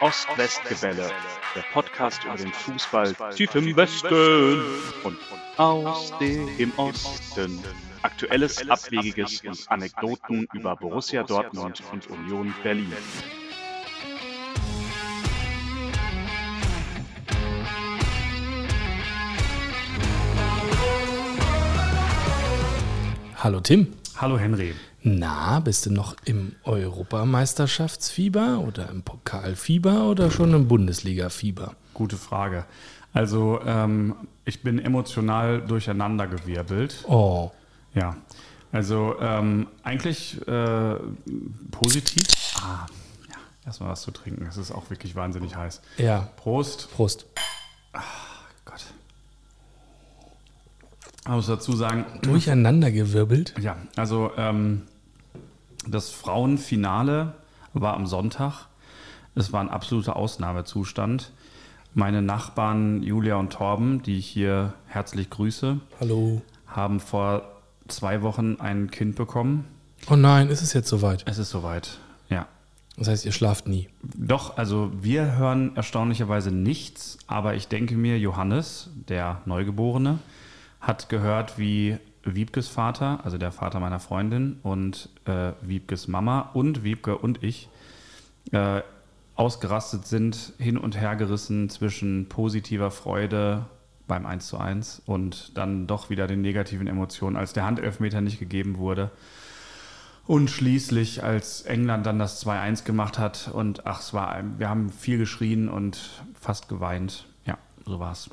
Ost-West-Gebälle, der Podcast über den Fußball tief im Westen und aus dem Osten. Aktuelles, Abwegiges und Anekdoten über Borussia Dortmund und Union Berlin. Hallo Tim. Hallo Henry. Na, bist du noch im Europameisterschaftsfieber oder im Pokalfieber oder schon im Bundesligafieber? Gute Frage. Also ähm, ich bin emotional durcheinandergewirbelt. Oh. Ja. Also ähm, eigentlich äh, positiv. Ah, ja, erstmal was zu trinken. Es ist auch wirklich wahnsinnig heiß. Ja. Prost. Prost. Gott. Ich muss dazu sagen, Durcheinandergewirbelt? ja, also ähm, das Frauenfinale war am Sonntag. Es war ein absoluter Ausnahmezustand. Meine Nachbarn Julia und Torben, die ich hier herzlich grüße, Hallo. haben vor zwei Wochen ein Kind bekommen. Oh nein, ist es jetzt soweit? Es ist soweit. Ja. Das heißt, ihr schlaft nie. Doch, also wir hören erstaunlicherweise nichts, aber ich denke mir, Johannes, der Neugeborene, hat gehört, wie Wiebkes Vater, also der Vater meiner Freundin, und äh, Wiebkes Mama und Wiebke und ich äh, ausgerastet sind, hin und her gerissen zwischen positiver Freude beim 1 zu 1 und dann doch wieder den negativen Emotionen, als der Handelfmeter nicht gegeben wurde. Und schließlich, als England dann das 2-1 gemacht hat und ach, es war, wir haben viel geschrien und fast geweint. Ja, so war's.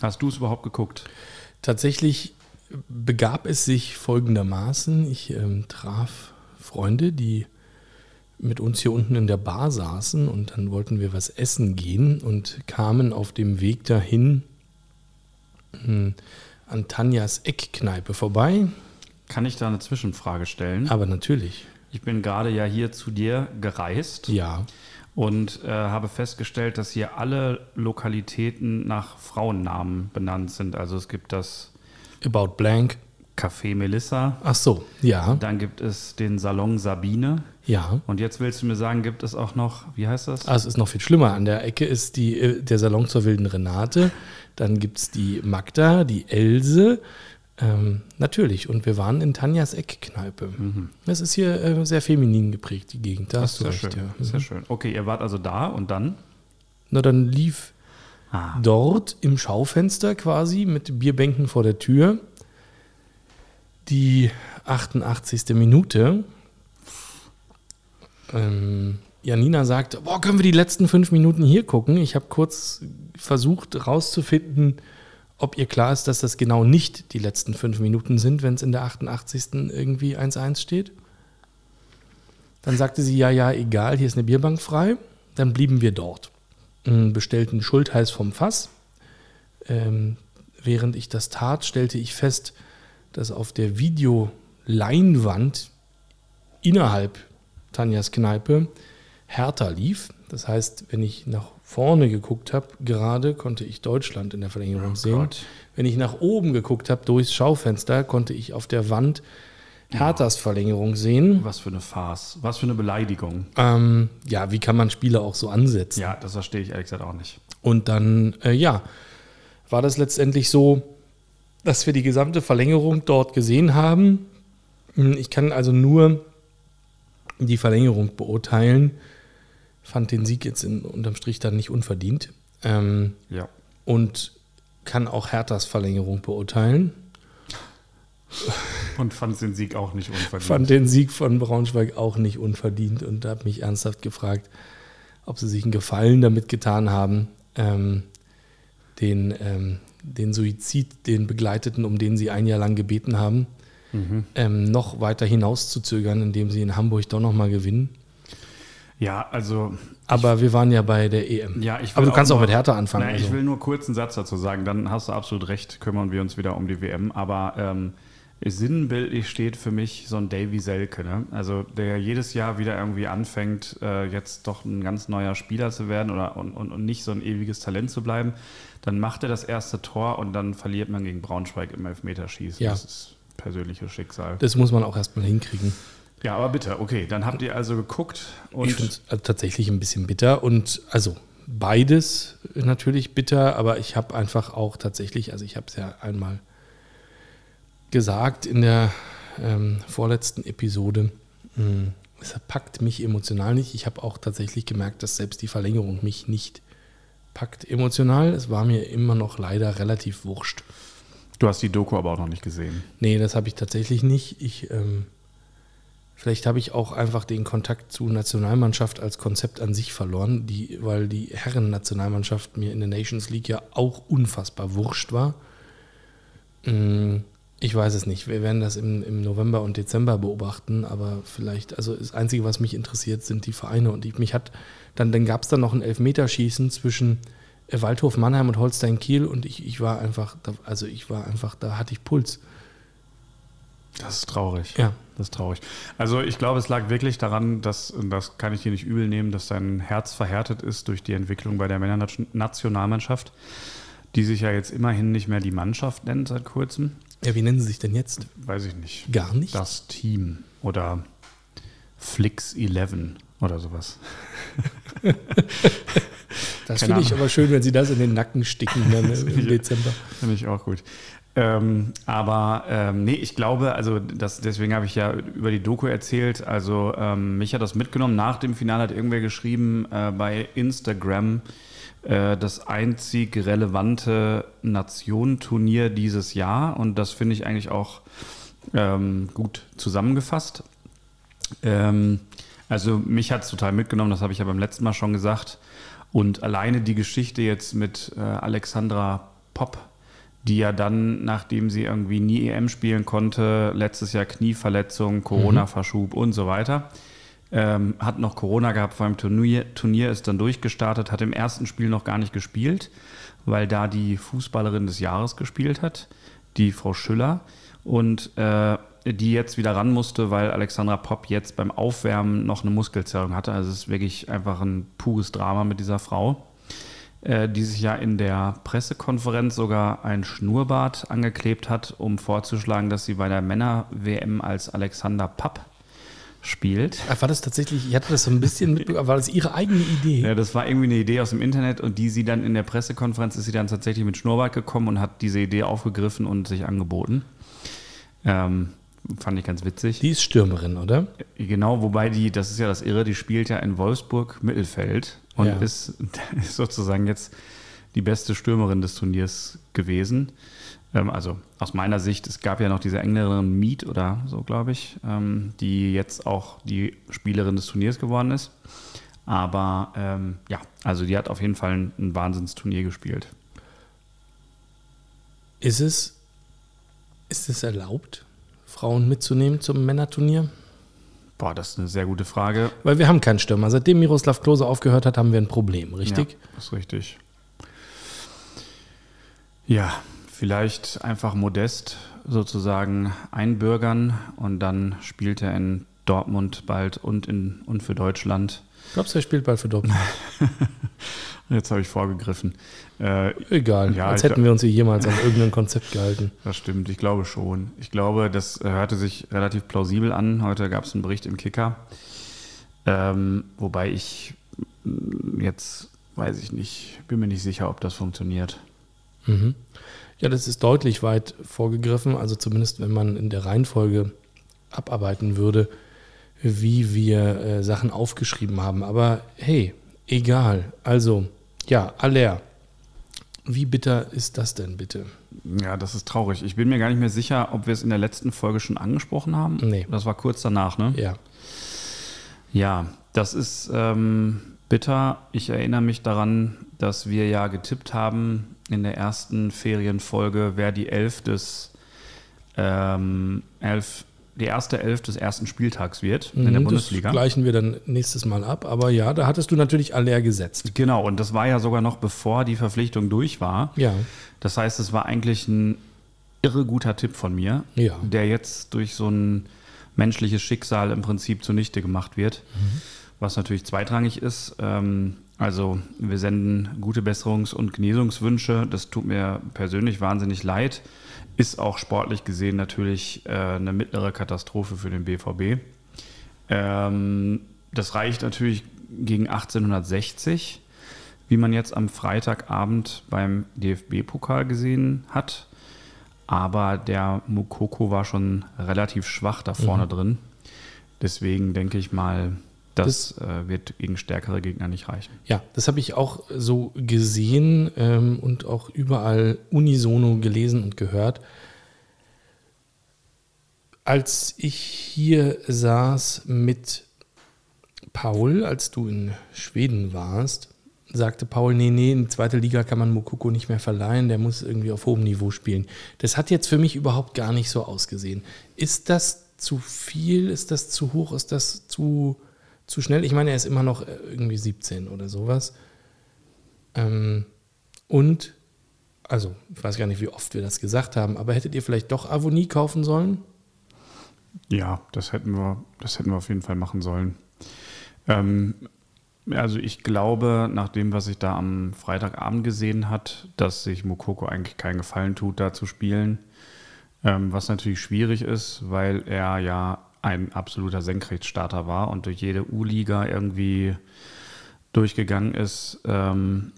Hast du es überhaupt geguckt? Tatsächlich begab es sich folgendermaßen. Ich ähm, traf Freunde, die mit uns hier unten in der Bar saßen und dann wollten wir was essen gehen und kamen auf dem Weg dahin hm, an Tanjas Eckkneipe vorbei. Kann ich da eine Zwischenfrage stellen? Aber natürlich, Ich bin gerade ja hier zu dir gereist ja. Und äh, habe festgestellt, dass hier alle Lokalitäten nach Frauennamen benannt sind. Also es gibt das About Blank. Café Melissa, Ach so, ja, dann gibt es den Salon Sabine ja. und jetzt willst du mir sagen, gibt es auch noch, wie heißt das? Ah, es ist noch viel schlimmer. An der Ecke ist die, äh, der Salon zur wilden Renate. Dann gibt es die Magda, die Else. Ähm, natürlich. Und wir waren in Tanjas Eckkneipe. Das ist hier äh, sehr feminin geprägt, die Gegend. Da Das hast du ist sehr recht. schön. Ja. Ist sehr schön. Okay, ihr wart also da und dann? Na, dann lief Ah. dort im Schaufenster quasi mit Bierbänken vor der Tür die 88. Minute. Ähm, Janina sagte, boah, können wir die letzten fünf Minuten hier gucken? Ich habe kurz versucht herauszufinden, ob ihr klar ist, dass das genau nicht die letzten fünf Minuten sind, wenn es in der 88. irgendwie 1-1 steht. Dann sagte sie, ja, ja, egal, hier ist eine Bierbank frei. Dann blieben wir dort m, bestellten Schultheiß vom Fass. Ähm, während ich das tat, stellte ich fest, dass auf der Videoleinwand innerhalb Tanjas Kneipe Hertha lief. Das heißt, wenn ich nach vorne geguckt habe, gerade konnte ich Deutschland in der Verlängerung sehen. Gott. Wenn ich nach oben geguckt habe, durchs Schaufenster, konnte ich auf der Wand Herthas Verlängerung sehen. Was für eine Farce. Was für eine Beleidigung. Ähm, ja, wie kann man Spiele auch so ansetzen? Ja, das verstehe ich ehrlich gesagt auch nicht. Und dann, äh, ja, war das letztendlich so, dass wir die gesamte Verlängerung dort gesehen haben. Ich kann also nur die Verlängerung beurteilen. Fand den Sieg jetzt in, unterm Strich dann nicht unverdient. Ähm, Ja. und kann auch Herthas Verlängerung beurteilen. Und fand den Sieg auch nicht unverdient. Fand den Sieg von Braunschweig auch nicht unverdient und habe mich ernsthaft gefragt, ob sie sich einen Gefallen damit getan haben, ähm, den, ähm, den Suizid, den Begleiteten, um den sie ein Jahr lang gebeten haben, Mhm. ähm, noch weiter hinauszuzögern, indem sie in Hamburg doch nochmal gewinnen. Ja, also. Aber wir waren ja bei der EM. Ja, ich Aber du kannst auch, nur- mit Hertha anfangen. Nein, also. Ich will nur kurz einen Satz dazu sagen, dann hast du absolut recht, kümmern wir uns wieder um die WM. Aber ähm, sinnbildlich steht für mich so ein Davy Selke, ne? also der jedes Jahr wieder irgendwie anfängt, äh, jetzt doch ein ganz neuer Spieler zu werden oder, und, und, und nicht so ein ewiges Talent zu bleiben. Dann macht er das erste Tor und dann verliert man gegen Braunschweig im Elfmeterschießen. Ja. Das ist persönliches Schicksal. das muss man auch erstmal hinkriegen. Ja, aber bitter. Okay, dann habt ihr also geguckt und. Ich finde es also tatsächlich ein bisschen bitter und also beides natürlich bitter, aber ich habe einfach auch tatsächlich, also ich habe es ja einmal gesagt in der ähm, vorletzten Episode, mh, es packt mich emotional nicht. Ich habe auch tatsächlich gemerkt, dass selbst die Verlängerung mich nicht packt emotional. Es war mir immer noch leider relativ wurscht. Du hast die Doku aber auch noch nicht gesehen. Nee, das habe ich tatsächlich nicht. Ich, ähm, vielleicht habe ich auch einfach den Kontakt zu Nationalmannschaft als Konzept an sich verloren, die, weil die Herren-Nationalmannschaft mir in der Nations League ja auch unfassbar wurscht war. Mm, Ich weiß es nicht. Wir werden das im, im November und Dezember beobachten, aber vielleicht, also das Einzige, was mich interessiert, sind die Vereine. Und ich, mich hat, dann, dann gab es dann noch ein Elfmeterschießen zwischen Waldhof Mannheim und Holstein Kiel und ich, ich war einfach, da, also ich war einfach, da hatte ich Puls. Das ist traurig. Ja. Das ist traurig. Also ich glaube, es lag wirklich daran, dass, und das kann ich dir nicht übel nehmen, dass dein Herz verhärtet ist durch die Entwicklung bei der Männernationalmannschaft, die sich ja jetzt immerhin nicht mehr die Mannschaft nennt seit kurzem. Ja, wie nennen sie sich denn jetzt? Weiß ich nicht. Gar nicht? Das Team oder Flix 11 oder sowas. Das finde ich aber schön, wenn sie das in den Nacken sticken dann im Dezember. Finde ich auch gut. Ähm, aber ähm, nee, ich glaube, also das, deswegen habe ich ja über die Doku erzählt. Also ähm, mich hat das mitgenommen. Nach dem Finale hat irgendwer geschrieben äh, bei Instagram, äh, das einzig relevante Nationenturnier dieses Jahr. Und das finde ich eigentlich auch ähm, gut zusammengefasst. Ähm, also mich hat es total mitgenommen, das habe ich ja beim letzten Mal schon gesagt. Und alleine die Geschichte jetzt mit äh, Alexandra Popp, die ja dann, nachdem sie irgendwie nie EM spielen konnte, letztes Jahr Knieverletzung, Corona-Verschub und so weiter, ähm, hat noch Corona gehabt vor dem Turnier, Turnier, ist dann durchgestartet, hat im ersten Spiel noch gar nicht gespielt, weil da die Fußballerin des Jahres gespielt hat, die Frau Schüller. Und äh, die jetzt wieder ran musste, weil Alexandra Popp jetzt beim Aufwärmen noch eine Muskelzerrung hatte. Also es ist wirklich einfach ein pures Drama mit dieser Frau, äh, die sich ja in der Pressekonferenz sogar ein Schnurrbart angeklebt hat, um vorzuschlagen, dass sie bei der Männer-WM als Alexander Papp spielt. Ach, War das tatsächlich, ich hatte das so ein bisschen mitbekommen, war das ihre eigene Idee? Ja, das war irgendwie eine Idee aus dem Internet und die sie dann in der Pressekonferenz ist sie dann tatsächlich mit Schnurrbart gekommen und hat diese Idee aufgegriffen und sich angeboten. Ähm, fand ich ganz witzig. Die ist Stürmerin, oder? Genau, wobei die, das ist ja das Irre, die spielt ja in Wolfsburg Mittelfeld und Ja. ist, ist sozusagen jetzt die beste Stürmerin des Turniers gewesen. Ähm, also aus meiner Sicht, es gab ja noch diese Engländerin Mead oder so, glaube ich, ähm, die jetzt auch die Spielerin des Turniers geworden ist. Aber ähm, ja, also die hat auf jeden Fall ein, ein Wahnsinnsturnier gespielt. Ist es, ist es erlaubt, Frauen mitzunehmen zum Männerturnier? Boah, das ist eine sehr gute Frage. Weil wir haben keinen Stürmer. Seitdem Miroslav Klose aufgehört hat, haben wir ein Problem, richtig? Ja, das ist richtig. Ja, vielleicht einfach modest sozusagen einbürgern und dann spielt er in Dortmund bald und, in, und für Deutschland. Glaubst du, er spielt bald für Dortmund? Jetzt habe ich vorgegriffen. Äh, Egal, Ja, als hätten wir uns hier jemals an irgendein Konzept gehalten. das stimmt, ich glaube schon. Ich glaube, das äh, hörte sich relativ plausibel an. Heute gab es einen Bericht im Kicker. Ähm, wobei ich mm, jetzt, weiß ich nicht, bin mir nicht sicher, ob das funktioniert. Mhm. Ja, das ist deutlich weit vorgegriffen, also zumindest wenn man in der Reihenfolge abarbeiten würde, wie wir äh, Sachen aufgeschrieben haben. Aber hey, egal. Also, ja, aller. Wie bitter ist das denn bitte? Ja, das ist traurig. Ich bin mir gar nicht mehr sicher, ob wir es in der letzten Folge schon angesprochen haben. Nee. Das war kurz danach, ne? Ja. Ja, das ist ähm, bitter. Ich erinnere mich daran, dass wir ja getippt haben in der ersten Ferienfolge, wer die Elf des ähm, Elf, die erste Elf des ersten Spieltags wird in der Mhm, Bundesliga. Das gleichen wir dann nächstes Mal ab. Aber ja, da hattest du natürlich aller gesetzt. Genau, und das war ja sogar noch bevor die Verpflichtung durch war. Ja. Das heißt, es war eigentlich ein irre guter Tipp von mir, Ja. der jetzt durch so ein menschliches Schicksal im Prinzip zunichte gemacht wird, was natürlich zweitrangig ist. Ähm, also wir senden gute Besserungs- und Genesungswünsche. Das tut mir persönlich wahnsinnig leid. Ist auch sportlich gesehen natürlich äh, eine mittlere Katastrophe für den BVB. Ähm, das reicht natürlich gegen 1860, wie man jetzt am Freitagabend beim DFB-Pokal gesehen hat. Aber der Mukoko war schon relativ schwach da vorne mhm. drin. Deswegen denke ich mal, das, das äh, wird gegen stärkere Gegner nicht reichen. Ja, das habe ich auch so gesehen ähm, und auch überall unisono gelesen und gehört. Als ich hier saß mit Paul, als du in Schweden warst, sagte Paul, nee, nee, in zweiter Liga kann man Mokoko nicht mehr verleihen, der muss irgendwie auf hohem Niveau spielen. Das hat jetzt für mich überhaupt gar nicht so ausgesehen. Ist das zu viel? Ist das zu hoch? Ist das zu, zu schnell? Ich meine, er ist immer noch äh, irgendwie 17 oder sowas. Ähm, und, also, ich weiß gar nicht, wie oft wir das gesagt haben, aber hättet ihr vielleicht doch Avonie kaufen sollen? Ja, das hätten wir, das hätten wir auf jeden Fall machen sollen. Ähm, also ich glaube, nach dem, was ich da am Freitagabend gesehen hat, dass sich Mokoko eigentlich keinen Gefallen tut, da zu spielen. Ähm, was natürlich schwierig ist, weil er ja ein absoluter Senkrechtstarter war und durch jede U-Liga irgendwie durchgegangen ist, ähm,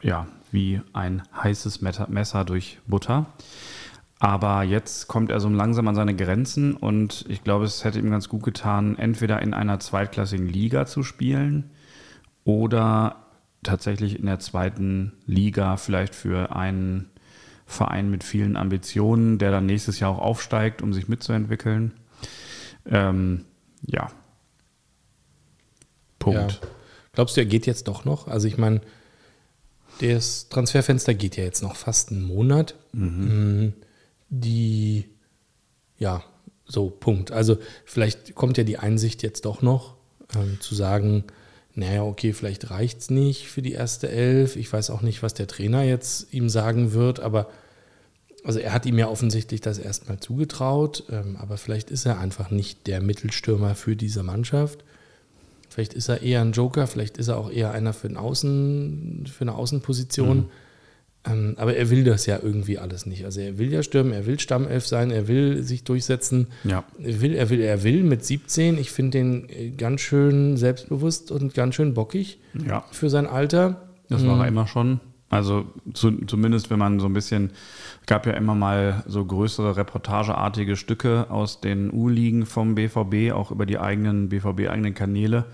ja, wie ein heißes Messer durch Butter. Aber jetzt kommt er so langsam an seine Grenzen und ich glaube, es hätte ihm ganz gut getan, entweder in einer zweitklassigen Liga zu spielen oder tatsächlich in der zweiten Liga vielleicht für einen Verein mit vielen Ambitionen, der dann nächstes Jahr auch aufsteigt, um sich mitzuentwickeln. Ähm, ja. Punkt. Ja. Glaubst du, er geht jetzt doch noch? Also ich meine, das Transferfenster geht ja jetzt noch fast einen Monat. Mhm. mhm. Die, ja, so, Punkt. Also vielleicht kommt ja die Einsicht jetzt doch noch, ähm, zu sagen, naja, okay, vielleicht reicht es nicht für die erste Elf. Ich weiß auch nicht, was der Trainer jetzt ihm sagen wird, aber also er hat ihm ja offensichtlich das erstmal zugetraut, ähm, aber vielleicht ist er einfach nicht der Mittelstürmer für diese Mannschaft. Vielleicht ist er eher ein Joker, vielleicht ist er auch eher einer für, Außen, für eine Außenposition. Mhm. Ähm, aber er will das ja irgendwie alles nicht. Also er will ja stürmen, er will Stammelf sein, er will sich durchsetzen. Ja. Er will, er will, er will mit 17. Ich finde den äh, ganz schön selbstbewusst und ganz schön bockig ja. für sein Alter. Das war er mhm. immer schon. Also zu, zumindest, wenn man so ein bisschen, gab ja immer mal so größere reportageartige Stücke aus den U-Ligen vom BVB, auch über die eigenen BVB-eigenen Kanäle.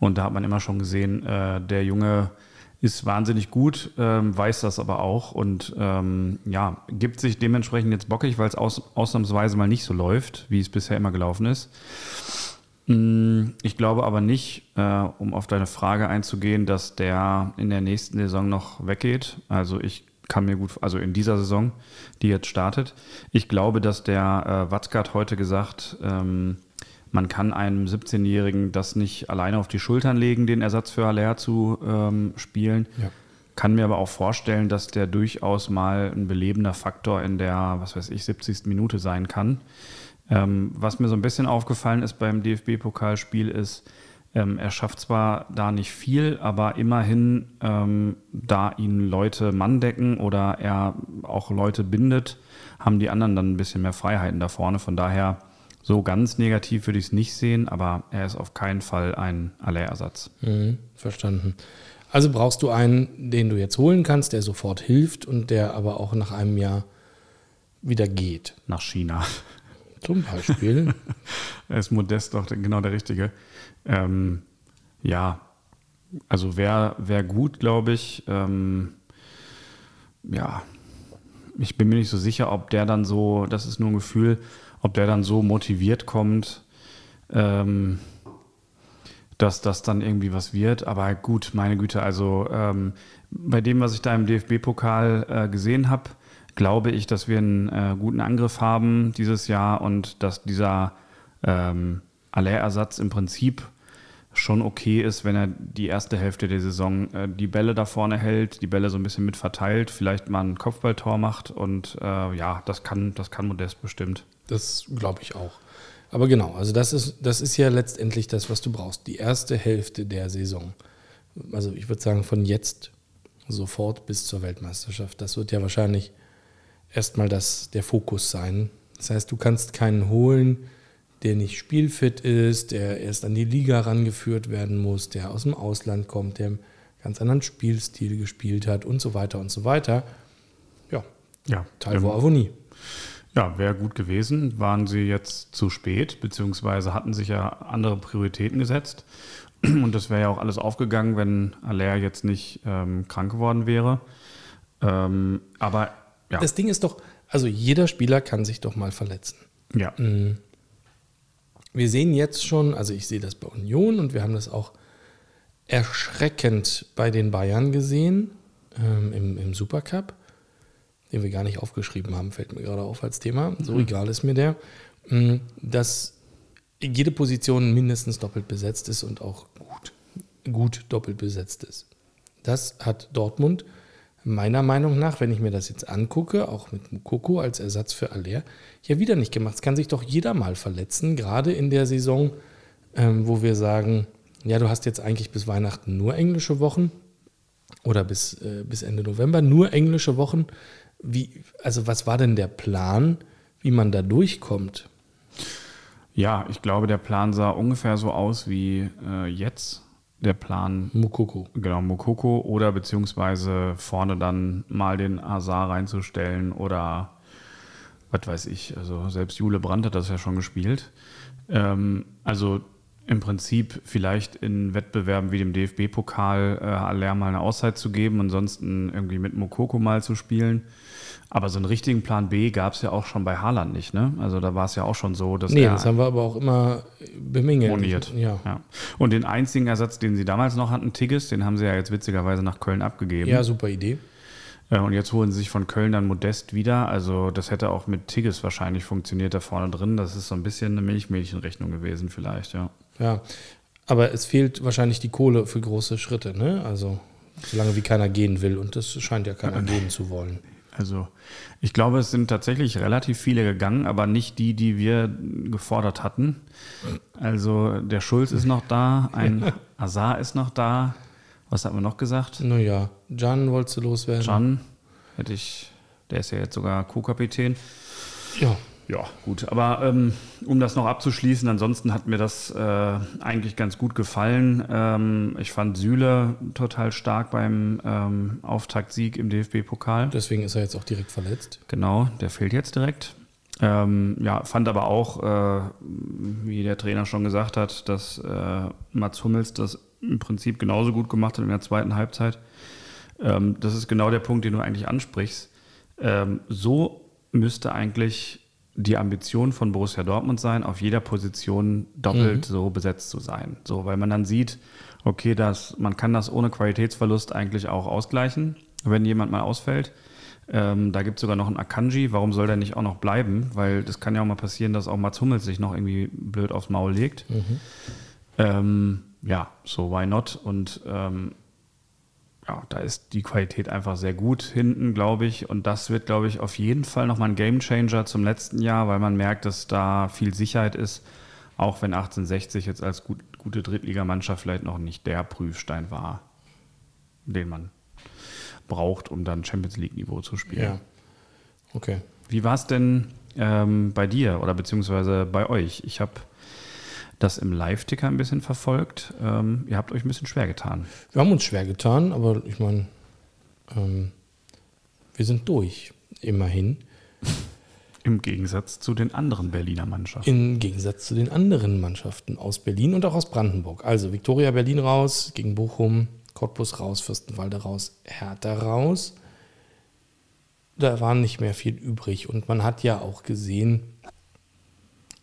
Und da hat man immer schon gesehen, äh, der Junge ist wahnsinnig gut, ähm, weiß das aber auch und ähm, ja, gibt sich dementsprechend jetzt bockig, weil es aus, ausnahmsweise mal nicht so läuft, wie es bisher immer gelaufen ist. Mm, ich glaube aber nicht, äh, um auf deine Frage einzugehen, dass der in der nächsten Saison noch weggeht. Also ich kann mir gut, also in dieser Saison, die jetzt startet. Ich glaube, dass der äh, Watzke hat heute gesagt, ähm, man kann einem 17-Jährigen das nicht alleine auf die Schultern legen, den Ersatz für Haller zu ähm, spielen. Ja. Kann mir aber auch vorstellen, dass der durchaus mal ein belebender Faktor in der, was weiß ich, 70. Minute sein kann. Ähm, was mir so ein bisschen aufgefallen ist beim DFB-Pokalspiel ist, ähm, er schafft zwar da nicht viel, aber immerhin, ähm, da ihn Leute Mann decken oder er auch Leute bindet, haben die anderen dann ein bisschen mehr Freiheiten da vorne. Von daher so ganz negativ würde ich es nicht sehen, aber er ist auf keinen Fall ein Allerersatz. Mhm, verstanden. Also brauchst du einen, den du jetzt holen kannst, der sofort hilft und der aber auch nach einem Jahr wieder geht. Nach China. Zum Beispiel. er ist modest doch genau der Richtige. Ähm, ja, also wäre wär gut, glaube ich. Ähm, ja, ich bin mir nicht so sicher, ob der dann so, das ist nur ein Gefühl, ob der dann so motiviert kommt, ähm, dass das dann irgendwie was wird. Aber gut, meine Güte, also ähm, bei dem, was ich da im DFB-Pokal äh, gesehen habe, glaube ich, dass wir einen äh, guten Angriff haben dieses Jahr und dass dieser ähm, Aller-Ersatz im Prinzip schon okay ist, wenn er die erste Hälfte der Saison äh, die Bälle da vorne hält, die Bälle so ein bisschen mit verteilt, vielleicht mal ein Kopfballtor macht und äh, ja, das kann, das kann Modest bestimmt. Das glaube ich auch. Aber genau, also das ist, das ist ja letztendlich das, was du brauchst. Die erste Hälfte der Saison. Also ich würde sagen, von jetzt sofort bis zur Weltmeisterschaft. Das wird ja wahrscheinlich erstmal das, der Fokus sein. Das heißt, du kannst keinen holen, der nicht spielfit ist, der erst an die Liga rangeführt werden muss, der aus dem Ausland kommt, der einen ganz anderen Spielstil gespielt hat und so weiter und so weiter. Ja, Ja, Talvo ähm, Avonie. Ja, wäre gut gewesen. Waren sie jetzt zu spät, beziehungsweise hatten sich ja andere Prioritäten gesetzt. Und das wäre ja auch alles aufgegangen, wenn Aller jetzt nicht ähm, krank geworden wäre. Ähm, aber ja, Das Ding ist doch, also jeder Spieler kann sich doch mal verletzen. ja. Wir sehen jetzt schon, also ich sehe das bei Union und wir haben das auch erschreckend bei den Bayern gesehen ähm, im, im Supercup, den wir gar nicht aufgeschrieben haben, fällt mir gerade auf als Thema. So egal ist mir der, mh, dass jede Position mindestens doppelt besetzt ist und auch gut, gut doppelt besetzt ist. Das hat Dortmund meiner Meinung nach, wenn ich mir das jetzt angucke, auch mit Mukoko als Ersatz für Aller, ja wieder nicht gemacht. Es kann sich doch jeder mal verletzen, gerade in der Saison, ähm, wo wir sagen, ja, du hast jetzt eigentlich bis Weihnachten nur englische Wochen oder bis, äh, bis Ende November nur englische Wochen. Wie, also was war denn der Plan, wie man da durchkommt? ja, ich glaube, der Plan sah ungefähr so aus wie äh, jetzt. Der Plan Mukoko. Genau, Mokoko oder beziehungsweise vorne dann mal den Azar reinzustellen oder was weiß ich. Also selbst Jule Brandt hat das ja schon gespielt. Ähm, also im Prinzip vielleicht in Wettbewerben wie dem DFB-Pokal äh, Aller mal eine Auszeit zu geben, ansonsten irgendwie mit Mokoko mal zu spielen. Aber so einen richtigen Plan B gab es ja auch schon bei Haaland nicht. Ne? Also da war es ja auch schon so, dass Nee, das haben wir aber auch immer bemängelt. moniert. Ja. Ja. Und den einzigen Ersatz, den sie damals noch hatten, Tigges, den haben sie ja jetzt witzigerweise nach Köln abgegeben. ja, super Idee. Äh, Und jetzt holen sie sich von Köln dann Modest wieder. Also das hätte auch mit Tigges wahrscheinlich funktioniert da vorne drin. Das ist so ein bisschen eine Milchmädchenrechnung gewesen vielleicht, ja. Ja, aber es fehlt wahrscheinlich die Kohle für große Schritte, ne? Also, solange wie keiner gehen will und das scheint ja keiner gehen zu wollen. Also ich glaube, es sind tatsächlich relativ viele gegangen, aber nicht die, die wir gefordert hatten. Also der Schulz ist noch da, ein Azar ist noch da. Was hatten wir noch gesagt? Naja, Jan wolltest du loswerden? Can hätte ich, der ist ja jetzt sogar Co-Kapitän. Ja, Ja, gut. Aber ähm, um das noch abzuschließen, ansonsten hat mir das äh, eigentlich ganz gut gefallen. Ähm, ich fand Süle total stark beim ähm, Auftaktsieg im DFB-Pokal. deswegen ist er jetzt auch direkt verletzt. Genau, der fehlt jetzt direkt. Ähm, ja, fand aber auch, äh, wie der Trainer schon gesagt hat, dass äh, Mats Hummels das im Prinzip genauso gut gemacht hat in der zweiten Halbzeit. Ähm, das ist genau der Punkt, den du eigentlich ansprichst. Ähm, so müsste eigentlich die Ambition von Borussia Dortmund sein, auf jeder Position doppelt so besetzt zu sein. So, weil man dann sieht, okay, das, man kann das ohne Qualitätsverlust eigentlich auch ausgleichen, wenn jemand mal ausfällt. Ähm, da gibt es sogar noch einen Akanji. Warum soll der nicht auch noch bleiben? Weil das kann ja auch mal passieren, dass auch Mats Hummels sich noch irgendwie blöd aufs Maul legt. Ähm, ja, so why not? Und ähm, ja, da ist die Qualität einfach sehr gut hinten, glaube ich. Und das wird, glaube ich, auf jeden Fall nochmal ein Gamechanger zum letzten Jahr, weil man merkt, dass da viel Sicherheit ist. Auch wenn 1860 jetzt als gut, gute Drittligamannschaft vielleicht noch nicht der Prüfstein war, den man braucht, um dann Champions League-Niveau zu spielen. Ja. Okay. Wie war es denn ähm, bei dir oder beziehungsweise bei euch? Ich habe das im Live-Ticker ein bisschen verfolgt. Ähm, ihr habt euch ein bisschen schwer getan. Wir haben uns schwer getan, aber ich meine, ähm, wir sind durch, immerhin. Im Gegensatz zu den anderen Berliner Mannschaften. Im Gegensatz zu den anderen Mannschaften aus Berlin und auch aus Brandenburg. Also Viktoria Berlin raus, gegen Bochum, Cottbus raus, Fürstenwalde raus, Hertha raus. Da war nicht mehr viel übrig. Und man hat ja auch gesehen,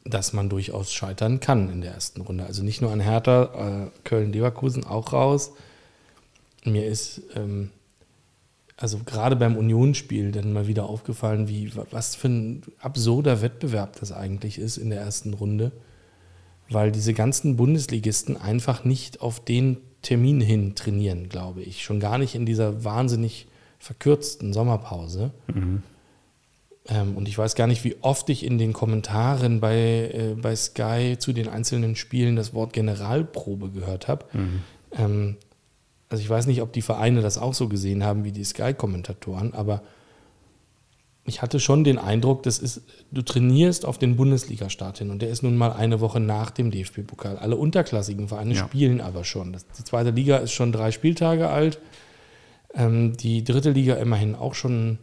dass man durchaus scheitern kann in der ersten Runde. Also nicht nur an Hertha, äh, Köln-Leverkusen auch raus. Mir ist ähm, also gerade beim Unionsspiel dann mal wieder aufgefallen, wie was für ein absurder Wettbewerb das eigentlich ist in der ersten Runde, weil diese ganzen Bundesligisten einfach nicht auf den Termin hin trainieren, glaube ich, schon gar nicht in dieser wahnsinnig verkürzten Sommerpause. Ähm, und ich weiß gar nicht, wie oft ich in den Kommentaren bei, äh, bei Sky zu den einzelnen Spielen das Wort Generalprobe gehört habe. Ähm, also ich weiß nicht, ob die Vereine das auch so gesehen haben wie die Sky-Kommentatoren, aber ich hatte schon den Eindruck, das ist, du trainierst auf den Bundesliga-Start hin und der ist nun mal eine Woche nach dem DFB-Pokal. Alle unterklassigen Vereine Ja. spielen aber schon. Das, die zweite Liga ist schon drei Spieltage alt. Ähm, die dritte Liga immerhin auch schon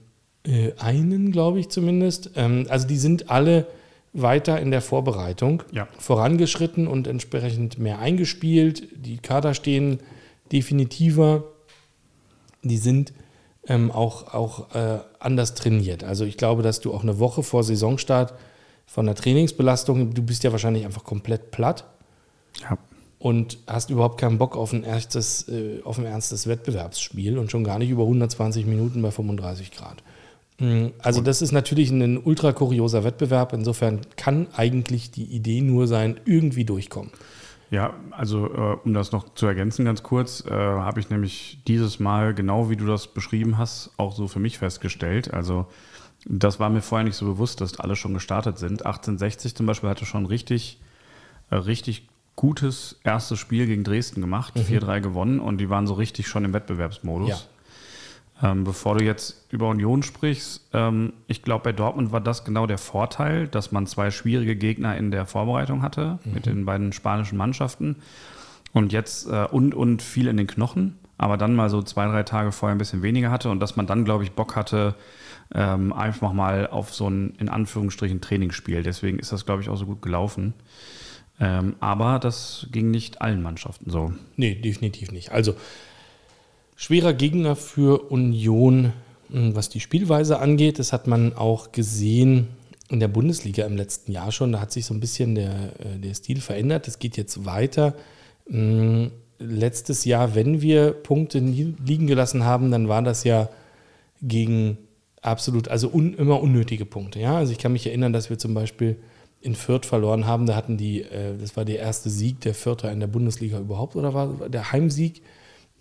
äh, einen, glaube ich zumindest. Ähm, also die sind alle weiter in der Vorbereitung Ja. vorangeschritten und entsprechend mehr eingespielt. Die Kader stehen definitiver. Die sind ähm, auch, auch äh, anders trainiert. Also ich glaube, dass du auch eine Woche vor Saisonstart von der Trainingsbelastung, du bist ja wahrscheinlich einfach komplett platt Ja. und hast überhaupt keinen Bock auf ein erstes, äh, auf ein ernstes Wettbewerbsspiel und schon gar nicht über 120 Minuten bei 35 Grad. Mm, Also das ist natürlich ein ultra kurioser Wettbewerb. Insofern kann eigentlich die Idee nur sein, irgendwie durchkommen. Ja, also äh, um das noch zu ergänzen ganz kurz, äh, habe ich nämlich dieses Mal, genau wie du das beschrieben hast, auch so für mich festgestellt. Also das war mir vorher nicht so bewusst, dass alle schon gestartet sind. 1860 zum Beispiel hatte schon richtig, äh, richtig gutes erstes Spiel gegen Dresden gemacht, 4-3 gewonnen und die waren so richtig schon im Wettbewerbsmodus. Ja. Ähm, bevor du jetzt über Union sprichst, ähm, ich glaube, bei Dortmund war das genau der Vorteil, dass man zwei schwierige Gegner in der Vorbereitung hatte mit den beiden spanischen Mannschaften und jetzt äh, und, und viel in den Knochen, aber dann mal so zwei, drei Tage vorher ein bisschen weniger hatte und dass man dann, glaube ich, Bock hatte, ähm, einfach mal auf so ein in Anführungsstrichen Trainingsspiel. Deswegen ist das, glaube ich, auch so gut gelaufen. Ähm, aber das ging nicht allen Mannschaften so. Nee, definitiv nicht. Also schwerer Gegner für Union, mh, was die Spielweise angeht. Das hat man auch gesehen in der Bundesliga im letzten Jahr schon. Da hat sich so ein bisschen der, äh, der Stil verändert. Es geht jetzt weiter. Mh, Letztes Jahr, wenn wir Punkte liegen gelassen haben, dann war das ja gegen absolut, also un, immer unnötige Punkte. Ja? Also ich kann mich erinnern, dass wir zum Beispiel in Fürth verloren haben. Da hatten die, äh, das war der erste Sieg der Fürther in der Bundesliga überhaupt oder war der Heimsieg?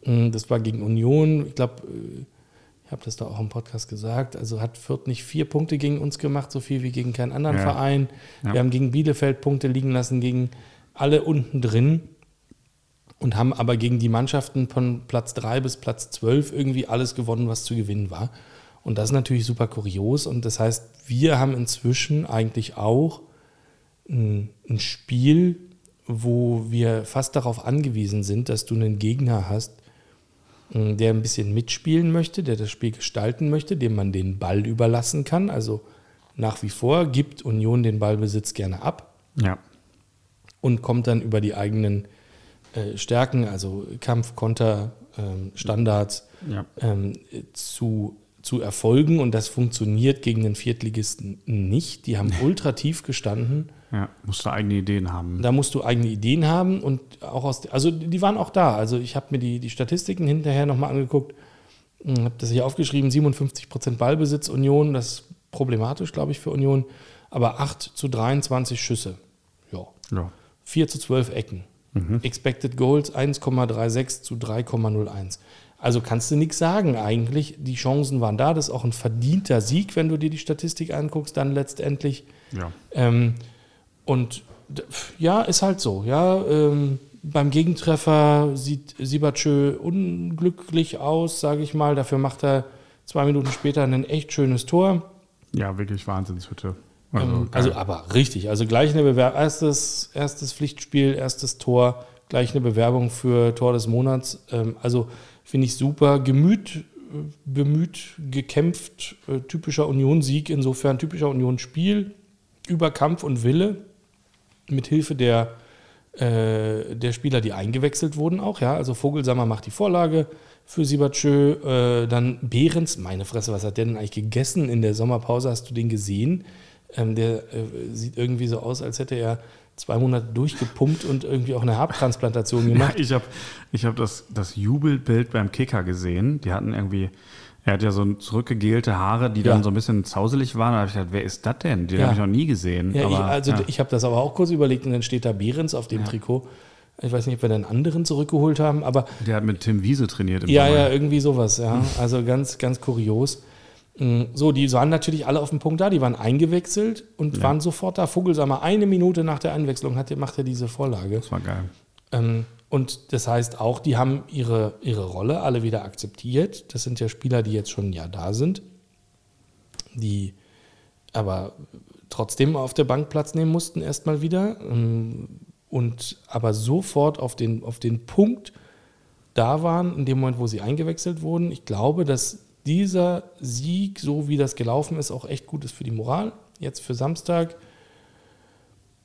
Mm, Das war gegen Union. Ich glaube, äh, ich habe das da auch im Podcast gesagt. Also hat Fürth nicht vier Punkte gegen uns gemacht, so viel wie gegen keinen anderen Ja. Verein. Ja. Wir haben gegen Bielefeld Punkte liegen lassen, gegen alle unten drin und haben aber gegen die Mannschaften von Platz 3 bis Platz 12 irgendwie alles gewonnen, was zu gewinnen war. Und das ist natürlich super kurios. Und das heißt, wir haben inzwischen eigentlich auch ein, ein Spiel, wo wir fast darauf angewiesen sind, dass du einen Gegner hast, der ein bisschen mitspielen möchte, der das Spiel gestalten möchte, dem man den Ball überlassen kann. Also nach wie vor gibt Union den Ballbesitz gerne ab Ja. und kommt dann über die eigenen äh, Stärken, also Kampf, Konter, ähm, Standards, Ja. ähm, zu, zu Erfolgen. Und das funktioniert gegen den Viertligisten nicht. Die haben ultra tief gestanden. Ja. Musst du eigene Ideen haben. Da musst du eigene Ideen haben und auch aus, also die waren auch da. Also ich habe mir die, die Statistiken hinterher nochmal angeguckt, habe das hier aufgeschrieben, 57% Ballbesitz Union, das ist problematisch, glaube ich, für Union, aber 8 zu 23 Schüsse. Ja. Ja. 4 zu 12 Ecken. Expected Goals 1,36 zu 3,01. Also kannst du nichts sagen eigentlich. Die Chancen waren da. Das ist auch ein verdienter Sieg, wenn du dir die Statistik anguckst, dann letztendlich. Ja. Ähm, und ja, ist halt so. Ja, ähm, beim Gegentreffer sieht Sibachö unglücklich aus, sage ich mal. Dafür macht er zwei Minuten später ein echt schönes Tor. Ja, wirklich Wahnsinnshütte. Also, Ähm, also, aber richtig. Also gleich eine Bewerbung. Erstes, erstes Pflichtspiel, erstes Tor, gleich eine Bewerbung für Tor des Monats. Ähm, also finde ich super. Gemüt, bemüht, gekämpft, äh, typischer Union-Sieg. Insofern typischer Union-Spiel über Kampf und Wille mit Hilfe der, äh, der Spieler, die eingewechselt wurden auch. Ja, also Vogelsammer macht die Vorlage für Sibachö, äh, dann Behrens. Meine Fresse, was hat der denn eigentlich gegessen in der Sommerpause? Hast du den gesehen? Ähm, der äh, sieht irgendwie so aus, als hätte er zwei Monate durchgepumpt und irgendwie auch eine Haartransplantation Ja, gemacht. ich habe ich hab das, das Jubelbild beim Kicker gesehen. Die hatten irgendwie, er hat ja so zurückgegelte Haare, die Ja. dann so ein bisschen zauselig waren. Da habe ich gedacht, wer ist das denn? Den Ja. habe ich noch nie gesehen. Ja, ich, aber, also ja. ich habe das aber auch kurz überlegt und dann steht da Behrens auf dem Trikot. Ich weiß nicht, ob wir dann anderen zurückgeholt haben, aber Der hat mit Tim Wiese trainiert im Ja, Sommer. ja, irgendwie sowas, ja. Also ganz, ganz kurios. Mm, So, die waren natürlich alle auf dem Punkt da, die waren eingewechselt und waren sofort da. Vogelsammer, eine Minute nach der Einwechslung hat, macht er diese Vorlage. Das war geil. Ähm, und das heißt auch, die haben ihre, ihre Rolle alle wieder akzeptiert. Das sind ja Spieler, die jetzt schon ein Jahr da sind. die aber trotzdem auf der Bank Platz nehmen mussten, erstmal wieder. Ähm, und aber sofort auf den, auf den Punkt da waren, in dem Moment, wo sie eingewechselt wurden. Ich glaube, dass dieser Sieg, so wie das gelaufen ist, auch echt gut ist für die Moral. Jetzt für Samstag.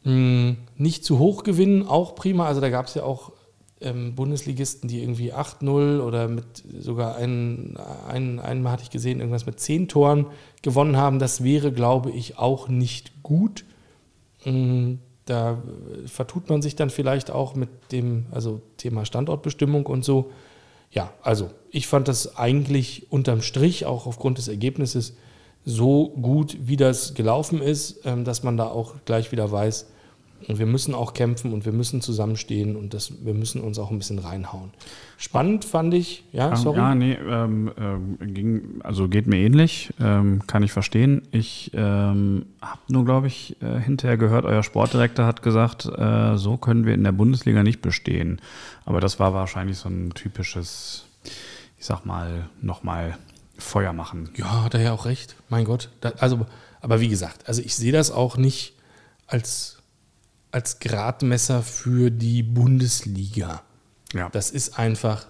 Hm, nicht zu hoch gewinnen, auch prima. Also da gab es ja auch ähm, Bundesligisten, die irgendwie 8-0 oder mit sogar einen, einen, einmal hatte ich gesehen, irgendwas mit 10 Toren gewonnen haben. Das wäre, glaube ich, auch nicht gut. Hm, da vertut man sich dann vielleicht auch mit dem also Thema Standortbestimmung und so. Ja, also ich fand das eigentlich unterm Strich, auch aufgrund des Ergebnisses, so gut, wie das gelaufen ist, ähm, dass man da auch gleich wieder weiß, und wir müssen auch kämpfen und wir müssen zusammenstehen und das, wir müssen uns auch ein bisschen reinhauen. Spannend fand ich, ja, sorry. Ja, nee, ähm, äh, ging, also geht mir ähnlich, ähm, kann ich verstehen. Ich ähm, habe nur, glaube ich, äh, hinterher gehört, euer Sportdirektor hat gesagt, äh, so können wir in der Bundesliga nicht bestehen. Aber das war wahrscheinlich so ein typisches, ich sag mal, nochmal Feuer machen. Ja, hat er ja auch recht, mein Gott. Da, also, aber wie gesagt, also ich sehe das auch nicht als als Gradmesser für die Bundesliga. Ja. Das ist einfach,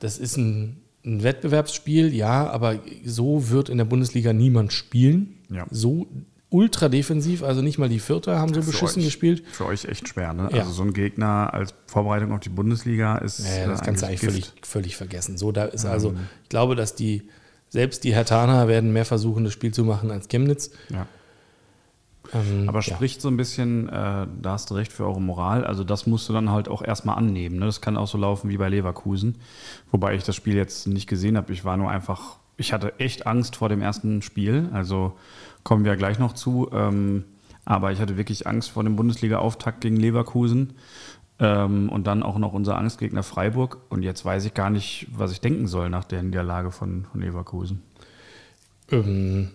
das ist ein, ein, Wettbewerbsspiel, ja, aber so wird in der Bundesliga niemand spielen. Ja. So ultra defensiv, also nicht mal die Vierter haben so für beschissen euch, gespielt. Für euch echt schwer, ne? Ja. Also so ein Gegner als Vorbereitung auf die Bundesliga ist. Ja, das kannst du eigentlich völlig, völlig, vergessen. So, da ist also, ich glaube, dass die, selbst die Hertaner werden mehr versuchen, das Spiel zu machen als Chemnitz. Ja. Ähm, Aber spricht ja. so ein bisschen, äh, da hast du recht, für eure Moral. Also das musst du dann halt auch erstmal annehmen. Ne? Das kann auch so laufen wie bei Leverkusen. Wobei ich das Spiel jetzt nicht gesehen habe. Ich war nur einfach, ich hatte echt Angst vor dem ersten Spiel. Also kommen wir gleich noch zu. Ähm, aber ich hatte wirklich Angst vor dem Bundesliga-Auftakt gegen Leverkusen. Ähm, und dann auch noch unser Angstgegner Freiburg. Und jetzt weiß ich gar nicht, was ich denken soll nach der Niederlage von, von Leverkusen. Ähm,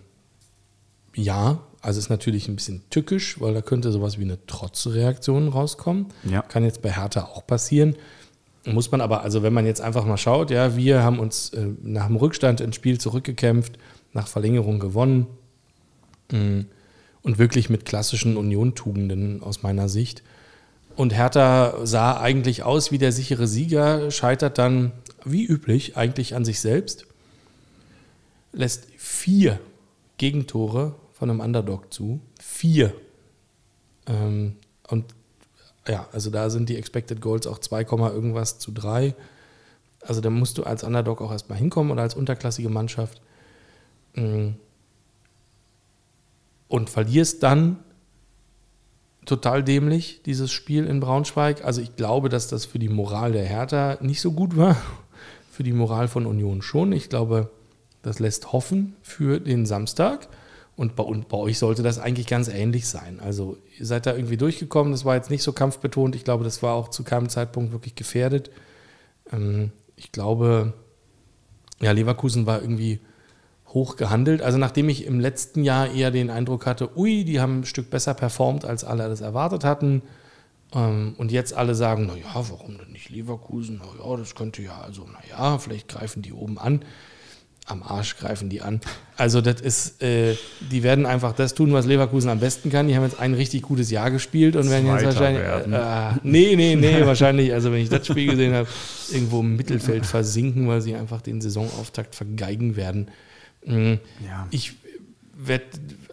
ja, also ist natürlich ein bisschen tückisch, weil da könnte sowas wie eine Trotzreaktion rauskommen. Ja. Kann jetzt bei Hertha auch passieren. Muss man aber, also wenn man jetzt einfach mal schaut, ja, wir haben uns äh, nach dem Rückstand ins Spiel zurückgekämpft, nach Verlängerung gewonnen mh, mm, und wirklich mit klassischen Union-Tugenden aus meiner Sicht. Und Hertha sah eigentlich aus wie der sichere Sieger, scheitert dann wie üblich eigentlich an sich selbst, lässt vier Gegentore von einem Underdog zu. Vier. Ähm, und ja, also da sind die Expected Goals auch 2, irgendwas zu 3. Also da musst du als Underdog auch erstmal hinkommen oder als unterklassige Mannschaft. Mm. Und verlierst dann total dämlich dieses Spiel in Braunschweig. Also ich glaube, dass das für die Moral der Hertha nicht so gut war. Für die Moral von Union schon. Ich glaube, das lässt hoffen für den Samstag. Und bei, und bei, euch sollte das eigentlich ganz ähnlich sein. Also ihr seid da irgendwie durchgekommen, das war jetzt nicht so kampfbetont. Ich glaube, das war auch zu keinem Zeitpunkt wirklich gefährdet. Ähm, ich glaube, ja, Leverkusen war irgendwie hoch gehandelt. Also nachdem ich im letzten Jahr eher den Eindruck hatte, ui, die haben ein Stück besser performt, als alle das erwartet hatten. Ähm, und jetzt alle sagen, naja, warum denn nicht Leverkusen? Naja, das könnte ja, also naja, vielleicht greifen die oben an am Arsch greifen die an. Also das ist, äh, die werden einfach das tun, was Leverkusen am besten kann. Die haben jetzt ein richtig gutes Jahr gespielt und werden jetzt wahrscheinlich, äh, äh, nee, nee, nee, wahrscheinlich, also wenn ich das Spiel gesehen habe, irgendwo im Mittelfeld versinken, weil sie einfach den Saisonauftakt vergeigen werden. Mhm. Ja. Ich werde,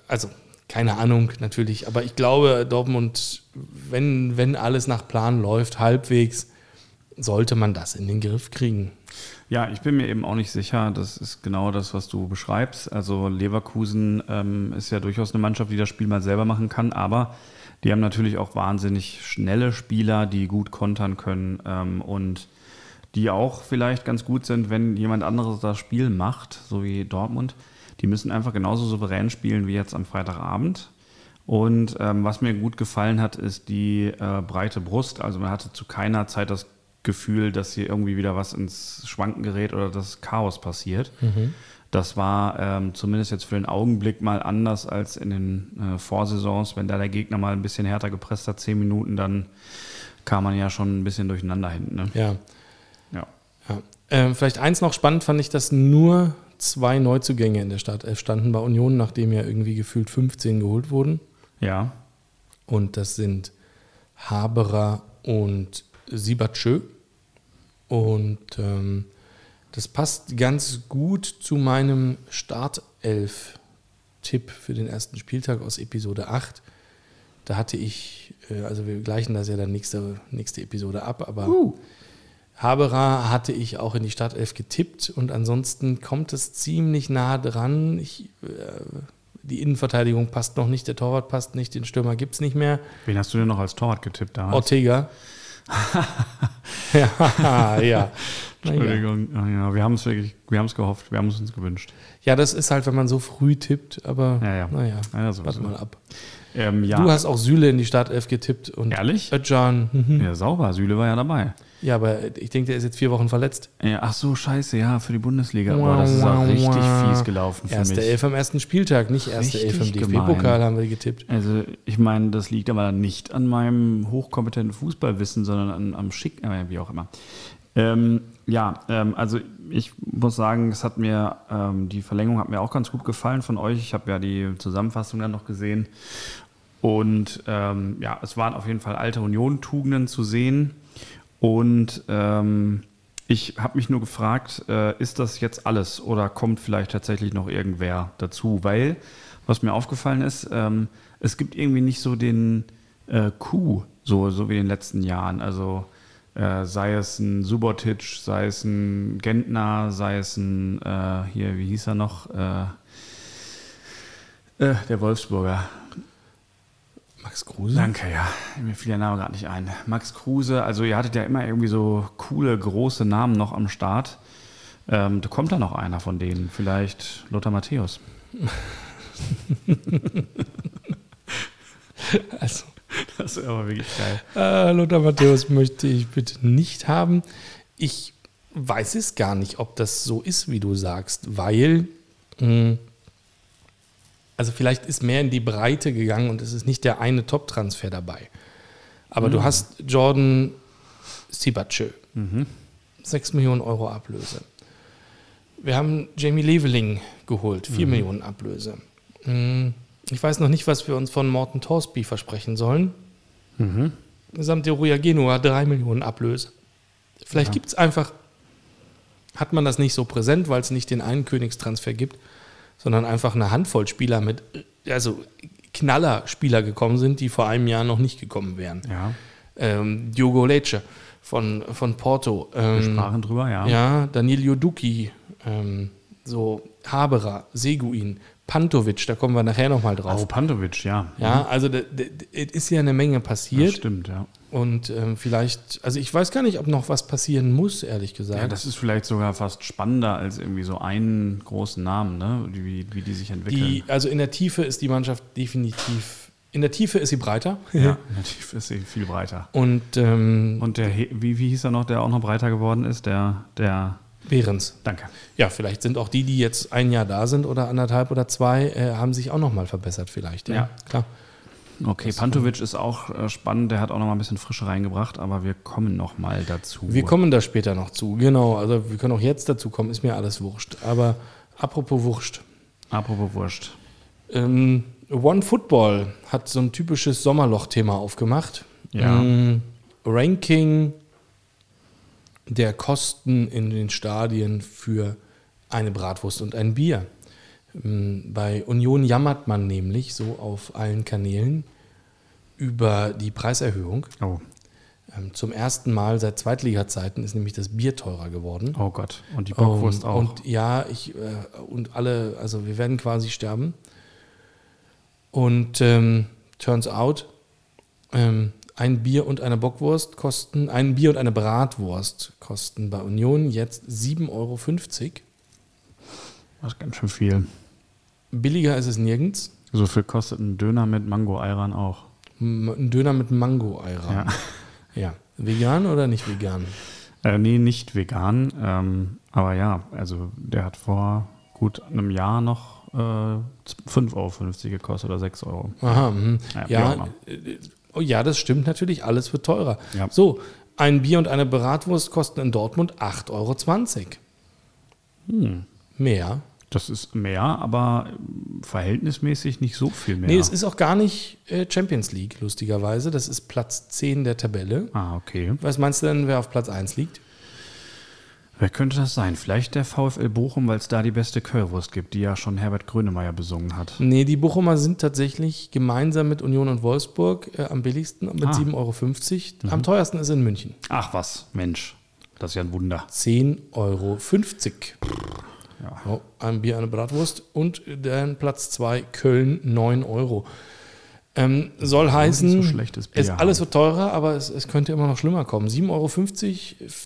also keine Ahnung natürlich, aber ich glaube, Dortmund, wenn, wenn alles nach Plan läuft, halbwegs, sollte man das in den Griff kriegen. Ja, ich bin mir eben auch nicht sicher. Das ist genau das, was du beschreibst. Also Leverkusen ähm, ist ja durchaus eine Mannschaft, die das Spiel mal selber machen kann, aber die haben natürlich auch wahnsinnig schnelle Spieler, die gut kontern können ähm, und die auch vielleicht ganz gut sind, wenn jemand anderes das Spiel macht, so wie Dortmund. Die müssen einfach genauso souverän spielen wie jetzt am Freitagabend. Und ähm, was mir gut gefallen hat, ist die äh, breite Brust. Also man hatte zu keiner Zeit das Gefühl, dass hier irgendwie wieder was ins Schwanken gerät oder dass Chaos passiert. Mhm. Das war ähm, zumindest jetzt für den Augenblick mal anders als in den äh, Vorsaisons. Wenn da der Gegner mal ein bisschen härter gepresst hat, zehn Minuten, dann kam man ja schon ein bisschen durcheinander hinten. Ne? Ja. Ja. ja. Ähm, vielleicht eins noch spannend fand ich, dass nur zwei Neuzugänge in der Startelf standen bei Union, nachdem ja irgendwie gefühlt 15 geholt wurden. Ja. Und das sind Haberer und Sibachö. Und ähm, das passt ganz gut zu meinem Startelf-Tipp für den ersten Spieltag aus Episode 8. Da hatte ich, äh, also wir gleichen das ja dann nächste, nächste Episode ab, aber Haberer hatte ich auch in die Startelf getippt und ansonsten kommt es ziemlich nah dran. Ich, äh, die Innenverteidigung passt noch nicht, der Torwart passt nicht, den Stürmer gibt es nicht mehr. Wen hast du denn noch als Torwart getippt da? Ortega. ja, ja. Entschuldigung. Ah, ja, wir haben es wirklich, wir haben es gehofft, wir haben es uns gewünscht. Ja, das ist halt, wenn man so früh tippt, aber Ja, ja. naja, Ja, warte mal ab. Ähm. Du hast auch Süle in die Startelf getippt und Ehrlich? Özcan. Mhm. Ja, sauber. Süle war ja dabei. Ja, aber ich denke, der ist jetzt vier Wochen verletzt. Ja, ach so, scheiße, ja, für die Bundesliga. Boah, das ist auch richtig fies gelaufen für Erste mich. Elf am ersten Spieltag, nicht erste Elf im Richtig DFB-Pokal haben wir getippt. Also, ich meine, das liegt aber nicht an meinem hochkompetenten Fußballwissen, sondern an, am Schick, äh, wie auch immer. Ähm, ja, ähm, also ich muss sagen, es hat mir, ähm, die Verlängerung hat mir auch ganz gut gefallen von euch. Ich habe ja die Zusammenfassung dann noch gesehen. Und ähm, ja, es waren auf jeden Fall alte Union-Tugenden zu sehen. Und ähm, ich habe mich nur gefragt, äh, ist das jetzt alles oder kommt vielleicht tatsächlich noch irgendwer dazu? Weil, was mir aufgefallen ist, ähm, es gibt irgendwie nicht so den äh, Coup, so, so wie in den letzten Jahren. Also äh, sei es ein Subotic, sei es ein Gentner, sei es ein, äh, hier, wie hieß er noch? Äh, äh, der Wolfsburger. Max Kruse? Danke, ja. Mir fiel der Name gerade nicht ein. Max Kruse, also ihr hattet ja immer irgendwie so coole, große Namen noch am Start. Ähm, da kommt da noch einer von denen, vielleicht Lothar Matthäus. Also, Das ist aber wirklich geil. äh, Lothar Matthäus möchte ich bitte nicht haben. Ich weiß es gar nicht, ob das so ist, wie du sagst, weil, mh, also vielleicht ist mehr in die Breite gegangen und es ist nicht der eine Top-Transfer dabei. Aber du hast Jordan Sibachö. 6 Millionen Euro Ablöse. Wir haben Jamie Leveling geholt, 4 Millionen Ablöse. Hm, Ich weiß noch nicht, was wir uns von Morten Torsby versprechen sollen. Gesamte Ruja Genua, 3 Millionen Ablöse. Vielleicht gibt es einfach, hat man das nicht so präsent, weil es nicht den einen Königstransfer gibt, sondern einfach eine Handvoll Spieler mit, also Knaller-Spieler gekommen sind, die vor einem Jahr noch nicht gekommen wären. Ja, Ähm, Diogo Lecce von, von Porto. wir Ähm, sprachen drüber, ja. ja, Daniel Joduki, ähm, so Haberer, Seguin, Pantovic, da kommen wir nachher nochmal Oh, drauf. Pantovic, ja. Ja, also es ist ja eine Menge das passiert stimmt, ja. Und ähm, vielleicht, also ich weiß gar nicht, ob noch was passieren muss, ehrlich gesagt. Ja, das ist vielleicht sogar fast spannender als irgendwie so einen großen Namen, ne? wie, wie die sich entwickeln. die, also in der Tiefe ist die Mannschaft definitiv, in der Tiefe ist sie breiter ja, natürlich ist sie viel breiter. und ähm, Und der, wie, wie hieß er noch, der auch noch breiter geworden ist? Der, der, Behrens. danke. Ja, vielleicht sind auch die, die jetzt ein Jahr da sind oder anderthalb oder zwei, äh, haben sich auch nochmal verbessert vielleicht. Ja, Ja. klar. Okay, Pantovic ist auch äh, spannend, der hat auch noch mal ein bisschen Frische reingebracht, aber wir kommen noch mal dazu. Wir kommen da später noch zu, genau. Also wir können auch jetzt dazu kommen, ist mir alles wurscht. Aber apropos wurscht. Apropos Wurscht. Ähm, One Football hat so ein typisches Sommerloch-Thema aufgemacht. Ja. Ähm, Ranking der Kosten in den Stadien für eine Bratwurst und ein Bier. Ähm, Bei Union jammert man nämlich so auf allen Kanälen über die Preiserhöhung. Oh. Ähm, Zum ersten Mal seit Zweitliga-Zeiten ist nämlich das Bier teurer geworden. oh Gott. Und die Bockwurst und, auch. Und ja, ich äh, und alle, also wir werden quasi sterben. Und ähm, turns out, ähm, ein Bier und eine Bockwurst kosten, ein Bier und eine Bratwurst kosten bei Union jetzt 7,50 Euro. das ist ganz schön viel. Billiger ist es nirgends. So viel kostet ein Döner mit Mango-Eiran auch. Ein Döner mit Mango-Eiran. Ja. ja. Vegan oder nicht vegan? Äh, nee, nicht vegan. Ähm, aber ja, also der hat vor gut einem Jahr noch äh, 5,50 Euro gekostet oder 6 Euro. Aha, mhm. Ja, ja, äh, oh ja, das stimmt natürlich, alles wird teurer. Ja. So, ein Bier und eine Bratwurst kosten in Dortmund 8,20 Euro. Hm. Mehr Das ist mehr, aber verhältnismäßig nicht so viel mehr. Nee, es ist auch gar nicht äh, Champions League, lustigerweise. Das ist Platz 10 der Tabelle. ah, okay. Was meinst du denn, wer auf Platz 1 liegt? Wer könnte das sein? Vielleicht der VfL Bochum, weil es da die beste Currywurst gibt, die ja schon Herbert Grönemeyer besungen hat. Nee, die Bochumer sind tatsächlich gemeinsam mit Union und Wolfsburg äh, am billigsten mit Ah. 7,50 Euro. Am teuersten ist in München. Ach was, Mensch. Das ist ja ein Wunder. 10,50 Euro. Ja. Oh, ein Bier, eine Bratwurst. Und dann Platz 2, Köln, 9 Euro. Ähm, soll heißen, so es alles haben. wird teurer, aber es, es könnte immer noch schlimmer kommen. 7,50 Euro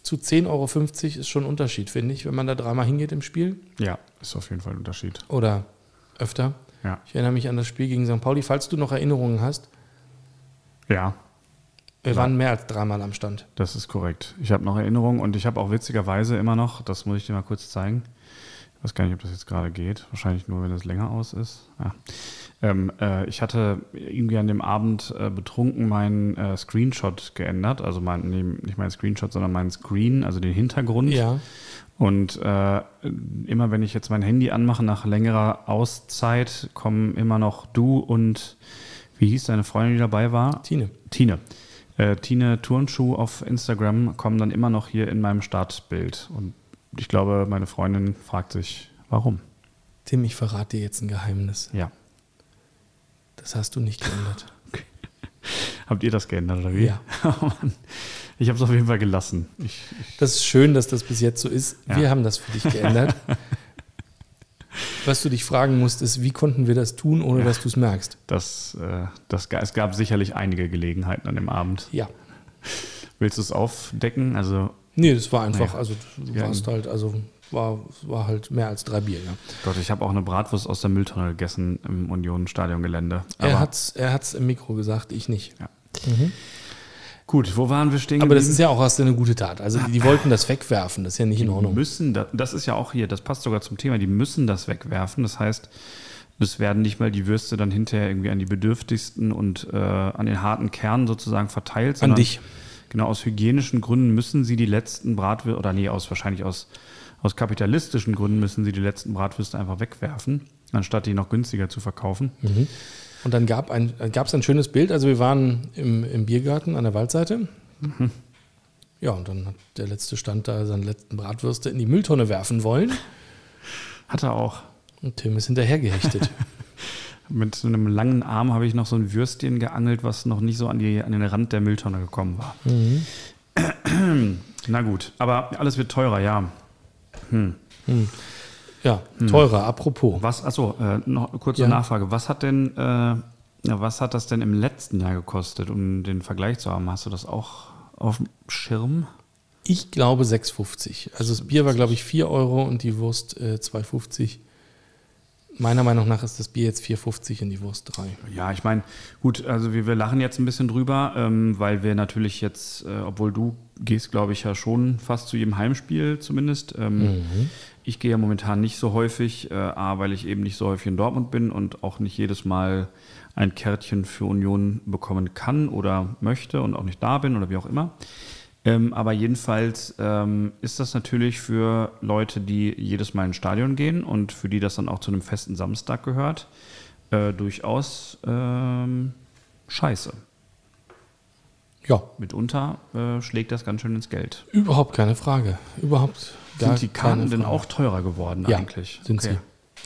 zu 10,50 Euro ist schon ein Unterschied, finde ich, wenn man da dreimal hingeht im Spiel Ja, ist auf jeden Fall ein Unterschied. oder öfter. Ja. Ich erinnere mich an das Spiel gegen St. Pauli. Falls du noch Erinnerungen hast, Ja, wir Ja. waren mehr als dreimal am Stand. das ist korrekt. Ich habe noch Erinnerungen und ich habe auch witzigerweise immer noch, das muss ich dir mal kurz zeigen. Ich weiß gar nicht, ob das jetzt gerade geht. Wahrscheinlich nur, wenn es länger aus ist. Ja. Ähm, äh, ich hatte irgendwie an dem Abend äh, betrunken meinen äh, Screenshot geändert. Also mein, nee, nicht meinen Screenshot, sondern meinen Screen, also den Hintergrund. Ja. Und äh, immer wenn ich jetzt mein Handy anmache nach längerer Auszeit, kommen immer noch du und wie hieß deine Freundin, die dabei war? Tine. Tine. Äh, Tine Turnschuh auf Instagram kommen dann immer noch hier in meinem Startbild. Und ich glaube, meine Freundin fragt sich, warum? Tim, ich verrate dir jetzt ein Geheimnis. Ja. Das hast du nicht geändert. Habt ihr das geändert oder wie? Ja. Oh Mann. Ich habe es auf jeden Fall gelassen. Ich, ich, Das ist schön, dass das bis jetzt so ist. Ja. Wir haben das für dich geändert. Was du dich fragen musst, ist, wie konnten wir das tun, ohne dass du es merkst? das, äh, das, es gab sicherlich einige Gelegenheiten an dem Abend. Ja. Willst du es aufdecken? Also Nee, das war einfach, Nee. also du Ja. warst halt, also war, war halt mehr als drei Bier, ja. Gott, ich habe auch eine Bratwurst aus der Mülltonne gegessen im Union-Stadiongelände. Er hat's, er hat's im Mikro gesagt, ich nicht. Ja. gut, wo waren wir stehen Aber das ist ja auch du eine gute Tat. Also die, die wollten das wegwerfen, das ist ja nicht in Die Ordnung. müssen, das, das ist ja auch hier, das passt sogar zum Thema, die müssen das wegwerfen. Das heißt, es werden nicht mal die Würste dann hinterher irgendwie an die Bedürftigsten und äh, an den harten Kern sozusagen verteilt. An sondern dich. Genau, aus hygienischen Gründen müssen sie die letzten Bratwürste, oder nee, aus wahrscheinlich aus, aus kapitalistischen Gründen müssen sie die letzten Bratwürste einfach wegwerfen, anstatt die noch günstiger zu verkaufen. Und dann gab es ein, ein schönes Bild. Also wir waren im, im Biergarten an der Waldseite. Ja, und dann hat der letzte Stand da seine letzten Bratwürste in die Mülltonne werfen wollen. Hat er auch. Und Tim ist hinterhergehechtet. Mit so einem langen Arm habe ich noch so ein Würstchen geangelt, was noch nicht so an, die, an den Rand der Mülltonne gekommen war. Na gut, aber alles wird teurer, ja. ja, teurer, apropos. Was, achso, äh, noch eine kurze Ja. Nachfrage. Was hat denn, äh, was hat das denn im letzten Jahr gekostet, um den Vergleich zu haben? Hast du das auch auf dem Schirm? Ich glaube 6,50. Also das Bier war, glaube ich, 4 Euro und die Wurst äh, 2,50. Meiner Meinung nach ist das Bier jetzt 4,50 und die Wurst 3. Ja, ich meine, gut, also wir, wir lachen jetzt ein bisschen drüber, ähm, weil wir natürlich jetzt, äh, obwohl du gehst, glaube ich, ja schon fast zu jedem Heimspiel zumindest. Ähm, Ich gehe ja momentan nicht so häufig, äh, A, weil ich eben nicht so häufig in Dortmund bin und auch nicht jedes Mal ein Kärtchen für Union bekommen kann oder möchte und auch nicht da bin oder wie auch immer. Ähm, aber jedenfalls ähm, ist das natürlich für Leute, die jedes Mal ins Stadion gehen und für die das dann auch zu einem festen Samstag gehört, äh, durchaus ähm, scheiße. Ja, Mitunter äh, schlägt das ganz schön ins Geld. überhaupt keine Frage. Überhaupt gar Sind die Karten denn auch teurer geworden ja, eigentlich? Sind Okay.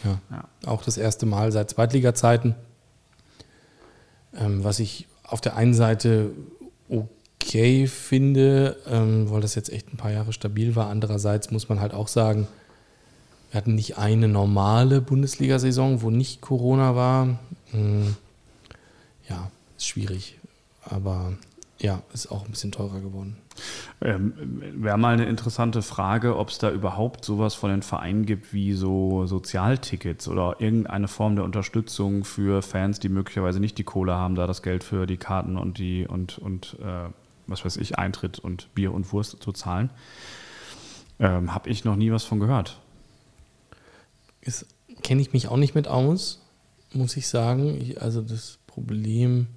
sie. Ja. Ja. Auch das erste Mal seit Zweitliga-Zeiten. Ähm, was ich auf der einen Seite okay finde, ähm, weil das jetzt echt ein paar Jahre stabil war. Andererseits muss man halt auch sagen, wir hatten nicht eine normale Bundesliga-Saison, wo nicht Corona war. Hm, ja, ist schwierig. Aber ja, ist auch ein bisschen teurer geworden. Ähm, Wäre mal eine interessante Frage, ob es da überhaupt sowas von den Vereinen gibt wie so Sozialtickets oder irgendeine Form der Unterstützung für Fans, die möglicherweise nicht die Kohle haben, da das Geld für die Karten und die und, und äh, was weiß ich, Eintritt und Bier und Wurst zu zahlen. Ähm, Habe ich noch nie was von gehört. Kenne ich mich auch nicht mit aus, muss ich sagen. Ich, also das Problem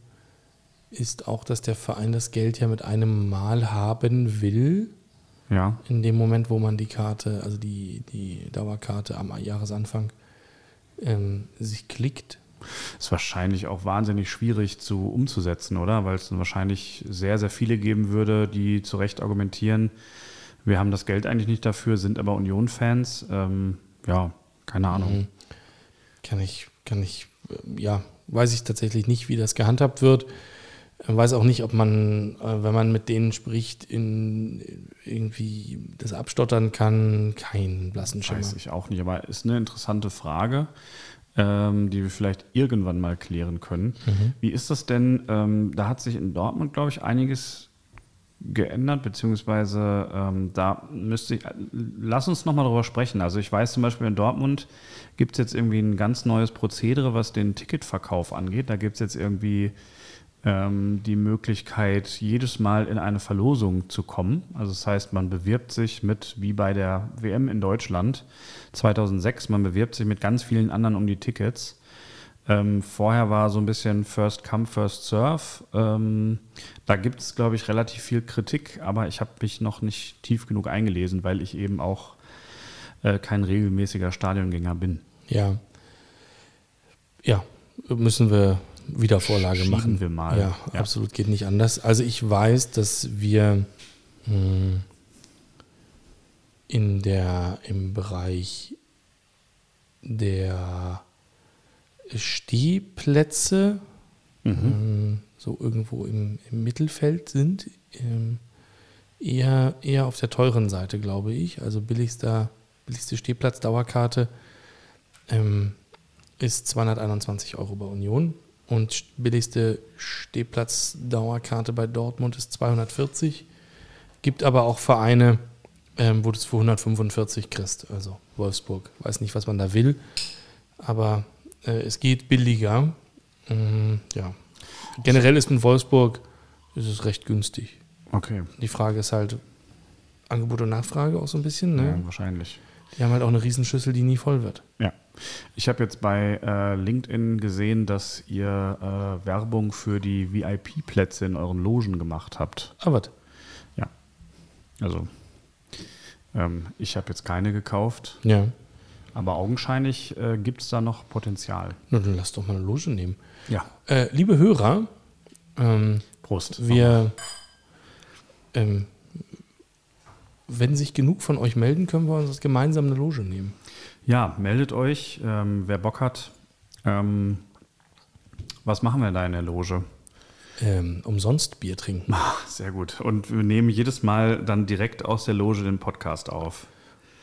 ist auch, dass der Verein das Geld ja mit einem Mal haben will. Ja. in dem Moment, wo man die Karte, also die, die Dauerkarte am Jahresanfang ähm, sich klickt. Ist wahrscheinlich auch wahnsinnig schwierig zu umzusetzen, oder? Weil es dann wahrscheinlich sehr, sehr viele geben würde, die zu Recht argumentieren, wir haben das Geld eigentlich nicht dafür, sind aber Union-Fans. Ähm, ja, keine Ahnung. Mhm. Kann ich, kann ich, äh, ja, weiß ich tatsächlich nicht, wie das gehandhabt wird. Äh, Weiß auch nicht, ob man, äh, wenn man mit denen spricht, in irgendwie das abstottern kann. Keinen blassen Schimmer. Weiß ich auch nicht, aber ist eine interessante Frage, ähm, die wir vielleicht irgendwann mal klären können. Wie ist das denn? Ähm, da hat sich in Dortmund, glaube ich, einiges geändert, beziehungsweise ähm, da müsste ich, lass uns nochmal drüber sprechen. Also ich weiß zum Beispiel in Dortmund gibt es jetzt irgendwie ein ganz neues Prozedere, was den Ticketverkauf angeht. Da gibt es jetzt irgendwie ähm, die Möglichkeit, jedes Mal in eine Verlosung zu kommen. Also das heißt, man bewirbt sich mit, wie bei der WM in Deutschland 2006, man bewirbt sich mit ganz vielen anderen um die Tickets. Ähm, vorher war so ein bisschen First Come, First Serve. Ähm, da gibt es, glaube ich, relativ viel Kritik, aber ich habe mich noch nicht tief genug eingelesen, weil ich eben auch äh, kein regelmäßiger Stadiongänger bin. Ja. Ja, müssen wir wieder Vorlage Schieben machen. wir mal. Ja, Ja. absolut geht nicht anders. Also ich weiß, dass wir mh, in der, im Bereich der Stehplätze ähm, so irgendwo im, im Mittelfeld sind. Ähm, eher, eher auf der teuren Seite, glaube ich. Also billigster, billigste Stehplatz-Dauerkarte ähm, ist 221 Euro bei Union und st- billigste Stehplatz-Dauerkarte bei Dortmund ist 240. Gibt aber auch Vereine, ähm, wo du es für 145 kriegst. Also Wolfsburg. Weiß nicht, was man da will, aber äh, es geht billiger. Mm, ja. Generell ist in Wolfsburg ist es recht günstig. Okay, Die Frage ist halt Angebot und Nachfrage auch so ein bisschen. Ne? ja, wahrscheinlich. Die haben halt auch eine Riesenschüssel, die nie voll wird. Ja. Ich habe jetzt bei äh, LinkedIn gesehen, dass ihr äh, Werbung für die VIP-Plätze in euren Logen gemacht habt. Aber Ja. Also, ähm, ich habe jetzt keine gekauft, ja, aber augenscheinlich äh, gibt es da noch Potenzial. na, dann lass doch mal eine Loge nehmen. Ja. Äh, liebe Hörer, ähm, Prost. wir, ähm, wenn sich genug von euch melden, können wir uns gemeinsam eine Loge nehmen. Ja, meldet euch, ähm, wer Bock hat. Ähm, was machen wir da in der Loge? Ähm, umsonst Bier trinken. Ah, sehr gut. Und wir nehmen jedes Mal dann direkt aus der Loge den Podcast auf.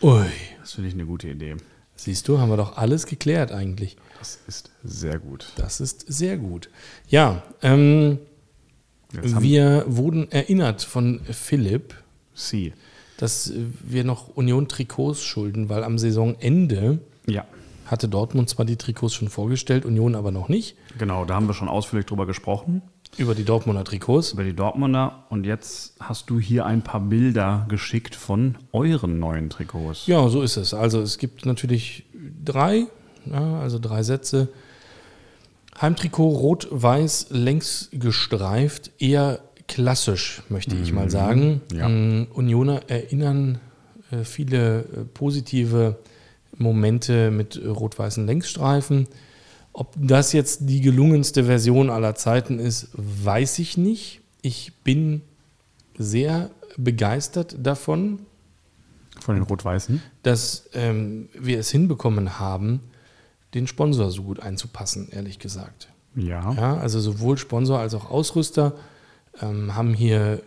Ui, Das finde ich eine gute Idee. siehst du, haben wir doch alles geklärt eigentlich. Das ist sehr gut. Das ist sehr gut. Ja, ähm, wir wurden erinnert von Philipp, Sie. Dass wir noch Union-Trikots schulden, weil am Saisonende Ja, hatte Dortmund zwar die Trikots schon vorgestellt, Union aber noch nicht. genau. Da haben wir schon ausführlich drüber gesprochen, Über die Dortmunder Trikots. über die Dortmunder. Und jetzt hast du hier ein paar Bilder geschickt von euren neuen Trikots. Ja, so ist es. Also es gibt natürlich drei, ja, also drei Sätze. Heimtrikot rot-weiß, längs gestreift, eher klassisch, möchte ich mal sagen. ja. Mm, Unioner erinnern äh, viele äh, positive Momente mit rot-weißen Längsstreifen. Ob das jetzt die gelungenste Version aller Zeiten ist, weiß ich nicht. Ich bin sehr begeistert davon, Von den Rot-Weißen. dass ähm, wir es hinbekommen haben, den Sponsor so gut einzupassen, ehrlich gesagt. Ja. Ja, also sowohl Sponsor als auch Ausrüster ähm, haben hier,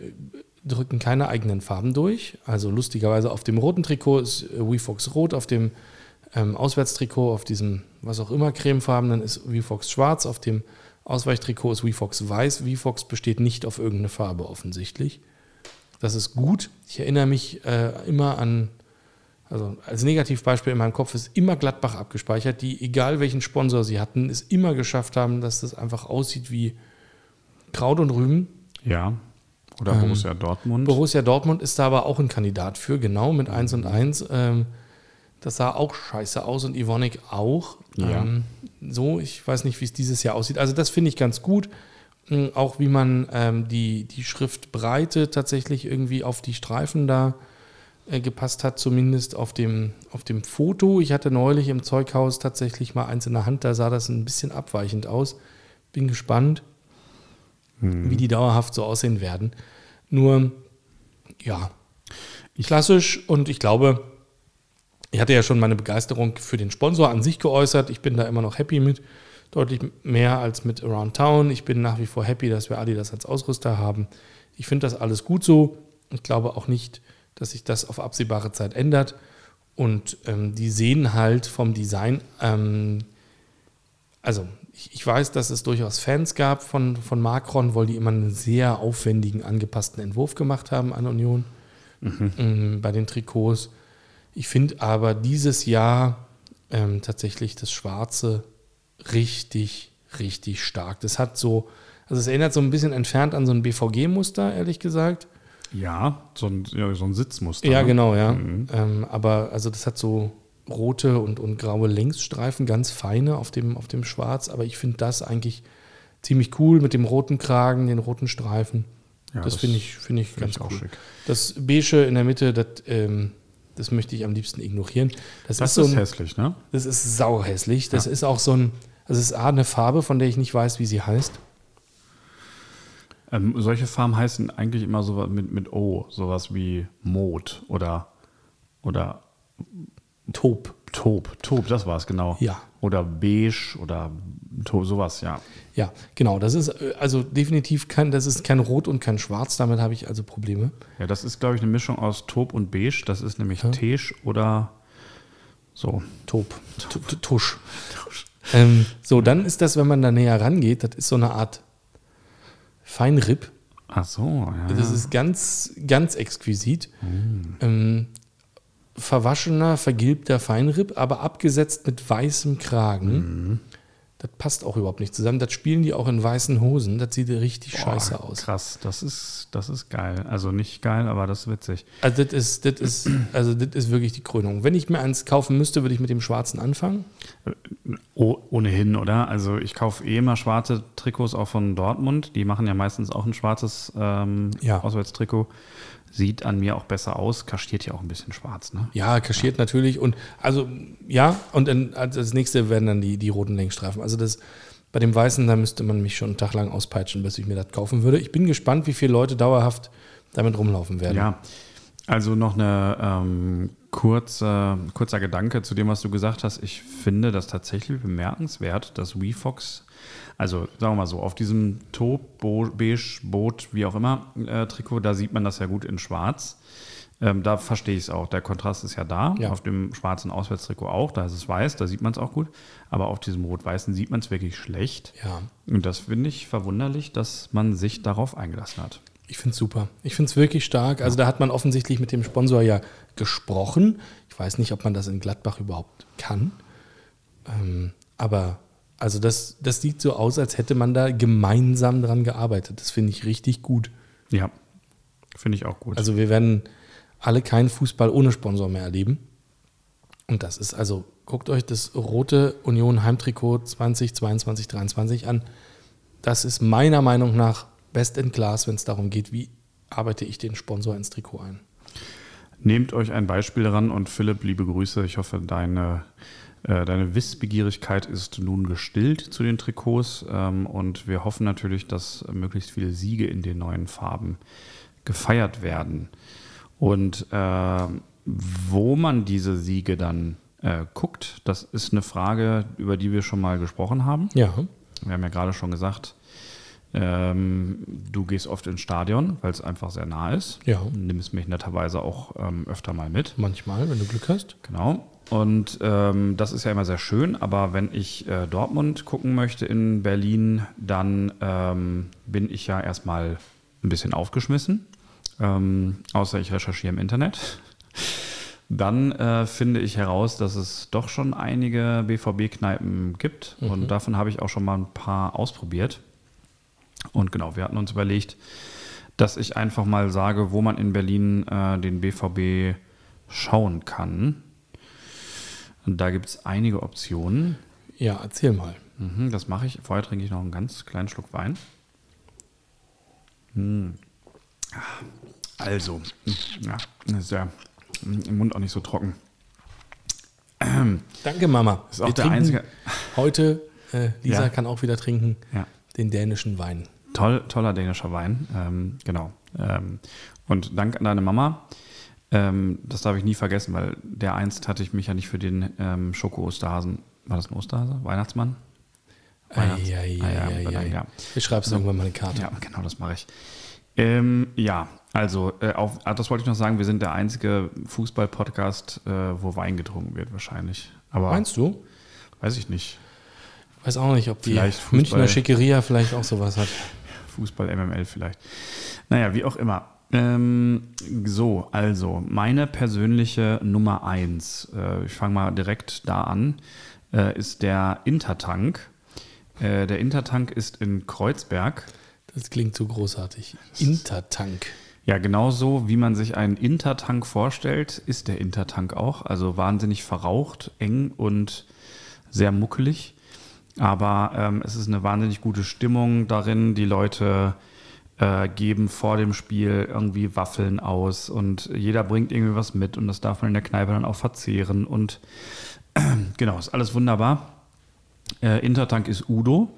drücken keine eigenen Farben durch. Also lustigerweise auf dem roten Trikot ist äh, WeFox rot, auf dem ähm, Auswärtstrikot, auf diesem, was auch immer, cremefarbenen ist WeFox schwarz, auf dem Ausweichtrikot ist WeFox weiß. WeFox besteht nicht auf irgendeine Farbe offensichtlich. Das ist gut. Ich erinnere mich äh, immer an, also als Negativbeispiel in meinem Kopf ist immer Gladbach abgespeichert, die, egal welchen Sponsor sie hatten, es immer geschafft haben, dass das einfach aussieht wie Kraut und Rüben. Ja. Oder Ähm, Borussia Dortmund. Borussia Dortmund ist da aber auch ein Kandidat für, genau mit 1 und 1. Ähm, das sah auch scheiße aus und Ivonik auch. Ja. Ähm, so, ich weiß nicht, wie es dieses Jahr aussieht. Also das finde ich ganz gut. Ähm, Auch wie man ähm, die, die Schriftbreite tatsächlich irgendwie auf die Streifen da äh, gepasst hat, zumindest auf dem, auf dem Foto. Ich hatte neulich im Zeughaus tatsächlich mal eins in der Hand, da sah das ein bisschen abweichend aus. Bin gespannt, Hm. wie die dauerhaft so aussehen werden. Nur, ja, klassisch und ich glaube, ich hatte ja schon meine Begeisterung für den Sponsor an sich geäußert. Ich bin da immer noch happy mit. Deutlich mehr als mit Around Town. Ich bin nach wie vor happy, dass wir Adidas als Ausrüster haben. Ich finde das alles gut so. Ich glaube auch nicht, dass sich das auf absehbare Zeit ändert. Und ähm, die sehen halt vom Design, ähm, also ich, weiß, dass es durchaus Fans gab von, von Macron, weil die immer einen sehr aufwendigen, angepassten Entwurf gemacht haben an Union ähm, bei den Trikots. Ich finde aber dieses Jahr ähm, tatsächlich das Schwarze richtig, richtig stark. Das hat so, also es erinnert so ein bisschen entfernt an so ein BVG-Muster, ehrlich gesagt. Ja, so ein, ja, so ein Sitzmuster. Ja, ne? genau, ja. Ähm, aber also das hat so rote und, und graue Längsstreifen, ganz feine auf dem, auf dem Schwarz. Aber ich finde das eigentlich ziemlich cool mit dem roten Kragen, den roten Streifen. Ja, das das finde ich, finde ich Finde ganz ich cool. schick. Das Beige in der Mitte, das, ähm, das möchte ich am liebsten ignorieren. Das, Das ist so ist ein, hässlich, ne? das ist sauhässlich. Das Ja. ist auch so ein, das ist A, eine Farbe, von der ich nicht weiß, wie sie heißt. Ähm, solche Farben heißen eigentlich immer so mit, mit O, sowas wie Mot oder, oder Taub. Taub. Taub, das war es, genau. Ja. Oder beige oder Taub, sowas, ja. Ja, genau. Das ist äh, also definitiv kein, das ist kein Rot und kein Schwarz. Damit habe ich also Probleme. Ja, das ist, glaube ich, eine Mischung aus Taub und beige. Das ist nämlich Teige oder so. Taub. Tu- tu- Tusch. Ähm, so, dann ist das, wenn man da näher rangeht, das ist so eine Art Feinripp. Ach so, ja. Das ist ganz, ganz exquisit. Ähm, verwaschener, vergilbter Feinripp, aber abgesetzt mit weißem Kragen. Das passt auch überhaupt nicht zusammen. Das spielen die auch in weißen Hosen. Das sieht richtig scheiße Boah, aus. Krass, das ist, das ist geil. Also nicht geil, aber das ist witzig. Also das ist, das ist, also das ist wirklich die Krönung. Wenn ich mir eins kaufen müsste, würde ich mit dem Schwarzen anfangen. Oh, ohnehin, oder? Also ich kaufe eh immer schwarze Trikots auch von Dortmund. Die machen ja meistens auch ein schwarzes ähm, Ja. Auswärtstrikot. Sieht an mir auch besser aus, kaschiert ja auch ein bisschen schwarz, ne? Ja, kaschiert natürlich. Und also, ja, und dann, als nächste werden dann die, die roten Längsstreifen. Also das bei dem Weißen, da müsste man mich schon einen Tag lang auspeitschen, bis ich mir das kaufen würde. Ich bin gespannt, wie viele Leute dauerhaft damit rumlaufen werden. Ja, also noch eine ähm, kurze, kurzer Gedanke zu dem, was du gesagt hast. Ich finde das tatsächlich bemerkenswert, dass WeFox, also sagen wir mal so, auf diesem Taub, Beige, Boot, wie auch immer, äh, Trikot, da sieht man das ja gut in schwarz. Ähm, da verstehe ich es auch. Der Kontrast ist ja da. Ja. Auf dem schwarzen Auswärtstrikot auch. Da ist es weiß, da sieht man es auch gut. Aber auf diesem rot-weißen sieht man es wirklich schlecht. Ja, Und das finde ich verwunderlich, dass man sich darauf eingelassen hat. ich finde es super. Ich finde es wirklich stark. Also da hat man offensichtlich mit dem Sponsor ja gesprochen. Ich weiß nicht, ob man das in Gladbach überhaupt kann. Ähm, aber also das, das sieht so aus, als hätte man da gemeinsam dran gearbeitet. Das finde ich richtig gut. Ja, finde ich auch gut. Also wir werden alle keinen Fußball ohne Sponsor mehr erleben. Und das ist also, guckt euch das rote Union Heimtrikot 2022, 23 an. Das ist meiner Meinung nach best in class, wenn es darum geht, wie arbeite ich den Sponsor ins Trikot ein. Nehmt euch ein Beispiel ran und Philipp, liebe Grüße. Ich hoffe, deine, deine Wissbegierigkeit ist nun gestillt zu den Trikots. Ähm, und wir hoffen natürlich, dass möglichst viele Siege in den neuen Farben gefeiert werden. Und äh, wo man diese Siege dann äh, guckt, das ist eine Frage, über die wir schon mal gesprochen haben. Ja, Wir haben ja gerade schon gesagt, ähm, du gehst oft ins Stadion, weil es einfach sehr nah ist. Ja. Nimmst mich netterweise auch ähm, öfter mal mit. manchmal, wenn du Glück hast. Genau. Und ähm, das ist ja immer sehr schön, aber wenn ich äh, Dortmund gucken möchte in Berlin, dann ähm, bin ich ja erstmal ein bisschen aufgeschmissen. Ähm, außer ich recherchiere im Internet. Dann äh, finde ich heraus, dass es doch schon einige BVB-Kneipen gibt. Und davon habe ich auch schon mal ein paar ausprobiert. Und genau, wir hatten uns überlegt, dass ich einfach mal sage, wo man in Berlin äh, den BVB schauen kann. Und da gibt es einige Optionen. Ja, erzähl mal. Mhm, das mache ich. Vorher trinke ich noch einen ganz kleinen Schluck Wein. Hm. Also, ja, ist ja Im Mund auch nicht so trocken. Danke, Mama. Ist auch Wir der einzige- Heute, äh, Lisa Ja. kann auch wieder trinken, Ja. den dänischen Wein. Toll, toller dänischer Wein. Ähm, genau. Ähm, und Dank an deine Mama. Ähm, das darf ich nie vergessen, weil der einst hatte ich mich ja nicht für den ähm, Schoko-Osterhasen. War das ein Osterhase? Weihnachtsmann? Weihnachts- Ei, ei, Ah, ja, ei, ei, ei. ja. Ich schreib's irgendwann mal eine Karte. Ja, genau, das mache ich. Ähm, ja, also, äh, auf, ah, das wollte ich noch sagen, wir sind der einzige Fußball-Podcast, äh, wo Wein getrunken wird, wahrscheinlich. Aber Meinst du? weiß ich nicht. Weiß auch nicht, ob die Münchner Schickeria vielleicht auch sowas hat. Fußball MML vielleicht. Naja, wie auch immer. Ähm, so, also meine persönliche Nummer eins, äh, ich fange mal direkt da an, äh, ist der Intertank. Äh, der Intertank ist in Kreuzberg. Das klingt so großartig. Intertank. Ja, genauso wie man sich einen Intertank vorstellt, ist der Intertank auch. Also wahnsinnig verraucht, eng und sehr muckelig. Aber ähm, es ist eine wahnsinnig gute Stimmung darin. Die Leute äh, geben vor dem Spiel irgendwie Waffeln aus und jeder bringt irgendwie was mit und das darf man in der Kneipe dann auch verzehren. Und genau, ist alles wunderbar. Äh, Intertank ist Udo.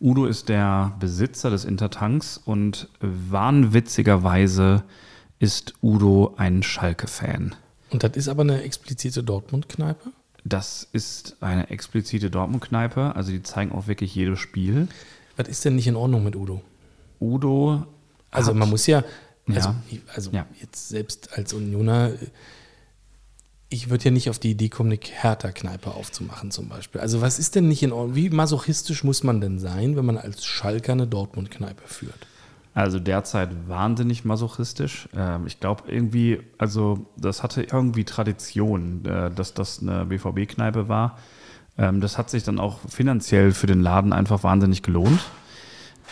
Udo ist der Besitzer des Intertanks und wahnwitzigerweise ist Udo ein Schalke-Fan. Und das ist aber eine explizite Dortmund-Kneipe? Das ist eine explizite Dortmund-Kneipe, also die zeigen auch wirklich jedes Spiel. Was ist denn nicht in Ordnung mit Udo? Udo. Also hat- man muss ja, also, Ja. also Ja. jetzt selbst als Unioner, ich würde ja nicht auf die Idee kommen, eine Hertha-Kneipe aufzumachen zum Beispiel. Also was ist denn nicht in Ordnung? Wie masochistisch muss man denn sein, wenn man als Schalker eine Dortmund-Kneipe führt? Also derzeit wahnsinnig masochistisch. Ähm, ich glaube irgendwie, also das hatte irgendwie Tradition, äh, dass das eine BVB-Kneipe war. Ähm, das hat sich dann auch finanziell für den Laden einfach wahnsinnig gelohnt.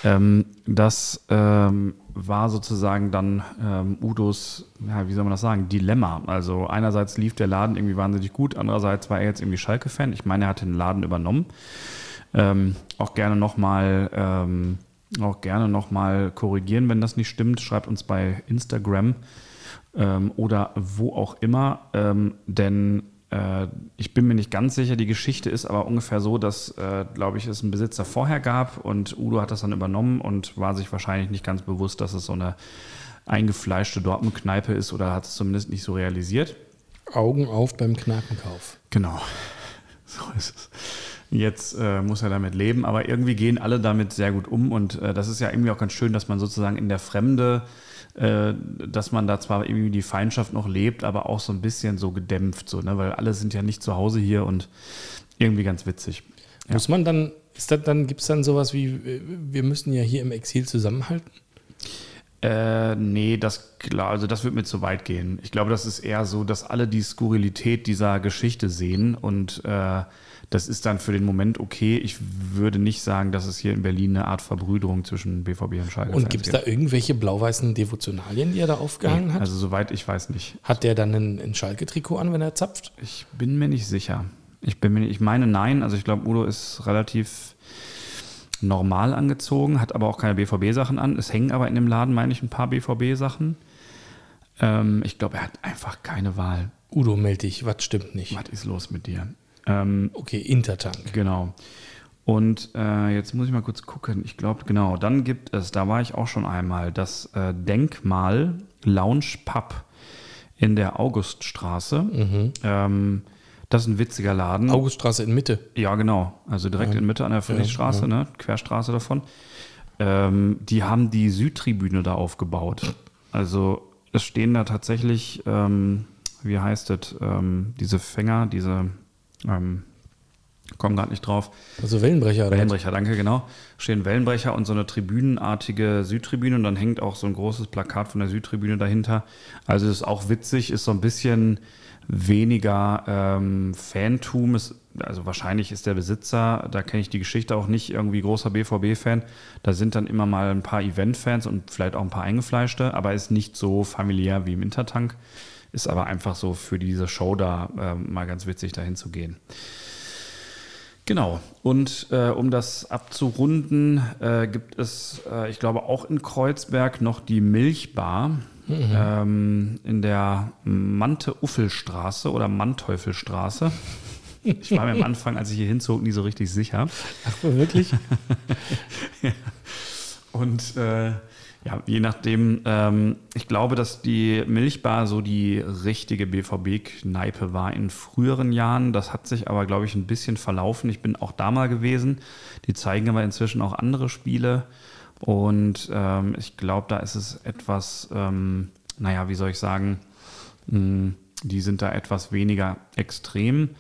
Ähm, das ähm, war sozusagen dann ähm, Udos, ja, wie soll man das sagen, Dilemma. Also einerseits lief der Laden irgendwie wahnsinnig gut, andererseits war er jetzt irgendwie Schalke-Fan. Ich meine, er hat den Laden übernommen. Ähm, auch gerne nochmal ähm, auch korrigieren, wenn das nicht stimmt. Schreibt uns bei Instagram ähm, oder wo auch immer. Ähm, denn ich bin mir nicht ganz sicher, die Geschichte ist aber ungefähr so, dass, äh, glaube ich, es einen Besitzer vorher gab und Udo hat das dann übernommen und war sich wahrscheinlich nicht ganz bewusst, dass es so eine eingefleischte Dortmund-Kneipe ist oder hat es zumindest nicht so realisiert. Augen auf beim Kneipenkauf. Genau. So ist es. Jetzt äh, muss er damit leben, aber irgendwie gehen alle damit sehr gut um und äh, das ist ja irgendwie auch ganz schön, dass man sozusagen in der Fremde, äh, dass man da zwar irgendwie die Feindschaft noch lebt, aber auch so ein bisschen so gedämpft, so, ne? weil alle sind ja nicht zu Hause hier und irgendwie ganz witzig. Ja. Muss man dann, ist das dann, gibt es dann sowas wie, äh, wir müssen ja hier im Exil zusammenhalten? Äh, nee, das klar, also das wird mir zu weit gehen. Ich glaube, das ist eher so, dass alle die Skurrilität dieser Geschichte sehen und äh, das ist dann für den Moment okay. Ich würde nicht sagen, dass es hier in Berlin eine Art Verbrüderung zwischen BVB und Schalke Und gibt es da irgendwelche blau-weißen Devotionalien, die er da aufgehangen hat? Also soweit ich weiß nicht. Hat der dann ein, ein Schalke-Trikot an, wenn er zapft? Ich bin mir nicht sicher. Ich bin mir nicht, ich meine nein, also ich glaube, Udo ist relativ normal angezogen, hat aber auch keine BVB-Sachen an. Es hängen aber in dem Laden, meine ich, ein paar BVB-Sachen. Ähm, ich glaube, er hat einfach keine Wahl. Udo, meld dich, was stimmt nicht? Was ist los mit dir? Ähm, Okay, Intertank. genau. Und äh, jetzt muss ich mal kurz gucken. Ich glaube, genau, dann gibt es, da war ich auch schon einmal, das äh, Denkmal Lounge Pub in der Auguststraße. Ähm, das ist ein witziger Laden. Auguststraße in Mitte. Ja, genau. Also direkt in Mitte an der Friedrichstraße, ne? Querstraße davon. Ähm, die haben die Südtribüne da aufgebaut. Also es stehen da tatsächlich, ähm, wie heißt es, ähm, diese Fänger, diese, ähm, kommen gerade nicht drauf. Also Wellenbrecher. Wellenbrecher, danke, genau. Stehen Wellenbrecher und so eine tribünenartige Südtribüne und dann hängt auch so ein großes Plakat von der Südtribüne dahinter. Also ist auch witzig, ist so ein bisschen weniger ähm, Fantum. Ist, also wahrscheinlich ist der Besitzer, da kenne ich die Geschichte auch nicht, irgendwie großer BVB-Fan. Da sind dann immer mal ein paar Event-Fans und vielleicht auch ein paar eingefleischte, aber ist nicht so familiär wie im Intertank. Ist aber einfach so für diese Show da ähm, mal ganz witzig, dahin zu gehen. Genau. Und äh, um das abzurunden, äh, gibt es, äh, ich glaube, auch in Kreuzberg noch die Milchbar. mhm. ähm, in der Mante-Uffelstraße oder Manteufelstraße. Ich war mir am Anfang, als ich hier hinzog, nie so richtig sicher. Ach, wirklich? ja. Und äh, ja, je nachdem, ähm, ich glaube, dass die Milchbar so die richtige BVB-Kneipe war in früheren Jahren. Das hat sich aber, glaube ich, ein bisschen verlaufen. Ich bin auch da mal gewesen. Die zeigen aber inzwischen auch andere Spiele. Und ähm, ich glaube, da ist es etwas, ähm, naja, wie soll ich sagen, mh, hm, die sind da etwas weniger extrem.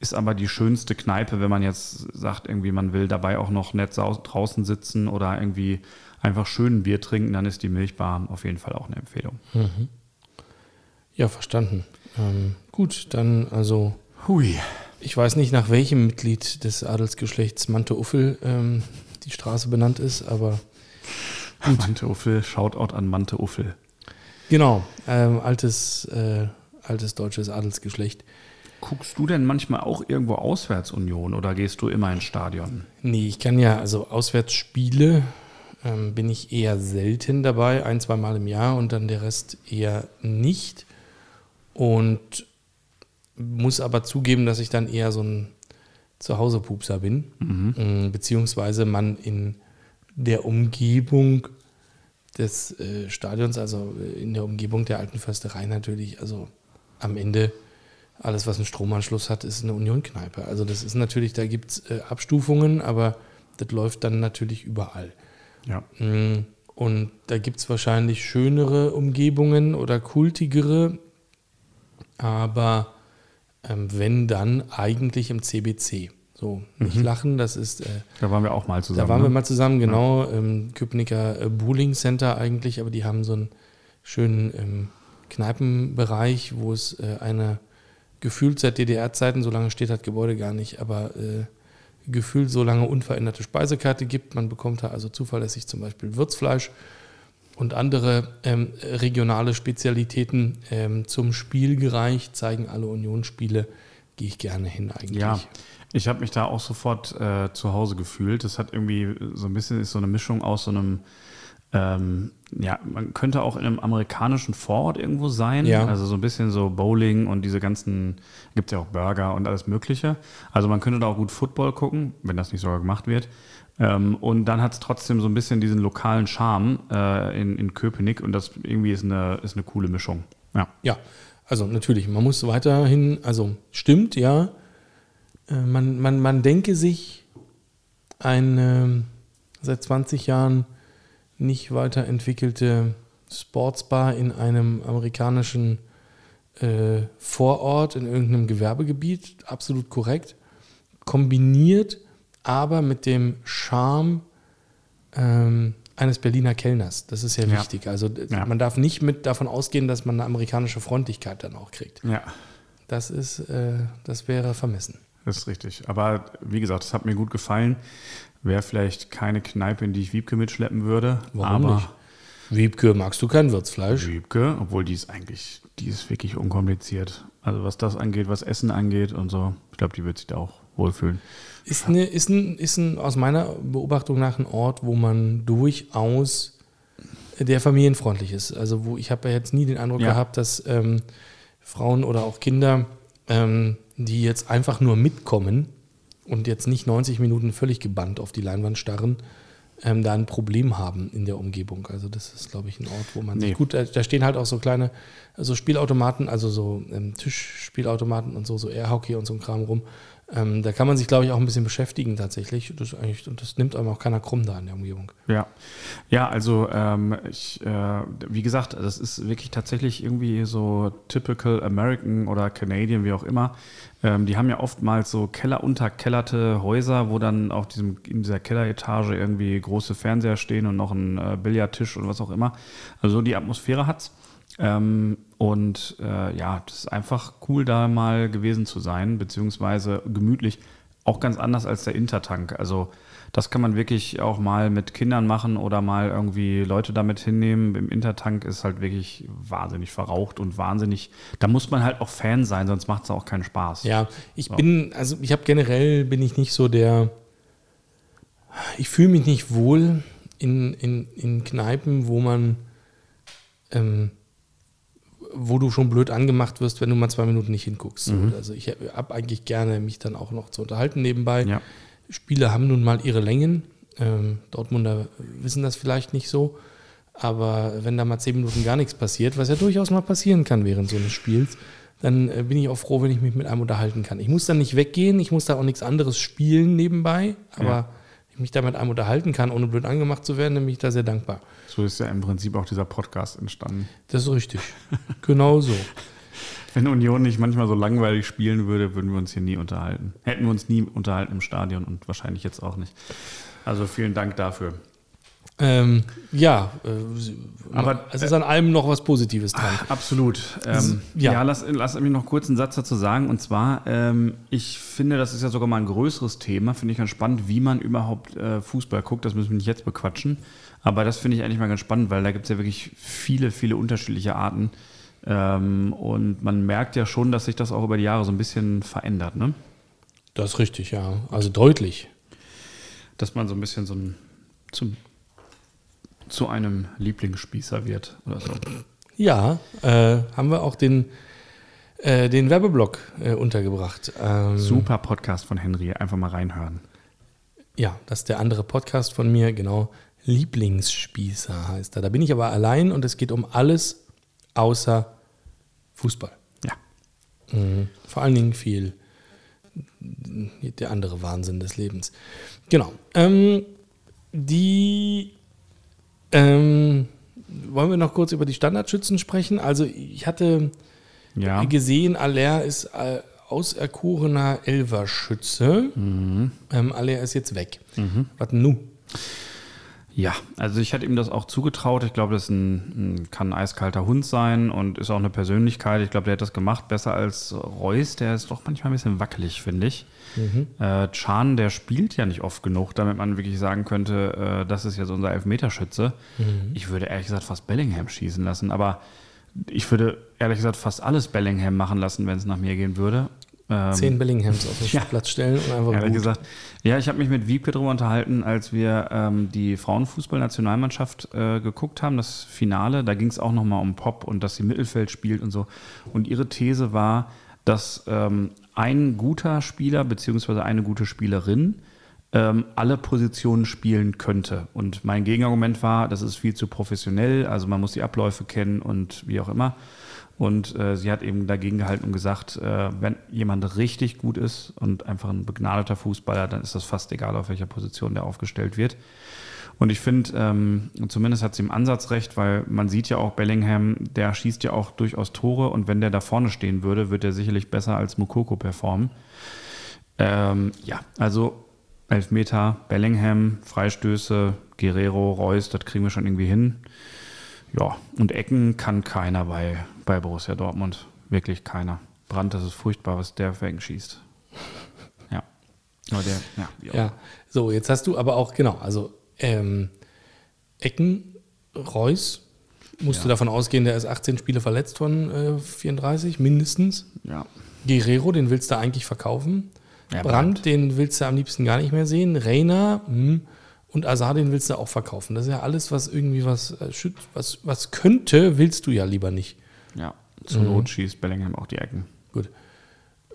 Ist aber die schönste Kneipe, wenn man jetzt sagt, irgendwie man will dabei auch noch nett draußen sitzen oder irgendwie einfach schön Bier trinken, dann ist die Milchbar auf jeden Fall auch eine Empfehlung. Mhm. Ja, verstanden. Ähm, gut, dann also. Hui. Ich weiß nicht, nach welchem Mitglied des Adelsgeschlechts Mante Uffel ähm, die Straße benannt ist, aber. Gut. Mante Uffel, Shoutout an Mante Uffel. Genau, ähm, altes, äh, altes deutsches Adelsgeschlecht. Guckst du denn manchmal auch irgendwo Auswärtsunion oder gehst du immer ins Stadion? Nee, ich kann ja, also Auswärtsspiele ähm, bin ich eher selten dabei, ein, zwei Mal im Jahr und dann der Rest eher nicht. Und muss aber zugeben, dass ich dann eher so ein Zuhause-Pupser bin, mhm. Ähm, beziehungsweise man in der Umgebung des äh, Stadions, also in der Umgebung der alten Försterei natürlich, also am Ende alles, was einen Stromanschluss hat, ist eine Union-Kneipe. Also das ist natürlich, da gibt es äh, Abstufungen, aber das läuft dann natürlich überall. Ja. Mm, und da gibt es wahrscheinlich schönere Umgebungen oder kultigere, aber ähm, wenn dann eigentlich im CBC. So, nicht mhm. lachen, das ist. Äh, da waren wir auch mal zusammen. Da waren ne? wir mal zusammen, genau. Ja. Im Köpenicker äh, Bowling Center eigentlich, aber die haben so einen schönen ähm, Kneipenbereich, wo es äh, eine gefühlt seit DDR-Zeiten, so lange steht das Gebäude gar nicht, aber äh, gefühlt so lange unveränderte Speisekarte gibt. Man bekommt da also zuverlässig zum Beispiel Würzfleisch und andere ähm, regionale Spezialitäten ähm, zum Spiel gereicht, zeigen alle Unionsspiele. Gehe ich gerne hin eigentlich. Ja, ich habe mich da auch sofort äh, zu Hause gefühlt. Das hat irgendwie so ein bisschen ist so eine Mischung aus so einem ähm, ja, man könnte auch in einem amerikanischen Vorort irgendwo sein. Ja. Also so ein bisschen so Bowling und diese ganzen, gibt es ja auch Burger und alles Mögliche. Also man könnte da auch gut Football gucken, wenn das nicht sogar gemacht wird. Ähm, und dann hat es trotzdem so ein bisschen diesen lokalen Charme äh, in, in Köpenick und das irgendwie ist eine, ist eine coole Mischung. Ja. ja, also natürlich, man muss weiterhin, also stimmt, ja. Äh, man, man, man denke sich eine seit 20 Jahren nicht weiterentwickelte Sportsbar in einem amerikanischen äh, Vorort, in irgendeinem Gewerbegebiet, absolut korrekt. Kombiniert aber mit dem Charme ähm, eines Berliner Kellners. Das ist ja, ja. wichtig. Also ja. man darf nicht mit davon ausgehen, dass man eine amerikanische Freundlichkeit dann auch kriegt. Ja. Das ist, äh, das wäre vermessen. Das ist richtig. Aber wie gesagt, es hat mir gut gefallen. Wäre vielleicht keine Kneipe, in die ich Wiebke mitschleppen würde. Warum aber nicht? Wiebke, magst du kein Würzfleisch? Wiebke, obwohl die ist eigentlich, die ist wirklich unkompliziert. Also was das angeht, was Essen angeht und so. Ich glaube, die wird sich da auch wohlfühlen. Ist, eine, ist, ein, ist ein, aus meiner Beobachtung nach ein Ort, wo man durchaus der familienfreundlich ist. Also wo ich habe ja jetzt nie den Eindruck ja. gehabt, dass ähm, Frauen oder auch Kinder, ähm, die jetzt einfach nur mitkommen, und jetzt nicht 90 Minuten völlig gebannt auf die Leinwand starren, ähm, da ein Problem haben in der Umgebung. Also das ist, glaube ich, ein Ort, wo man nee. sich gut, da, da, stehen halt auch so kleine so Spielautomaten, also so ähm, Tischspielautomaten und so, so Airhockey und so ein Kram rum. Ähm, da kann man sich, glaube ich, auch ein bisschen beschäftigen tatsächlich. Das und das nimmt einem auch keiner krumm da in der Umgebung. Ja, ja also ähm, ich, äh, wie gesagt, das ist wirklich tatsächlich irgendwie so typical American oder Canadian, wie auch immer. Ähm, die haben ja oftmals so kellerunterkellerte Häuser, wo dann auf diesem, in dieser Kelleretage irgendwie große Fernseher stehen und noch ein äh, Billardtisch und was auch immer. Also die Atmosphäre hat's. Ähm, und äh, ja, das ist einfach cool, da mal gewesen zu sein, beziehungsweise gemütlich. Auch ganz anders als der Intertank. Also das kann man wirklich auch mal mit Kindern machen oder mal irgendwie Leute damit hinnehmen. Im Intertank ist halt wirklich wahnsinnig verraucht und wahnsinnig. Da muss man halt auch Fan sein, sonst macht es auch keinen Spaß. Ja, ich so. bin, also ich habe generell bin ich nicht so der. Ich fühle mich nicht wohl in, in, in Kneipen, wo man ähm, wo du schon blöd angemacht wirst, wenn du mal zwei Minuten nicht hinguckst. Mhm. Also ich habe eigentlich gerne mich dann auch noch zu unterhalten nebenbei. Ja. Spiele haben nun mal ihre Längen. Ähm, Dortmunder wissen das vielleicht nicht so. Aber wenn da mal zehn Minuten gar nichts passiert, was ja durchaus mal passieren kann während so eines Spiels, dann äh, bin ich auch froh, wenn ich mich mit einem unterhalten kann. Ich muss dann nicht weggehen, ich muss da auch nichts anderes spielen nebenbei, aber ja. Ich mich da mit einem unterhalten kann, ohne blöd angemacht zu werden, dann bin ich da sehr dankbar. So ist ja im Prinzip auch dieser Podcast entstanden. Das ist richtig. genau so. Wenn Union nicht manchmal so langweilig spielen würde, würden wir uns hier nie unterhalten. Hätten wir uns nie unterhalten im Stadion und wahrscheinlich jetzt auch nicht. Also vielen Dank dafür. Ähm, ja, äh, aber es ist an allem noch was Positives dran. Absolut. Ähm, ja, ja lass, lass mich noch kurz einen Satz dazu sagen. Und zwar, ähm, ich finde, das ist ja sogar mal ein größeres Thema. Finde ich ganz spannend, wie man überhaupt äh, Fußball guckt. Das müssen wir nicht jetzt bequatschen. Aber das finde ich eigentlich mal ganz spannend, weil da gibt es ja wirklich viele, viele unterschiedliche Arten. Ähm, und man merkt ja schon, dass sich das auch über die Jahre so ein bisschen verändert. Ne? Das ist richtig, ja. Also deutlich. Dass man so ein bisschen so ein, zum zu einem Lieblingsspießer wird oder so. Ja, äh, haben wir auch den, äh, den Werbeblock äh, untergebracht. Ähm, Super Podcast von Henry, einfach mal reinhören. Ja, das ist der andere Podcast von mir, genau. Lieblingsspießer heißt er. Da bin ich aber allein und es geht um alles außer Fußball. Ja. Mhm. Vor allen Dingen viel der andere Wahnsinn des Lebens. Genau. Ähm, die ähm, wollen wir noch kurz über die Standardschützen sprechen? Also ich hatte ja. gesehen, Aller ist äh, auserkorener Elverschütze. Mhm. Ähm, Aller ist jetzt weg. Mhm. Was nu? Ja, also ich hatte ihm das auch zugetraut. Ich glaube, das ein, ein, kann ein eiskalter Hund sein und ist auch eine Persönlichkeit. Ich glaube, der hat das gemacht besser als Reus. Der ist doch manchmal ein bisschen wackelig, finde ich. Mhm. Äh, Chan, der spielt ja nicht oft genug, damit man wirklich sagen könnte, äh, das ist jetzt unser Elfmeterschütze. Mhm. Ich würde ehrlich gesagt fast Bellingham schießen lassen, aber ich würde ehrlich gesagt fast alles Bellingham machen lassen, wenn es nach mir gehen würde. Ähm, Zehn Bellinghams auf den ja. Platz stellen und einfach Ehrlich gut. gesagt. Ja, ich habe mich mit Wiebke darüber unterhalten, als wir ähm, die Frauenfußballnationalmannschaft äh, geguckt haben, das Finale. Da ging es auch nochmal um Pop und dass sie Mittelfeld spielt und so. Und ihre These war, dass ähm, ein guter Spieler bzw. eine gute Spielerin ähm, alle Positionen spielen könnte. Und mein Gegenargument war, das ist viel zu professionell, also man muss die Abläufe kennen und wie auch immer. Und äh, sie hat eben dagegen gehalten und gesagt, äh, wenn jemand richtig gut ist und einfach ein begnadeter Fußballer, dann ist das fast egal, auf welcher Position der aufgestellt wird. Und ich finde, ähm, zumindest hat sie im Ansatz recht, weil man sieht ja auch Bellingham, der schießt ja auch durchaus Tore und wenn der da vorne stehen würde, wird er sicherlich besser als Mukoko performen. Ähm, ja, also Elfmeter, Bellingham, Freistöße, Guerrero, Reus, das kriegen wir schon irgendwie hin. Ja, und Ecken kann keiner bei, bei Borussia Dortmund. Wirklich keiner. Brand, das ist furchtbar, was der für Ecken schießt. Ja. Der, ja, ja, so, jetzt hast du aber auch, genau, also ähm, Ecken, Reus, musst ja. du davon ausgehen, der ist 18 Spiele verletzt von äh, 34, mindestens. Ja. Guerrero, den willst du eigentlich verkaufen. Ja, Brandt, den willst du am liebsten gar nicht mehr sehen. Reiner hm. und Azar, den willst du auch verkaufen. Das ist ja alles, was irgendwie was, äh, was, was könnte, willst du ja lieber nicht. Ja, zur mhm. Not schießt Bellingham auch die Ecken. Gut.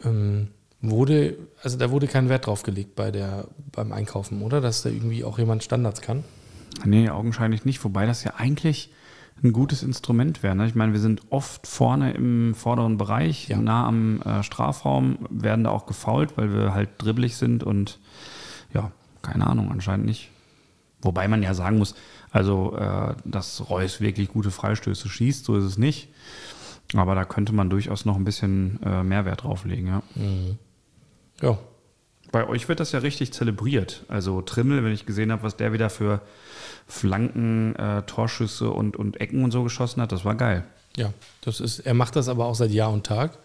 Ähm, Wurde, also da wurde kein Wert drauf gelegt bei der, beim Einkaufen, oder? Dass da irgendwie auch jemand Standards kann? Nee, augenscheinlich nicht. Wobei das ja eigentlich ein gutes Instrument wäre. Ne? Ich meine, wir sind oft vorne im vorderen Bereich, ja. nah am äh, Strafraum, werden da auch gefault, weil wir halt dribbelig sind und ja, keine Ahnung, anscheinend nicht. Wobei man ja sagen muss, also, äh, dass Reus wirklich gute Freistöße schießt, so ist es nicht. Aber da könnte man durchaus noch ein bisschen äh, Mehrwert drauflegen, ja. Mhm. Ja. Bei euch wird das ja richtig zelebriert. Also Trimmel, wenn ich gesehen habe, was der wieder für Flanken, äh, Torschüsse und, und Ecken und so geschossen hat, das war geil. Ja, das ist, er macht das aber auch seit Jahr und Tag.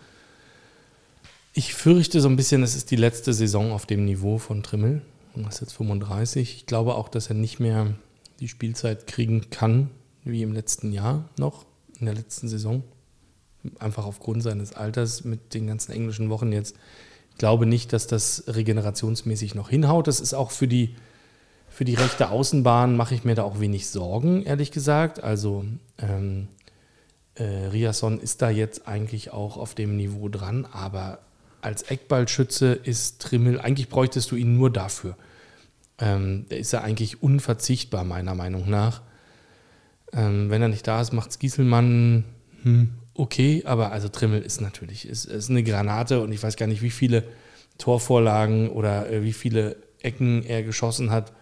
Ich fürchte so ein bisschen, es ist die letzte Saison auf dem Niveau von Trimmel. Er ist jetzt 35. Ich glaube auch, dass er nicht mehr die Spielzeit kriegen kann, wie im letzten Jahr noch, in der letzten Saison. Einfach aufgrund seines Alters mit den ganzen englischen Wochen jetzt glaube nicht, dass das regenerationsmäßig noch hinhaut. Das ist auch für die, für die rechte Außenbahn, mache ich mir da auch wenig Sorgen, ehrlich gesagt. Also ähm, äh, Riasson ist da jetzt eigentlich auch auf dem Niveau dran, aber als Eckballschütze ist Trimmel, eigentlich bräuchtest du ihn nur dafür. Ähm, der ist ja eigentlich unverzichtbar, meiner Meinung nach. Ähm, wenn er nicht da ist, macht es Gieselmann hm, okay, aber also Trimmel ist natürlich ist, ist eine Granate und ich weiß gar nicht, wie viele Torvorlagen oder äh, wie viele Ecken er geschossen hat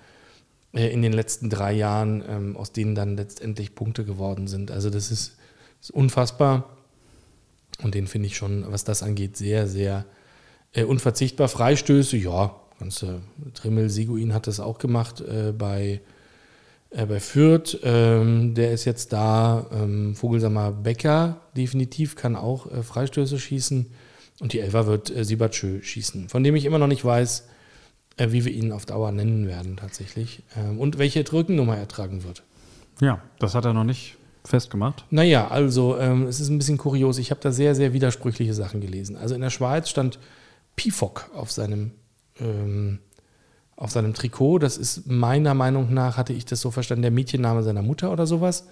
äh, in den letzten drei Jahren, ähm, aus denen dann letztendlich Punkte geworden sind. Also das ist, ist unfassbar und den finde ich schon, was das angeht, sehr, sehr äh, unverzichtbar. Freistöße, ja, ganze Trimmel Seguin hat das auch gemacht äh, bei äh, bei Fürth, ähm, der ist jetzt da. Ähm, Vogelsammer Becker definitiv kann auch äh, Freistöße schießen. Und die Elfer wird äh, Sibatschö schießen, von dem ich immer noch nicht weiß, äh, wie wir ihn auf Dauer nennen werden tatsächlich. Ähm, und welche Rückennummer er tragen wird. Ja, das hat er noch nicht festgemacht. Naja, also ähm, es ist ein bisschen kurios. Ich habe da sehr, sehr widersprüchliche Sachen gelesen. Also in der Schweiz stand Pifok auf seinem ähm, auf seinem Trikot. Das ist meiner Meinung nach, hatte ich das so verstanden, der Mädchenname seiner Mutter oder sowas.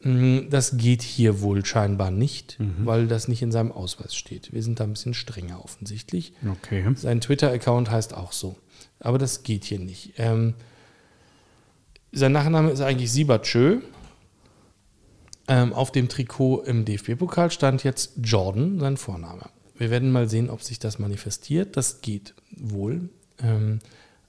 Mm, das geht hier wohl scheinbar nicht, mhm. weil das nicht in seinem Ausweis steht. Wir sind da ein bisschen strenger offensichtlich. Okay. Sein Twitter-Account heißt auch so. Aber das geht hier nicht. Ähm, sein Nachname ist eigentlich Sibatschö. Ähm, auf dem Trikot im DFB-Pokal stand jetzt Jordan, sein Vorname. Wir werden mal sehen, ob sich das manifestiert. Das geht wohl. Ähm,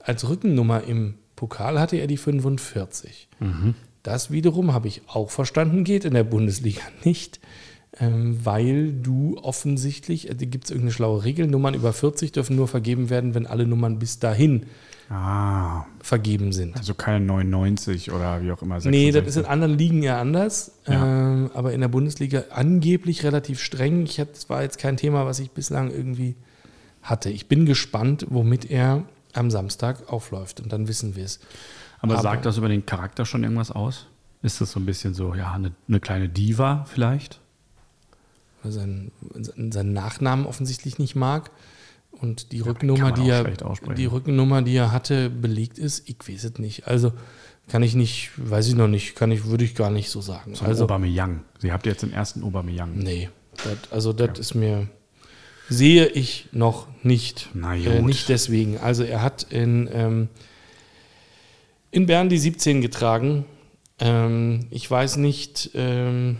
als Rückennummer im Pokal hatte er die 45. Mhm. Das wiederum habe ich auch verstanden, geht in der Bundesliga nicht, ähm, weil du offensichtlich, äh, gibt es irgendeine schlaue Regel, Nummern über 40 dürfen nur vergeben werden, wenn alle Nummern bis dahin ah, vergeben sind. Also keine 99 oder wie auch immer. 66. Nee, das ist in anderen Ligen ja anders, ja. Ähm, aber in der Bundesliga angeblich relativ streng. Ich das war jetzt kein Thema, was ich bislang irgendwie hatte. Ich bin gespannt, womit er am Samstag aufläuft und dann wissen wir es. Aber, Aber, sagt das über den Charakter schon irgendwas aus? Ist das so ein bisschen so, ja, eine, eine kleine Diva vielleicht? Sein, seinen Nachnamen offensichtlich nicht mag und die ja, Rückennummer, die er, die Rückennummer, die er hatte, belegt ist, ich weiß es nicht. Also kann ich nicht, weiß ich noch nicht, kann ich, würde ich gar nicht so sagen. So also, Aubameyang. Sie habt jetzt den ersten Aubameyang. Nee, dat, also das ja. ist mir, sehe ich noch nicht. Na äh, nicht deswegen. Also er hat in, ähm, in Bern die 17 getragen. Ähm, ich weiß nicht, ähm,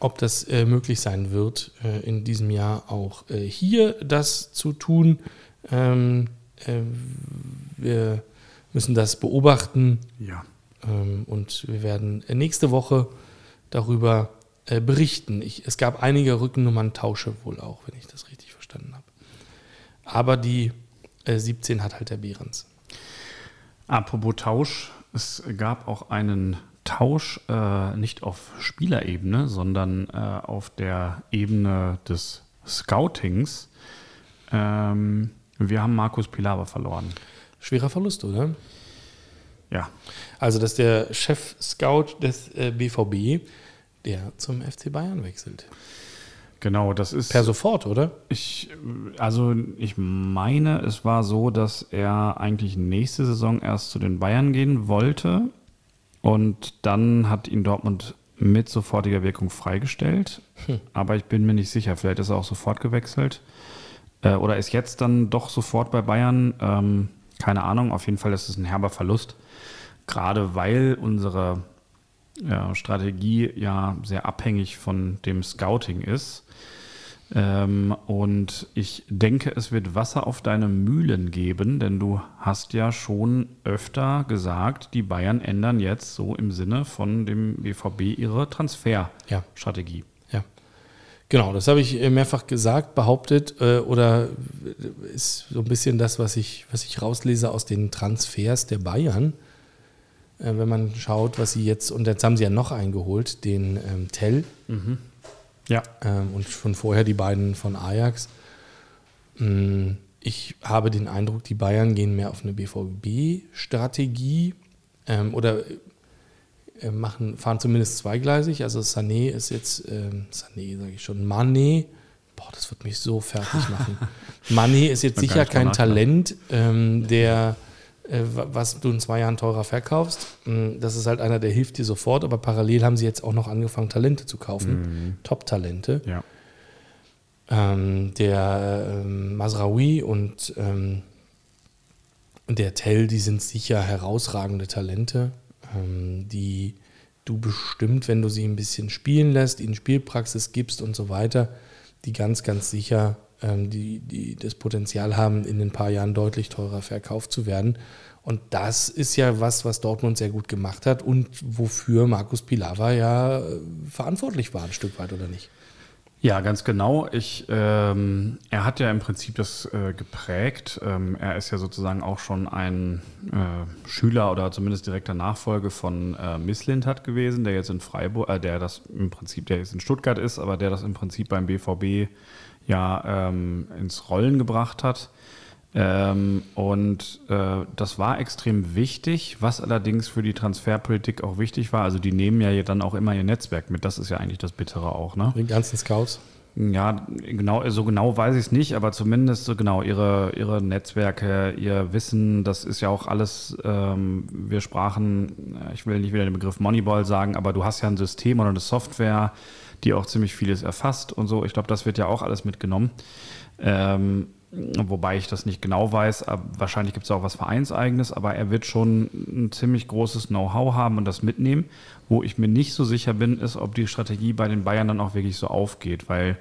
ob das äh, möglich sein wird, äh, in diesem Jahr auch äh, hier das zu tun. Ähm, äh, wir müssen das beobachten. Ja. Ähm, und wir werden nächste Woche darüber äh, berichten. Ich, es gab einige Rückennummern-Tausche wohl auch, wenn ich das richtig verstanden habe. Aber die äh, 17 hat halt der Behrens. Apropos Tausch, es gab auch einen Tausch äh, nicht auf Spielerebene, sondern äh, auf der Ebene des Scoutings. Ähm, wir haben Markus Pilawa verloren. Schwerer Verlust, oder? Ja. Also, dass der Chef-Scout des äh, BVB der zum FC Bayern wechselt. Genau, das ist. Per sofort, oder? Ich, also ich meine, es war so, dass er eigentlich nächste Saison erst zu den Bayern gehen wollte. Und dann hat ihn Dortmund mit sofortiger Wirkung freigestellt. Hm. Aber ich bin mir nicht sicher. Vielleicht ist er auch sofort gewechselt. Äh, oder ist jetzt dann doch sofort bei Bayern. Ähm, keine Ahnung. Auf jeden Fall ist es ein herber Verlust. Gerade weil unsere ja, Strategie ja sehr abhängig von dem Scouting ist. Ähm, und ich denke, es wird Wasser auf deine Mühlen geben, denn du hast ja schon öfter gesagt, die Bayern ändern jetzt so im Sinne von dem BVB ihre Transferstrategie. Ja. ja. Genau, das habe ich äh, mehrfach gesagt, behauptet äh, oder ist so ein bisschen das, was ich, was ich rauslese aus den Transfers der Bayern äh, wenn man schaut, was sie jetzt, und jetzt haben sie ja noch eingeholt, den ähm, Tell. Mhm. Ja. Ähm, und schon vorher die beiden von Ajax. Mm, ich habe den Eindruck, die Bayern gehen mehr auf eine BVB-Strategie ähm, oder äh, machen, fahren zumindest zweigleisig. Also Sané ist jetzt, ähm, Sané sage ich schon, Mané, boah, das wird mich so fertig machen. Mané ist jetzt sicher kein Talent, ähm, der äh, was du in zwei Jahren teurer verkaufst. Mm, das ist halt einer, der hilft dir sofort, aber parallel haben sie jetzt auch noch angefangen, Talente zu kaufen. Mhm. Top-Talente. Ja. Ähm, der ähm, Masraoui und ähm, der Tell, die sind sicher herausragende Talente, ähm, die du bestimmt, wenn du sie ein bisschen spielen lässt, ihnen Spielpraxis gibst und so weiter, die ganz, ganz sicher die, die das Potenzial haben, in ein paar Jahren deutlich teurer verkauft zu werden. Und das ist ja was, was Dortmund sehr gut gemacht hat und wofür Markus Pilawa ja äh, verantwortlich war, ein Stück weit, oder nicht? Ja, ganz genau. Ich, ähm, er hat ja im Prinzip das äh, geprägt. Ähm, er ist ja sozusagen auch schon ein äh, Schüler oder zumindest direkter Nachfolge von äh, Misslintat gewesen, der jetzt in Freiburg, äh, der das im Prinzip, der jetzt in Stuttgart ist, aber der das im Prinzip beim BVB ja ähm, ins Rollen gebracht hat. Ähm, und äh, das war extrem wichtig, was allerdings für die Transferpolitik auch wichtig war. Also die nehmen ja dann auch immer ihr Netzwerk mit. Das ist ja eigentlich das Bittere auch. Ne? Die ganzen Scouts. Ja, genau, so genau weiß ich es nicht, aber zumindest so genau ihre, ihre Netzwerke, ihr Wissen, das ist ja auch alles, ähm, wir sprachen, ich will nicht wieder den Begriff Moneyball sagen, aber du hast ja ein System oder eine Software, die auch ziemlich vieles erfasst und so. Ich glaube, das wird ja auch alles mitgenommen. Ähm, Wobei ich das nicht genau weiß, wahrscheinlich gibt es auch was Vereinseigenes, aber er wird schon ein ziemlich großes Know-how haben und das mitnehmen. Wo ich mir nicht so sicher bin, ist, ob die Strategie bei den Bayern dann auch wirklich so aufgeht, weil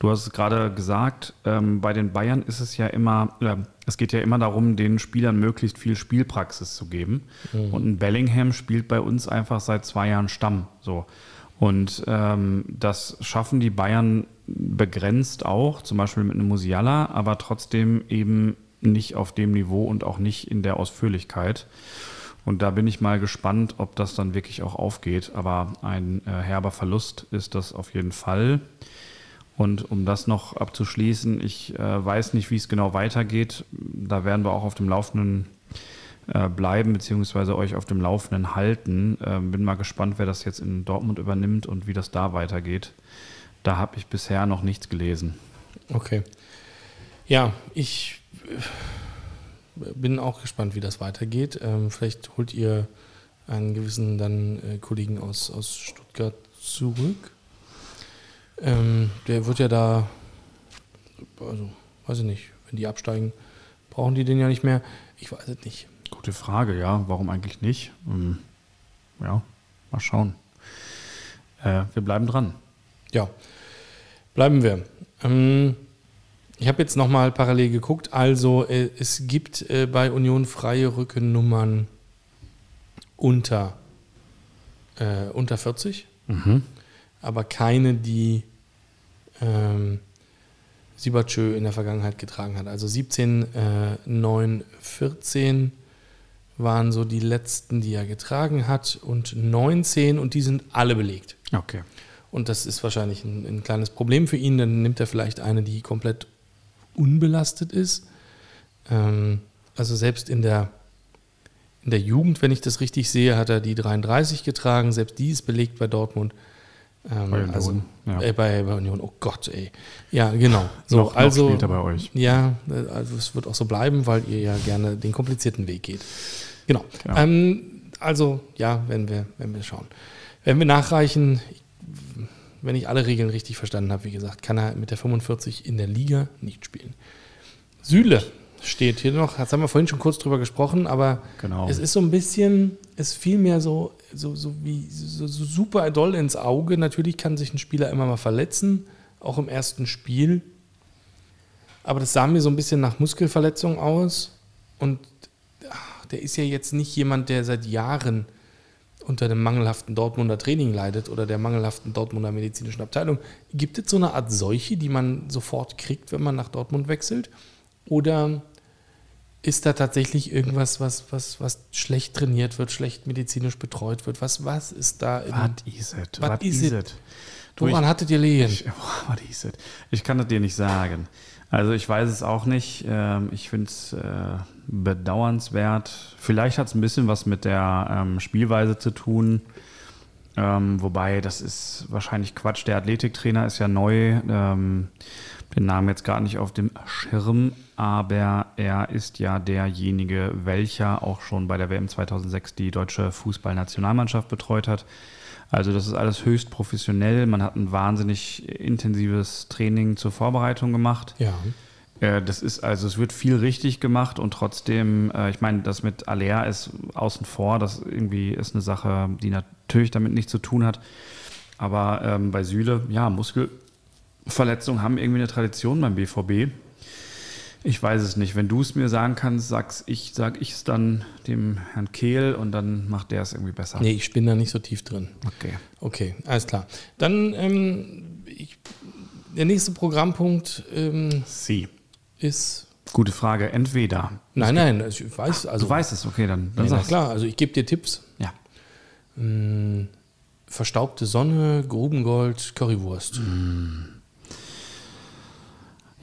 du hast es gerade gesagt, ähm, bei den Bayern ist es ja immer, äh, es geht ja immer darum, den Spielern möglichst viel Spielpraxis zu geben. Mhm. Und ein Bellingham spielt bei uns einfach seit zwei Jahren Stamm. So. Und ähm, das schaffen die Bayern begrenzt auch, zum Beispiel mit einem Musiala, aber trotzdem eben nicht auf dem Niveau und auch nicht in der Ausführlichkeit. Und da bin ich mal gespannt, ob das dann wirklich auch aufgeht. Aber ein äh, herber Verlust ist das auf jeden Fall. Und um das noch abzuschließen, ich äh, weiß nicht, wie es genau weitergeht. Da werden wir auch auf dem Laufenden äh, bleiben, beziehungsweise euch auf dem Laufenden halten. Ähm, bin mal gespannt, wer das jetzt in Dortmund übernimmt und wie das da weitergeht. Da habe ich bisher noch nichts gelesen. Okay. Ja, ich äh, bin auch gespannt, wie das weitergeht. Ähm, vielleicht holt ihr einen gewissen dann äh, Kollegen aus, aus Stuttgart zurück. Ähm, der wird ja da, also weiß ich nicht, wenn die absteigen, brauchen die den ja nicht mehr. Ich weiß es nicht. Gute Frage, ja. Warum eigentlich nicht? Hm. Ja, mal schauen. Äh, wir bleiben dran. Ja, bleiben wir. Ähm, ich habe jetzt nochmal parallel geguckt. Also äh, es gibt äh, bei Union freie Rückennummern unter, unter 40, mhm. aber keine, die ähm, Sibachö in der Vergangenheit getragen hat. Also 17, äh, 9, 14 waren so die letzten, die er getragen hat und 19 und die sind alle belegt. Okay. Und das ist wahrscheinlich ein, ein, kleines Problem für ihn. Dann nimmt er vielleicht eine, die komplett unbelastet ist. Ähm, also selbst in der, in der Jugend, wenn ich das richtig sehe, hat er die 33 getragen. Selbst die ist belegt bei Dortmund. Ähm, bei Union, also, ja. äh, bei, bei, Union, oh Gott, ey. Ja, genau. So, noch, also, noch bei euch. Ja, also es wird auch so bleiben, weil ihr ja gerne den komplizierten Weg geht. Genau. genau. Ähm, also, ja, wenn wir, wenn wir schauen. Wenn wir nachreichen, wenn ich alle Regeln richtig verstanden habe, wie gesagt, kann er mit der 45 in der Liga nicht spielen. Süle steht hier noch, das haben wir vorhin schon kurz drüber gesprochen, aber genau. es ist so ein bisschen, es fiel mir so, so, so wie so, so super doll ins Auge. Natürlich kann sich ein Spieler immer mal verletzen, auch im ersten Spiel. Aber das sah mir so ein bisschen nach Muskelverletzung aus. Und der ist ja jetzt nicht jemand, der seit Jahren unter dem mangelhaften Dortmunder Training leidet oder der mangelhaften Dortmunder medizinischen Abteilung. Gibt es so eine Art Seuche, die man sofort kriegt, wenn man nach Dortmund wechselt? Oder ist da tatsächlich irgendwas, was, was, was schlecht trainiert wird, schlecht medizinisch betreut wird? Was, was ist da? Was is it? Was is it? Woran hattet ihr Lehen? Was is it? Ich kann das dir nicht sagen. Also ich weiß es auch nicht. Ähm, ich finde es äh, bedauernswert. Vielleicht hat es ein bisschen was mit der ähm, Spielweise zu tun. Ähm, wobei, das ist wahrscheinlich Quatsch. Der Athletiktrainer ist ja neu. den Namen jetzt gar nicht auf dem Schirm, aber er ist ja derjenige, welcher auch schon bei der WM 2006 die deutsche Fußballnationalmannschaft betreut hat. Also das ist alles höchst professionell. Man hat ein wahnsinnig intensives Training zur Vorbereitung gemacht. Ja. Äh, Das ist also, es wird viel richtig gemacht und trotzdem, äh, ich meine, das mit Alea ist außen vor, das irgendwie ist eine Sache, die natürlich damit nichts zu tun hat. Aber ähm, bei Süle, ja, Muskelverletzungen haben irgendwie eine Tradition beim BVB. Ich weiß es nicht. Wenn du es mir sagen kannst, sag's ich, sag ich es dann dem Herrn Kehl und dann macht der es irgendwie besser. Nee, ich bin da nicht so tief drin. Okay. Okay, alles klar. Dann ähm, ich, der nächste Programmpunkt ähm, Sie. ist. Gute Frage. Entweder. Nein, nein, also ich weiß, also. du weißt es, okay, dann, dann Nee, sag's. klar, also ich gebe dir Tipps. Ja. Mm, verstaubte Sonne, Grubengold, Currywurst.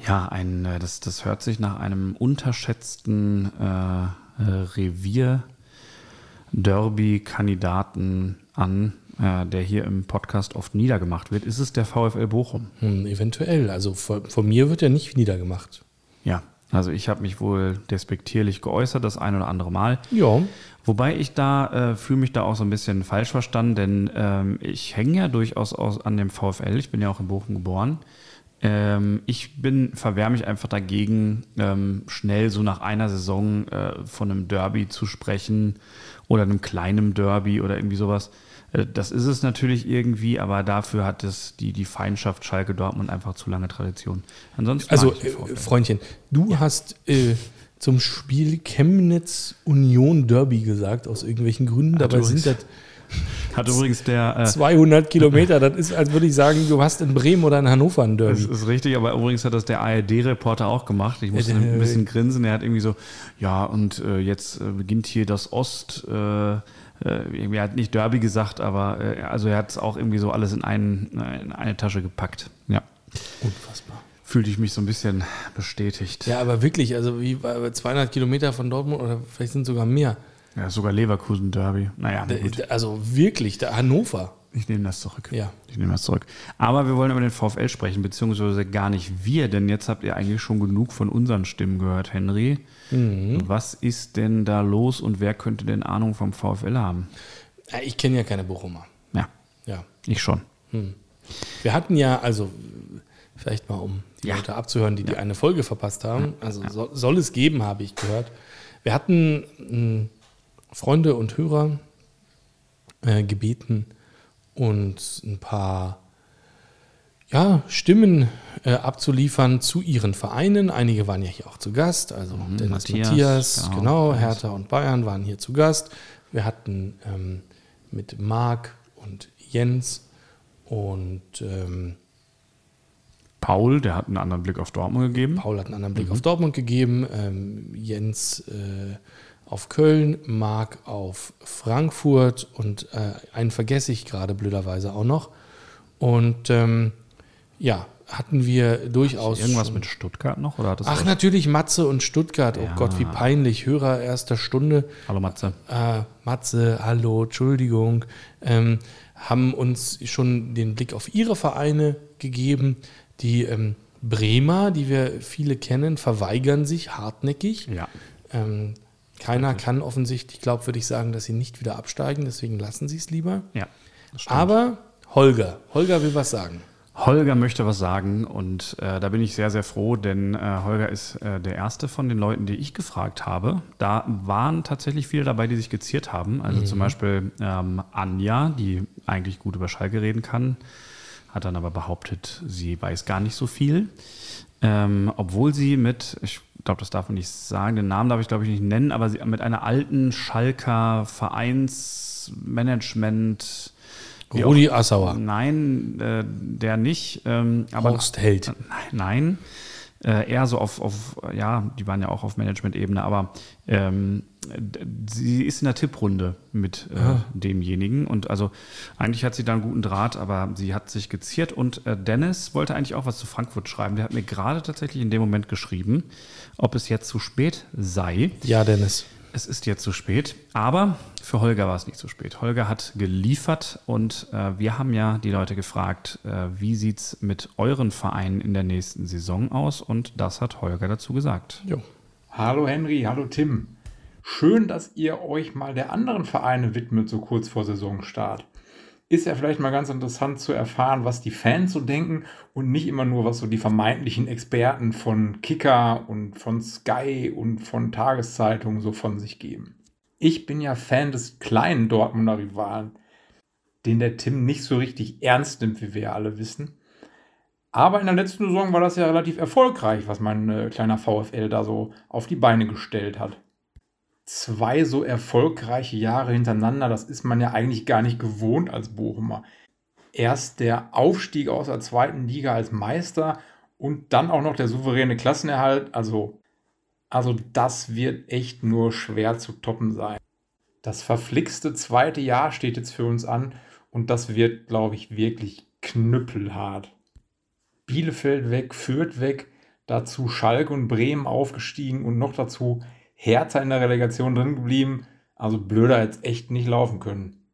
Ja, ein, äh, das, das hört sich nach einem unterschätzten äh, äh, Revier-Derby-Kandidaten an, äh, der hier im Podcast oft niedergemacht wird. Ist es der VfL Bochum? Hm, eventuell. Also von, von mir wird er nicht niedergemacht. Ja, also ich habe mich wohl despektierlich geäußert, das ein oder andere Mal. Ja. Wobei ich da, äh, fühle mich da auch so ein bisschen falsch verstanden, denn ähm, ich hänge ja durchaus aus, an dem VfL. Ich bin ja auch in Bochum geboren. Ähm, ich bin, verwehre mich einfach dagegen, ähm, schnell so nach einer Saison äh, von einem Derby zu sprechen oder einem kleinen Derby oder irgendwie sowas. Äh, das ist es natürlich irgendwie, aber dafür hat es die, die Feindschaft Schalke Dortmund einfach zu lange Tradition. Ansonsten Also, äh. Freundchen, du hast äh, zum Spiel Chemnitz Union Derby gesagt, aus irgendwelchen Gründen. Dabei sind das hat übrigens der äh, 200 Kilometer. Das ist, als würde ich sagen, du hast in Bremen oder in Hannover ein Das Derby. ist richtig, aber übrigens hat das der ARD-Reporter auch gemacht. Ich musste ein bisschen grinsen. Er hat irgendwie so, ja, und äh, jetzt äh, beginnt hier das Ost. Äh, äh, er hat nicht Derby gesagt, aber äh, also er hat es auch irgendwie so alles in, einen, in eine Tasche gepackt. Ja, Unfassbar. fühlte ich mich so ein bisschen bestätigt. Ja, aber wirklich, also wie bei 200 Kilometer von Dortmund oder vielleicht sind sogar mehr. Ja, sogar Leverkusen-Derby. Naja, Da- gut. Also wirklich, da Hannover. Ich nehme das zurück. Ja. Ich nehme das zurück. Aber wir wollen über den VfL sprechen, beziehungsweise gar nicht wir, denn jetzt habt ihr eigentlich schon genug von unseren Stimmen gehört, Henry. Mhm. Was ist denn da los und wer könnte denn Ahnung vom VfL haben? Ja, ich kenne ja keine Bochumer. Ja, Ja. ich schon. Wir hatten ja, also vielleicht mal, um die Ja. Leute abzuhören, die die eine Folge verpasst haben. Also soll, soll es geben, habe ich gehört. Wir hatten mh, Freunde und Hörer äh, gebeten, uns ein paar ja, Stimmen äh, abzuliefern zu ihren Vereinen. Einige waren ja hier auch zu Gast, also Dennis Matthias, Matthias, genau. genau, Hertha und Bayern waren hier zu Gast. Wir hatten ähm, mit Marc und Jens und ähm, Paul, der hat einen anderen Blick auf Dortmund gegeben. Paul hat einen anderen Blick auf Dortmund gegeben, ähm, Jens äh, auf Köln, Marc auf Frankfurt und äh, einen vergesse ich gerade blöderweise auch noch. Und ähm, ja, hatten wir durchaus. Irgendwas mit Stuttgart noch? Oder hat das Ach, natürlich Matze und Stuttgart. Oh Ja. Gott, wie peinlich. Hörer erster Stunde. Hallo Matze. äh, Matze, hallo, Entschuldigung, ähm, haben uns schon den Blick auf ihre Vereine gegeben. Die ähm, Bremer, die wir viele kennen, verweigern sich hartnäckig. Ja. Ähm, keiner kann offensichtlich glaubwürdig sagen, dass sie nicht wieder absteigen, deswegen lassen sie es lieber. Ja. Aber Holger, Holger will was sagen. Holger möchte was sagen und äh, da bin ich sehr, sehr froh, denn äh, Holger ist äh, der erste von den Leuten, die ich gefragt habe. Da waren tatsächlich viele dabei, die sich geziert haben. Also zum Beispiel ähm, Anja, die eigentlich gut über Schalke reden kann, hat dann aber behauptet, sie weiß gar nicht so viel. Ähm, obwohl sie mit, ich glaube, das darf man nicht sagen, den Namen darf ich glaube ich nicht nennen, aber sie mit einer alten Schalker Vereinsmanagement. Rudi Assauer, Nein, äh, der nicht. Ähm, aber Horst Held. Nein, nein. Äh, eher so auf, auf, ja, die waren ja auch auf Management-Ebene, aber ähm, sie ist in der Tipprunde mit äh, demjenigen und also eigentlich hat sie da einen guten Draht, aber sie hat sich geziert und äh, Dennis wollte eigentlich auch was zu Frankfurt schreiben. Der hat mir gerade tatsächlich in dem Moment geschrieben, ob es jetzt zu spät sei. Ja, Dennis. es ist jetzt zu spät. Aber für Holger war es nicht zu spät. Holger hat geliefert und äh, wir haben ja die Leute gefragt, äh, wie sieht es mit euren Vereinen in der nächsten Saison aus? Und das hat Holger dazu gesagt. Jo. Hallo Henry, hallo Tim. Schön, dass ihr euch mal der anderen Vereine widmet, so kurz vor Saisonstart ist ja vielleicht mal ganz interessant zu erfahren, was die Fans so denken und nicht immer nur, was so die vermeintlichen Experten von Kicker und von Sky und von Tageszeitungen so von sich geben. Ich bin ja Fan des kleinen Dortmunder Rivalen, den der Tim nicht so richtig ernst nimmt, wie wir ja alle wissen. Aber in der letzten Saison war das ja relativ erfolgreich, was mein äh, kleiner VfL da so auf die Beine gestellt hat zwei so erfolgreiche Jahre hintereinander, das ist man ja eigentlich gar nicht gewohnt als Bochumer. Erst der Aufstieg aus der zweiten Liga als Meister und dann auch noch der souveräne Klassenerhalt. Also, also das wird echt nur schwer zu toppen sein. Das verflixte zweite Jahr steht jetzt für uns an und das wird, glaube ich, wirklich knüppelhart. Bielefeld weg, Fürth weg, dazu Schalke und Bremen aufgestiegen und noch dazu Hertha in der Relegation drin geblieben. Also blöder jetzt echt nicht laufen können.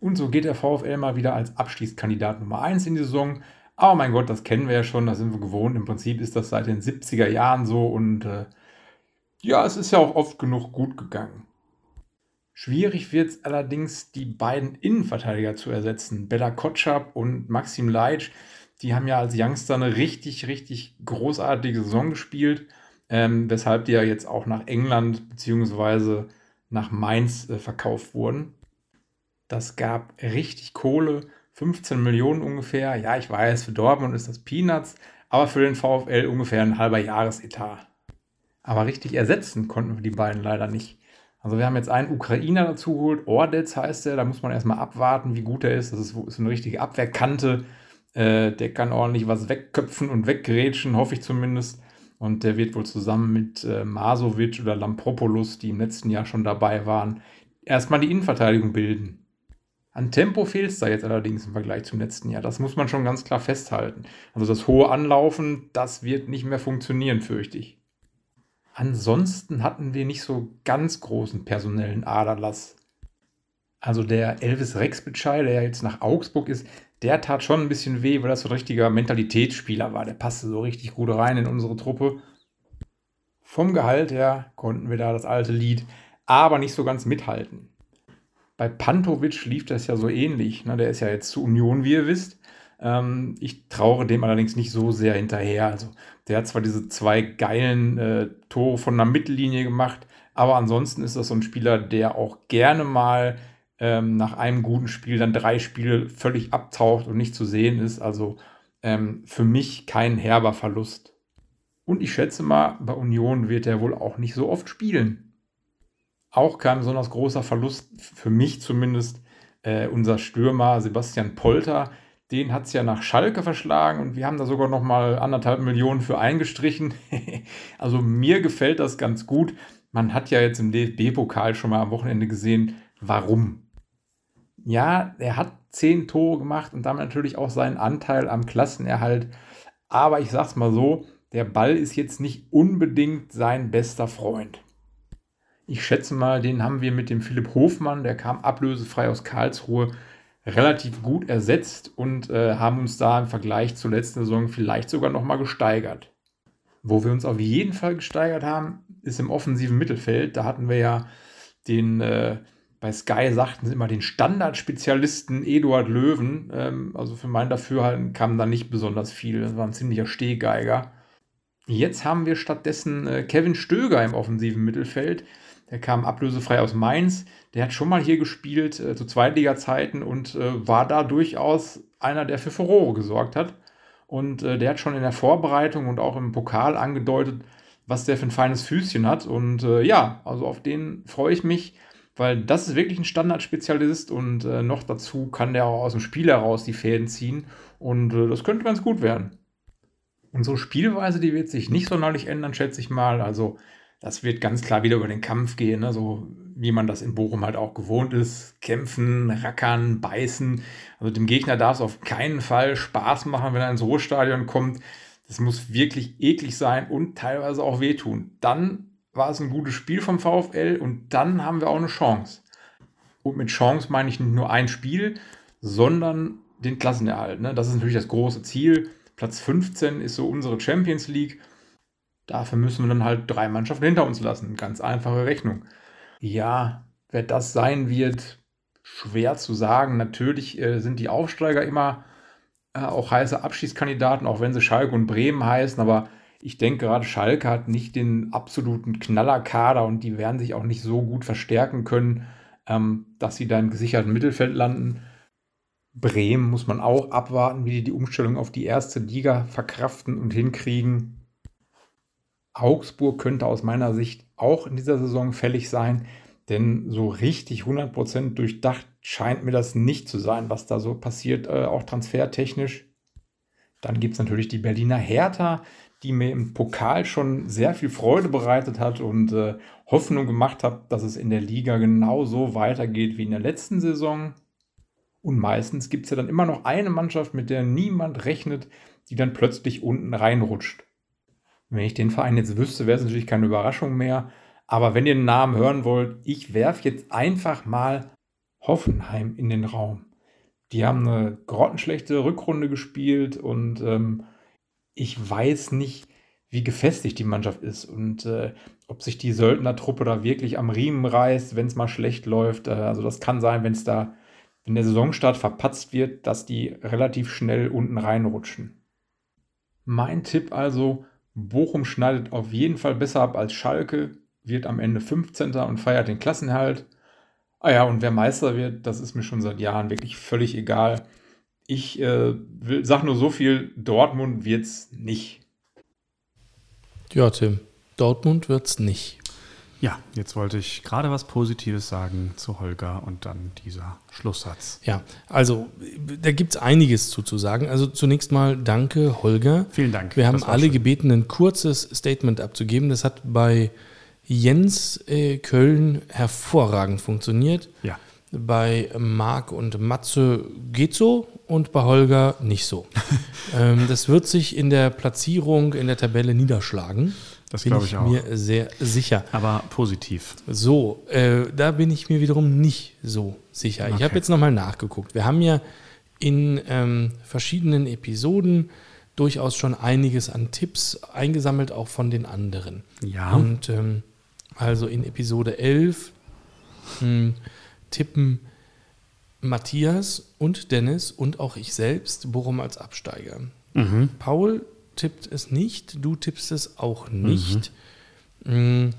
Und so geht der VfL mal wieder als Abschließkandidat Nummer 1 in die Saison. Aber mein Gott, das kennen wir ja schon, das sind wir gewohnt. Im Prinzip ist das seit den 70er Jahren so und äh, ja, es ist ja auch oft genug gut gegangen. Schwierig wird es allerdings, die beiden Innenverteidiger zu ersetzen. Bella Kotschap und Maxim Leitsch, die haben ja als Youngster eine richtig, richtig großartige Saison gespielt ähm, weshalb die ja jetzt auch nach England bzw. nach Mainz äh, verkauft wurden. Das gab richtig Kohle, 15 Millionen ungefähr. Ja, ich weiß, für Dortmund ist das Peanuts, aber für den VfL ungefähr ein halber Jahresetat. Aber richtig ersetzen konnten wir die beiden leider nicht. Also wir haben jetzt einen Ukrainer dazu geholt, Ordetz heißt der, da muss man erstmal abwarten, wie gut er ist. Das ist, ist eine richtige Abwehrkante. Äh, der kann ordentlich was wegköpfen und weggrätschen, hoffe ich zumindest. Und der wird wohl zusammen mit äh, Masovic oder Lampropoulos, die im letzten Jahr schon dabei waren, erstmal die Innenverteidigung bilden. An Tempo fehlt es da jetzt allerdings im Vergleich zum letzten Jahr. Das muss man schon ganz klar festhalten. Also das hohe Anlaufen, das wird nicht mehr funktionieren, fürchte ich. Ansonsten hatten wir nicht so ganz großen personellen Aderlass. Also der Elvis Rexbitschei, der jetzt nach Augsburg ist, der tat schon ein bisschen weh, weil das so ein richtiger Mentalitätsspieler war. Der passte so richtig gut rein in unsere Truppe. Vom Gehalt her konnten wir da das alte Lied aber nicht so ganz mithalten. Bei Pantovic lief das ja so ähnlich. Ne? Der ist ja jetzt zu Union, wie ihr wisst. Ähm, ich traure dem allerdings nicht so sehr hinterher. Also, der hat zwar diese zwei geilen äh, Tore von der Mittellinie gemacht, aber ansonsten ist das so ein Spieler, der auch gerne mal ähm, nach einem guten Spiel dann drei Spiele völlig abtaucht und nicht zu sehen ist. Also ähm, für mich kein herber Verlust. Und ich schätze mal, bei Union wird er wohl auch nicht so oft spielen. Auch kein besonders großer Verlust, für mich zumindest, äh, unser Stürmer Sebastian Polter. Den hat es ja nach Schalke verschlagen und wir haben da sogar noch mal anderthalb Millionen für eingestrichen. also mir gefällt das ganz gut. Man hat ja jetzt im DFB-Pokal schon mal am Wochenende gesehen, warum ja, er hat zehn Tore gemacht und damit natürlich auch seinen Anteil am Klassenerhalt. Aber ich sag's mal so, der Ball ist jetzt nicht unbedingt sein bester Freund. Ich schätze mal, den haben wir mit dem Philipp Hofmann, der kam ablösefrei aus Karlsruhe, relativ gut ersetzt und äh, haben uns da im Vergleich zur letzten Saison vielleicht sogar nochmal gesteigert. Wo wir uns auf jeden Fall gesteigert haben, ist im offensiven Mittelfeld. Da hatten wir ja den äh, bei Sky sagten sie immer den Standardspezialisten Eduard Löwen. Ähm, also für mein Dafürhalten kam da nicht besonders viel. Das war ein ziemlicher Stehgeiger. Jetzt haben wir stattdessen äh, Kevin Stöger im offensiven Mittelfeld. Der kam ablösefrei aus Mainz. Der hat schon mal hier gespielt äh, zu Zweitliga-Zeiten und äh, war da durchaus einer, der für Furore gesorgt hat. Und äh, der hat schon in der Vorbereitung und auch im Pokal angedeutet, was der für ein feines Füßchen hat. Und äh, ja, also auf den freue ich mich weil das ist wirklich ein Standardspezialist und äh, noch dazu kann der auch aus dem Spiel heraus die Fäden ziehen und äh, das könnte ganz gut werden. Unsere Spielweise, die wird sich nicht sonderlich ändern, schätze ich mal. Also das wird ganz klar wieder über den Kampf gehen, ne? so wie man das in Bochum halt auch gewohnt ist. Kämpfen, rackern, beißen. Also dem Gegner darf es auf keinen Fall Spaß machen, wenn er ins Ruhestadion kommt. Das muss wirklich eklig sein und teilweise auch wehtun. Dann war es ein gutes Spiel vom VfL und dann haben wir auch eine Chance. Und mit Chance meine ich nicht nur ein Spiel, sondern den Klassenerhalt. Ne? Das ist natürlich das große Ziel. Platz 15 ist so unsere Champions League. Dafür müssen wir dann halt drei Mannschaften hinter uns lassen. Ganz einfache Rechnung. Ja, wer das sein wird, schwer zu sagen. Natürlich äh, sind die Aufsteiger immer äh, auch heiße Abschiedskandidaten, auch wenn sie Schalke und Bremen heißen. Aber ich denke gerade, Schalke hat nicht den absoluten Knallerkader und die werden sich auch nicht so gut verstärken können, ähm, dass sie da im gesicherten Mittelfeld landen. Bremen muss man auch abwarten, wie die die Umstellung auf die erste Liga verkraften und hinkriegen. Augsburg könnte aus meiner Sicht auch in dieser Saison fällig sein, denn so richtig 100% durchdacht scheint mir das nicht zu sein, was da so passiert, äh, auch transfertechnisch. Dann gibt es natürlich die Berliner Hertha, die mir im Pokal schon sehr viel Freude bereitet hat und äh, Hoffnung gemacht hat, dass es in der Liga genauso weitergeht wie in der letzten Saison. Und meistens gibt es ja dann immer noch eine Mannschaft, mit der niemand rechnet, die dann plötzlich unten reinrutscht. Wenn ich den Verein jetzt wüsste, wäre es natürlich keine Überraschung mehr. Aber wenn ihr den Namen hören wollt, ich werfe jetzt einfach mal Hoffenheim in den Raum. Die haben eine grottenschlechte Rückrunde gespielt und ähm, ich weiß nicht, wie gefestigt die Mannschaft ist und äh, ob sich die Söldnertruppe da wirklich am Riemen reißt, wenn es mal schlecht läuft. Äh, also das kann sein, wenn es da, wenn der Saisonstart verpatzt wird, dass die relativ schnell unten reinrutschen. Mein Tipp also, Bochum schneidet auf jeden Fall besser ab als Schalke wird am Ende 15. und feiert den Klassenhalt. Ah ja, und wer Meister wird, das ist mir schon seit Jahren wirklich völlig egal. Ich äh, sage nur so viel, Dortmund wird es nicht. Ja, Tim, Dortmund wird es nicht. Ja, jetzt wollte ich gerade was Positives sagen zu Holger und dann dieser Schlusssatz. Ja, also da gibt es einiges zu, zu sagen. Also zunächst mal danke, Holger. Vielen Dank. Wir haben alle schön. gebeten, ein kurzes Statement abzugeben. Das hat bei Jens äh, Köln hervorragend funktioniert. Ja. Bei Marc und Matze geht so und bei Holger nicht so. ähm, das wird sich in der Platzierung in der Tabelle niederschlagen. Das glaube ich, ich auch. mir sehr sicher. Aber positiv. So, äh, da bin ich mir wiederum nicht so sicher. Okay. Ich habe jetzt nochmal nachgeguckt. Wir haben ja in ähm, verschiedenen Episoden durchaus schon einiges an Tipps eingesammelt, auch von den anderen. Ja. Und ähm, also in Episode 11 mh, hm, tippen Matthias und Dennis und auch ich selbst Bochum als Absteiger. Mhm. Paul tippt es nicht, du tippst es auch nicht. Mhm.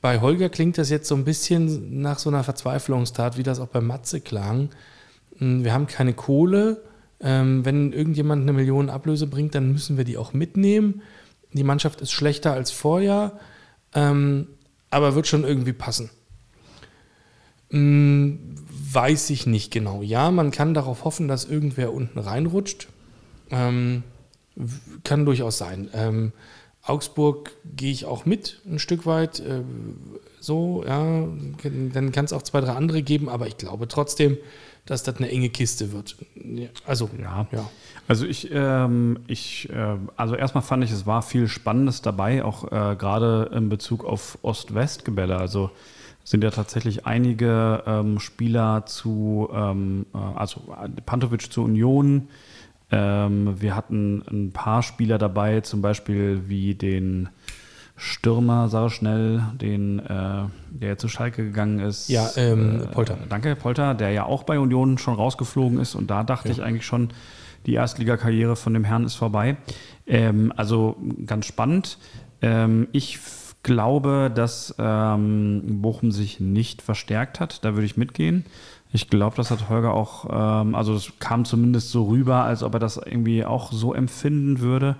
Bei Holger klingt das jetzt so ein bisschen nach so einer Verzweiflungstat, wie das auch bei Matze klang. Hm, wir haben keine Kohle. Ähm, wenn irgendjemand eine Million Ablöse bringt, dann müssen wir die auch mitnehmen. Die Mannschaft ist schlechter als vorher. Ähm, aber wird schon irgendwie passen. Hm, weiß ich nicht genau. Ja, man kann darauf hoffen, dass irgendwer unten reinrutscht. Ähm, kann durchaus sein. Ähm, Augsburg gehe ich auch mit, ein Stück weit. Äh, so, ja, dann kann es auch zwei, drei andere geben, aber ich glaube trotzdem, dass das eine enge Kiste wird. Also, ja. ja. Also ich, ähm, ich äh, also erstmal fand ich, es war viel Spannendes dabei, auch äh, gerade in Bezug auf Ost-West-Gebälle. Also sind ja tatsächlich einige ähm, Spieler zu, ähm, äh, also Pantovic zu Union. Ähm, wir hatten ein paar Spieler dabei, zum Beispiel wie den Stürmer, sag schnell, den, äh, der jetzt zu Schalke gegangen ist. Ja, ähm, Polter. Äh, danke, Polter, der ja auch bei Union schon rausgeflogen ist. Und da dachte ja. ich eigentlich schon, die Erstligakarriere von dem Herrn ist vorbei. Ähm, also ganz spannend. Ähm, ich glaube, dass ähm, Bochum sich nicht verstärkt hat. Da würde ich mitgehen. Ich glaube, das hat Holger auch, ähm, also es kam zumindest so rüber, als ob er das irgendwie auch so empfinden würde.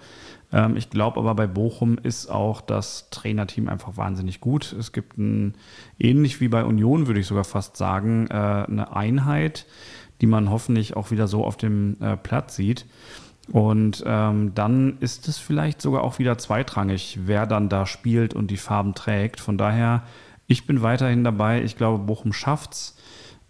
Ähm, ich glaube aber bei Bochum ist auch das Trainerteam einfach wahnsinnig gut. Es gibt ein, ähnlich wie bei Union, würde ich sogar fast sagen, äh, eine Einheit, die man hoffentlich auch wieder so auf dem äh, Platz sieht. Und ähm, dann ist es vielleicht sogar auch wieder zweitrangig, wer dann da spielt und die Farben trägt. Von daher, ich bin weiterhin dabei. Ich glaube, Bochum schafft's.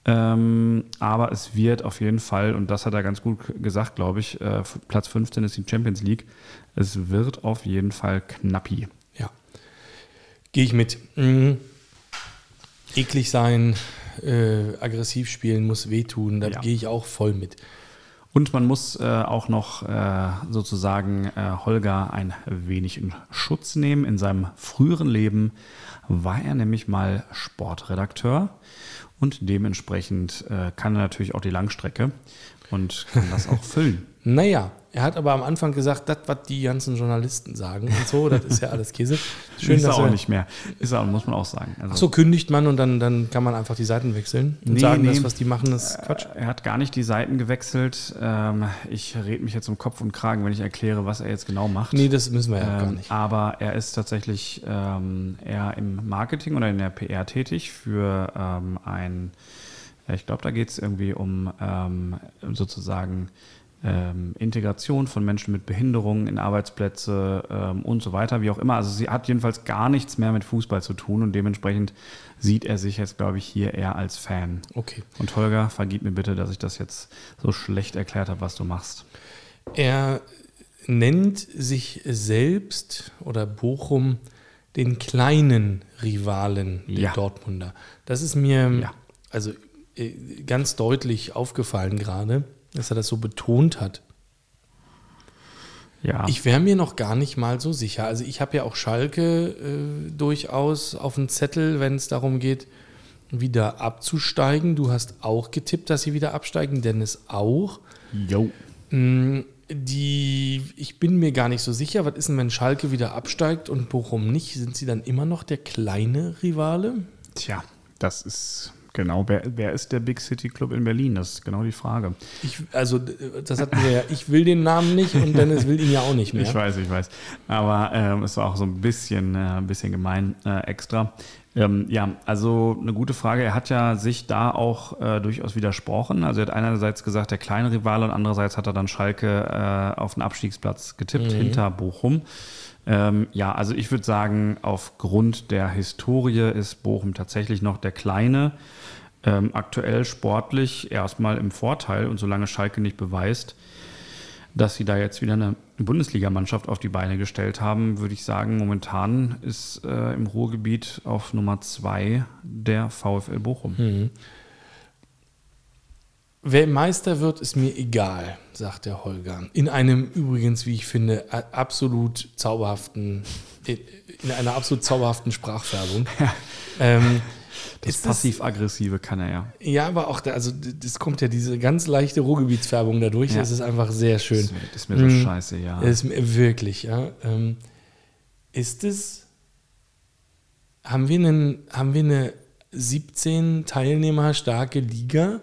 Ähm, aber es wird auf jeden Fall, und das hat er ganz gut gesagt, glaube ich, äh, Platz 15 ist die Champions League. Es wird auf jeden Fall knappi. Ja. Gehe ich mit. Mhm. Eklig sein, äh, aggressiv spielen, muss wehtun, da Ja. gehe ich auch voll mit. Und man muss äh, auch noch äh, sozusagen äh, Holger ein wenig in Schutz nehmen. In seinem früheren Leben war er nämlich mal Sportredakteur und dementsprechend äh, kann er natürlich auch die Langstrecke und kann das auch füllen. Naja, er hat aber am Anfang gesagt, das, was die ganzen Journalisten sagen und so, das ist ja alles Käse. Schön, ist er dass auch er, nicht mehr. Ist er, muss man auch sagen. Also, Ach so kündigt man und dann, dann kann man einfach die Seiten wechseln und Nee, sagen, nee. das, was die machen, ist Quatsch. Er hat gar nicht die Seiten gewechselt. Ähm, ich rede mich jetzt um Kopf und Kragen, wenn ich erkläre, was er jetzt genau macht. Nee, das müssen wir ja gar Ähm, nicht. aber er ist tatsächlich ähm, eher im Marketing oder in der PR tätig für ähm, ein, ich glaube, da geht es irgendwie um sozusagen ähm, Integration von Menschen mit Behinderungen in Arbeitsplätze ähm, und so weiter, wie auch immer. Also sie hat jedenfalls gar nichts mehr mit Fußball zu tun und dementsprechend sieht er sich jetzt, glaube ich, hier eher als Fan. Okay. Und Holger, vergib mir bitte, dass ich das jetzt so schlecht erklärt habe, was du machst. Er nennt sich selbst oder Bochum den kleinen Rivalen der Ja. Dortmunder. Das ist mir Ja. also äh, ganz deutlich aufgefallen gerade, dass er das so betont hat. Ja. Ich wäre mir noch gar nicht mal so sicher. Also ich habe ja auch Schalke äh, durchaus auf dem Zettel, wenn es darum geht, wieder abzusteigen. Du hast auch getippt, dass sie wieder absteigen, Dennis auch. Jo. Mm, Die, ich bin mir gar nicht so sicher, was ist denn, wenn Schalke wieder absteigt und Bochum nicht? Sind sie dann immer noch der kleine Rivale? Tja, das ist genau. Wer, wer ist der Big City Club in Berlin? Das ist genau die Frage. Ich, also, das hatten wir ja, ich will den Namen nicht und Dennis will ihn ja auch nicht mehr. Ich weiß, ich weiß. Aber ähm, es war auch so ein bisschen, äh, ein bisschen gemein äh, extra. Ähm, ja, also eine gute Frage. Er hat ja sich da auch äh, durchaus widersprochen. Also er hat einerseits gesagt, der kleine Rivale und andererseits hat er dann Schalke äh, auf den Abstiegsplatz getippt hinter Bochum. Ähm, ja, also ich würde sagen, aufgrund der Historie ist Bochum tatsächlich noch der kleine. Ähm, aktuell sportlich erstmal im Vorteil und solange Schalke nicht beweist, dass sie da jetzt wieder eine Bundesligamannschaft auf die Beine gestellt haben, würde ich sagen, momentan ist äh, im Ruhrgebiet auf Nummer zwei der VfL Bochum. Wer Meister wird, ist mir egal, sagt der Holger. In einem übrigens, wie ich finde, absolut zauberhaften, in in einer absolut zauberhaften Sprachfärbung. Ähm, Das ist Passiv-Aggressive kann er ja. Ja, aber auch da, also das kommt ja diese ganz leichte Ruhrgebietsfärbung dadurch. Ja. Das ist einfach sehr schön. Das ist mir so Mhm. scheiße, ja. Ist mir wirklich, ja. Ähm, ist es, haben wir, einen, haben wir eine 17 Teilnehmer starke Liga,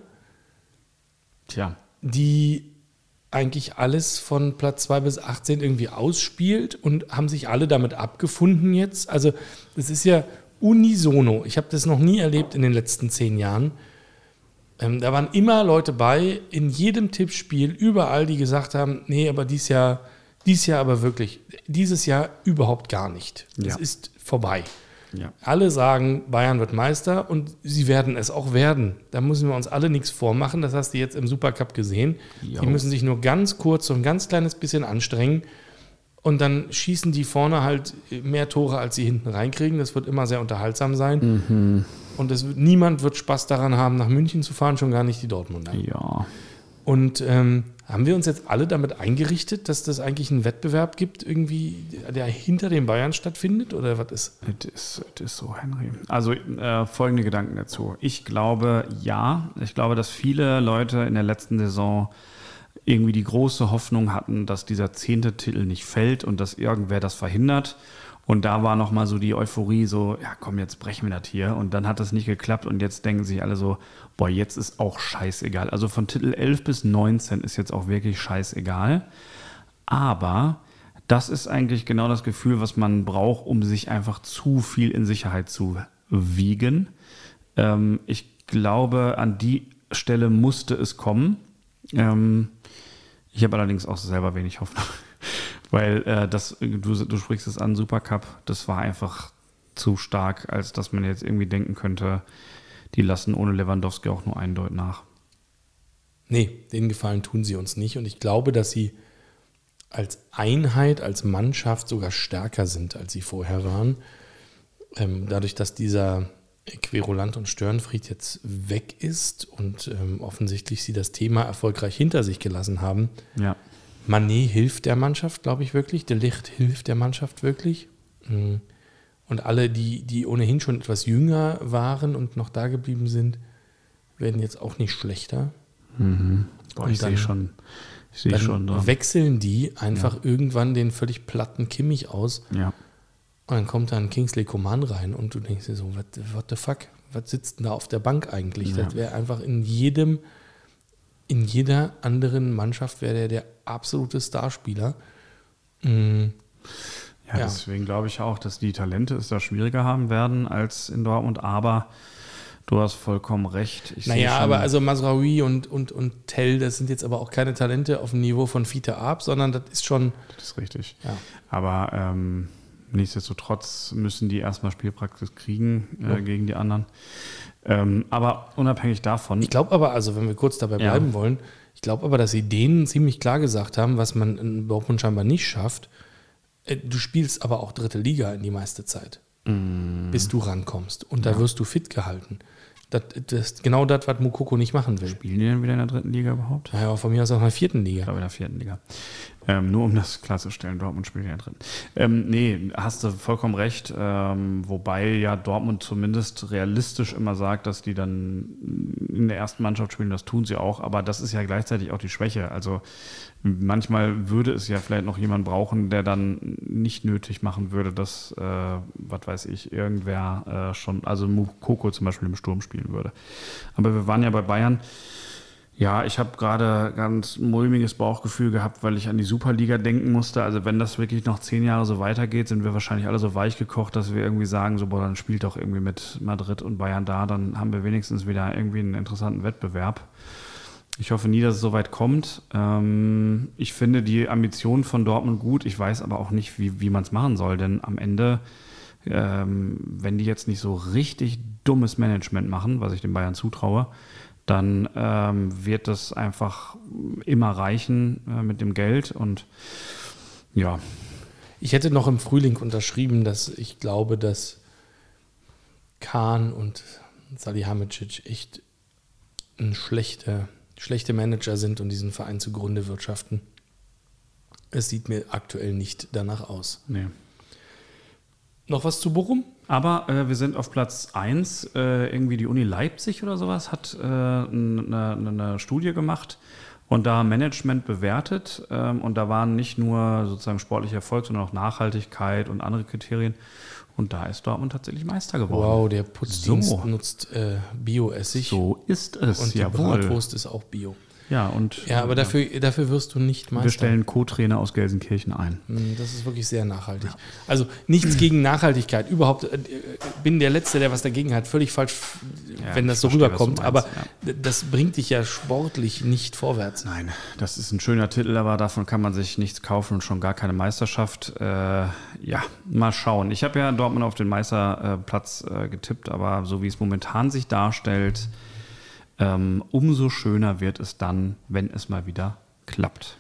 Tja, die eigentlich alles von Platz 2 bis 18 irgendwie ausspielt und haben sich alle damit abgefunden jetzt? Also das ist ja unisono. Ich habe das noch nie erlebt in den letzten zehn Jahren. Ähm, da waren immer Leute bei, in jedem Tippspiel, überall, die gesagt haben, nee, aber dies Jahr, dies Jahr aber wirklich, dieses Jahr überhaupt gar nicht. Das Ja. ist vorbei. Ja. Alle sagen, Bayern wird Meister und sie werden es auch werden. Da müssen wir uns alle nichts vormachen. Das hast du jetzt im Supercup gesehen. Jo. Die müssen sich nur ganz kurz so ein ganz kleines bisschen anstrengen. Und dann schießen die vorne halt mehr Tore, als sie hinten reinkriegen. Das wird immer sehr unterhaltsam sein. Und es niemand wird Spaß daran haben, nach München zu fahren, schon gar nicht die Dortmunder. Ja. Und ähm, haben wir uns jetzt alle damit eingerichtet, dass das eigentlich einen Wettbewerb gibt, irgendwie, der hinter den Bayern stattfindet? Oder was ist? Es ist, ist so, Henry. Also äh, folgende Gedanken dazu. Ich glaube, ja. Ich glaube, dass viele Leute in der letzten Saison irgendwie die große Hoffnung hatten, dass dieser zehnte Titel nicht fällt und dass irgendwer das verhindert. Und da war nochmal so die Euphorie, so, ja komm, jetzt brechen wir das hier. Und dann hat das nicht geklappt und jetzt denken sich alle so, boah, jetzt ist auch scheißegal. Also von Titel 11 bis 19 ist jetzt auch wirklich scheißegal. Aber das ist eigentlich genau das Gefühl, was man braucht, um sich einfach zu viel in Sicherheit zu wiegen. Ähm, ich glaube, an die Stelle musste es kommen. Ähm, ich habe allerdings auch selber wenig Hoffnung, weil äh, das, du, du sprichst es an, Supercup, das war einfach zu stark, als dass man jetzt irgendwie denken könnte, die lassen ohne Lewandowski auch nur einen Deut nach. Nee, den Gefallen tun sie uns nicht. Und ich glaube, dass sie als Einheit, als Mannschaft sogar stärker sind, als sie vorher waren. ähm, dadurch, dass dieser Querulant und Störenfried jetzt weg ist und ähm, offensichtlich sie das Thema erfolgreich hinter sich gelassen haben, Ja. Manet hilft der Mannschaft, glaube ich, wirklich. De Licht hilft der Mannschaft wirklich. Mm. Und alle, die, die ohnehin schon etwas jünger waren und noch da geblieben sind, werden jetzt auch nicht schlechter. Boah, Und ich sehe schon. Ich sehe schon da. wechseln die einfach irgendwann den völlig platten Kimmich aus Ja. und dann kommt dann Kingsley Coman rein und du denkst dir so, what, what the fuck? Was sitzt denn da auf der Bank eigentlich? Das wäre einfach in jedem, in jeder anderen Mannschaft wäre der der absolute Starspieler. Mm, Ja, Ja. deswegen glaube ich auch, dass die Talente es da schwieriger haben werden als in Dortmund. Aber du hast vollkommen recht. Ich Naja, aber also Masraoui und, und, und Tell, das sind jetzt aber auch keine Talente auf dem Niveau von Fiete Arp, sondern das ist schon, Das ist richtig. ja. Aber ähm, nichtsdestotrotz müssen die erstmal Spielpraxis kriegen äh, gegen die anderen. Ähm, aber unabhängig davon, Ich glaube aber, also wenn wir kurz dabei Ja. bleiben wollen, ich glaube aber, dass sie denen ziemlich klar gesagt haben, was man in Dortmund scheinbar nicht schafft. Äh, Du spielst aber auch dritte Liga in die meiste Zeit, Mm. bis du rankommst. Und da wirst du fit gehalten. Das, ist genau das, was Mukoko nicht machen will. spielen die denn wieder in der dritten Liga überhaupt? Naja, von mir aus auch in der vierten Ich Liga. glaube in der vierten Liga. Ähm, nur um das klarzustellen, Dortmund spielt ja drin. Ähm, nee, hast du vollkommen recht. Ähm, wobei ja Dortmund zumindest realistisch immer sagt, dass die dann in der ersten Mannschaft spielen. Das tun sie auch. Aber das ist ja gleichzeitig auch die Schwäche. Also manchmal würde es ja vielleicht noch jemand brauchen, der dann nicht nötig machen würde, dass, äh, was weiß ich, irgendwer äh, schon, also Mukoko zum Beispiel im Sturm spielen würde. Aber wir waren ja bei Bayern. Ja, ich habe gerade ganz mulmiges Bauchgefühl gehabt, weil ich an die Superliga denken musste. Also wenn das wirklich noch zehn Jahre so weitergeht, sind wir wahrscheinlich alle so weich gekocht, dass wir irgendwie sagen, so, boah, dann spielt doch irgendwie mit Madrid und Bayern da, dann haben wir wenigstens wieder irgendwie einen interessanten Wettbewerb. Ich hoffe nie, dass es so weit kommt. Ähm, ich finde die Ambitionen von Dortmund gut. Ich weiß aber auch nicht, wie, wie man es machen soll, denn am Ende, ähm, wenn die jetzt nicht so richtig dummes Management machen, was ich den Bayern zutraue, dann ähm, wird das einfach immer reichen äh, mit dem Geld und ja, Ich hätte noch im Frühling unterschrieben, dass ich glaube, dass Kahn und Salihamidzic echt ein schlechter, schlechte Manager sind und diesen Verein zugrunde wirtschaften. Es sieht mir aktuell nicht danach aus. nee. Noch was zu Bochum? Aber äh, wir sind auf Platz 1. Äh, irgendwie die Uni Leipzig oder sowas hat äh, eine, eine Studie gemacht und da Management bewertet. Ähm, und da waren nicht nur sozusagen sportlicher Erfolg, sondern auch Nachhaltigkeit und andere Kriterien. Und da ist Dortmund tatsächlich Meister geworden. Wow, der Putzdienst So. nutzt äh, Bio-Essig. So ist es. Und die jawohl. Bratwurst ist auch Bio. Ja, und Ja, aber dafür, dafür wirst du nicht Meister. wir stellen Co-Trainer aus Gelsenkirchen ein. Mm, Das ist wirklich sehr nachhaltig. Also nichts gegen Nachhaltigkeit. Überhaupt äh, bin der Letzte, der was dagegen hat. Völlig falsch, Ja, wenn das so verstehe, rüberkommt. Aber das bringt dich ja sportlich nicht vorwärts. Nein, das ist ein schöner Titel, aber davon kann man sich nichts kaufen und schon gar keine Meisterschaft. Äh, ja, mal schauen. Ich habe ja Dortmund auf den Meisterplatz äh, getippt, aber so wie es momentan sich darstellt, ähm, umso schöner wird es dann, wenn es mal wieder klappt.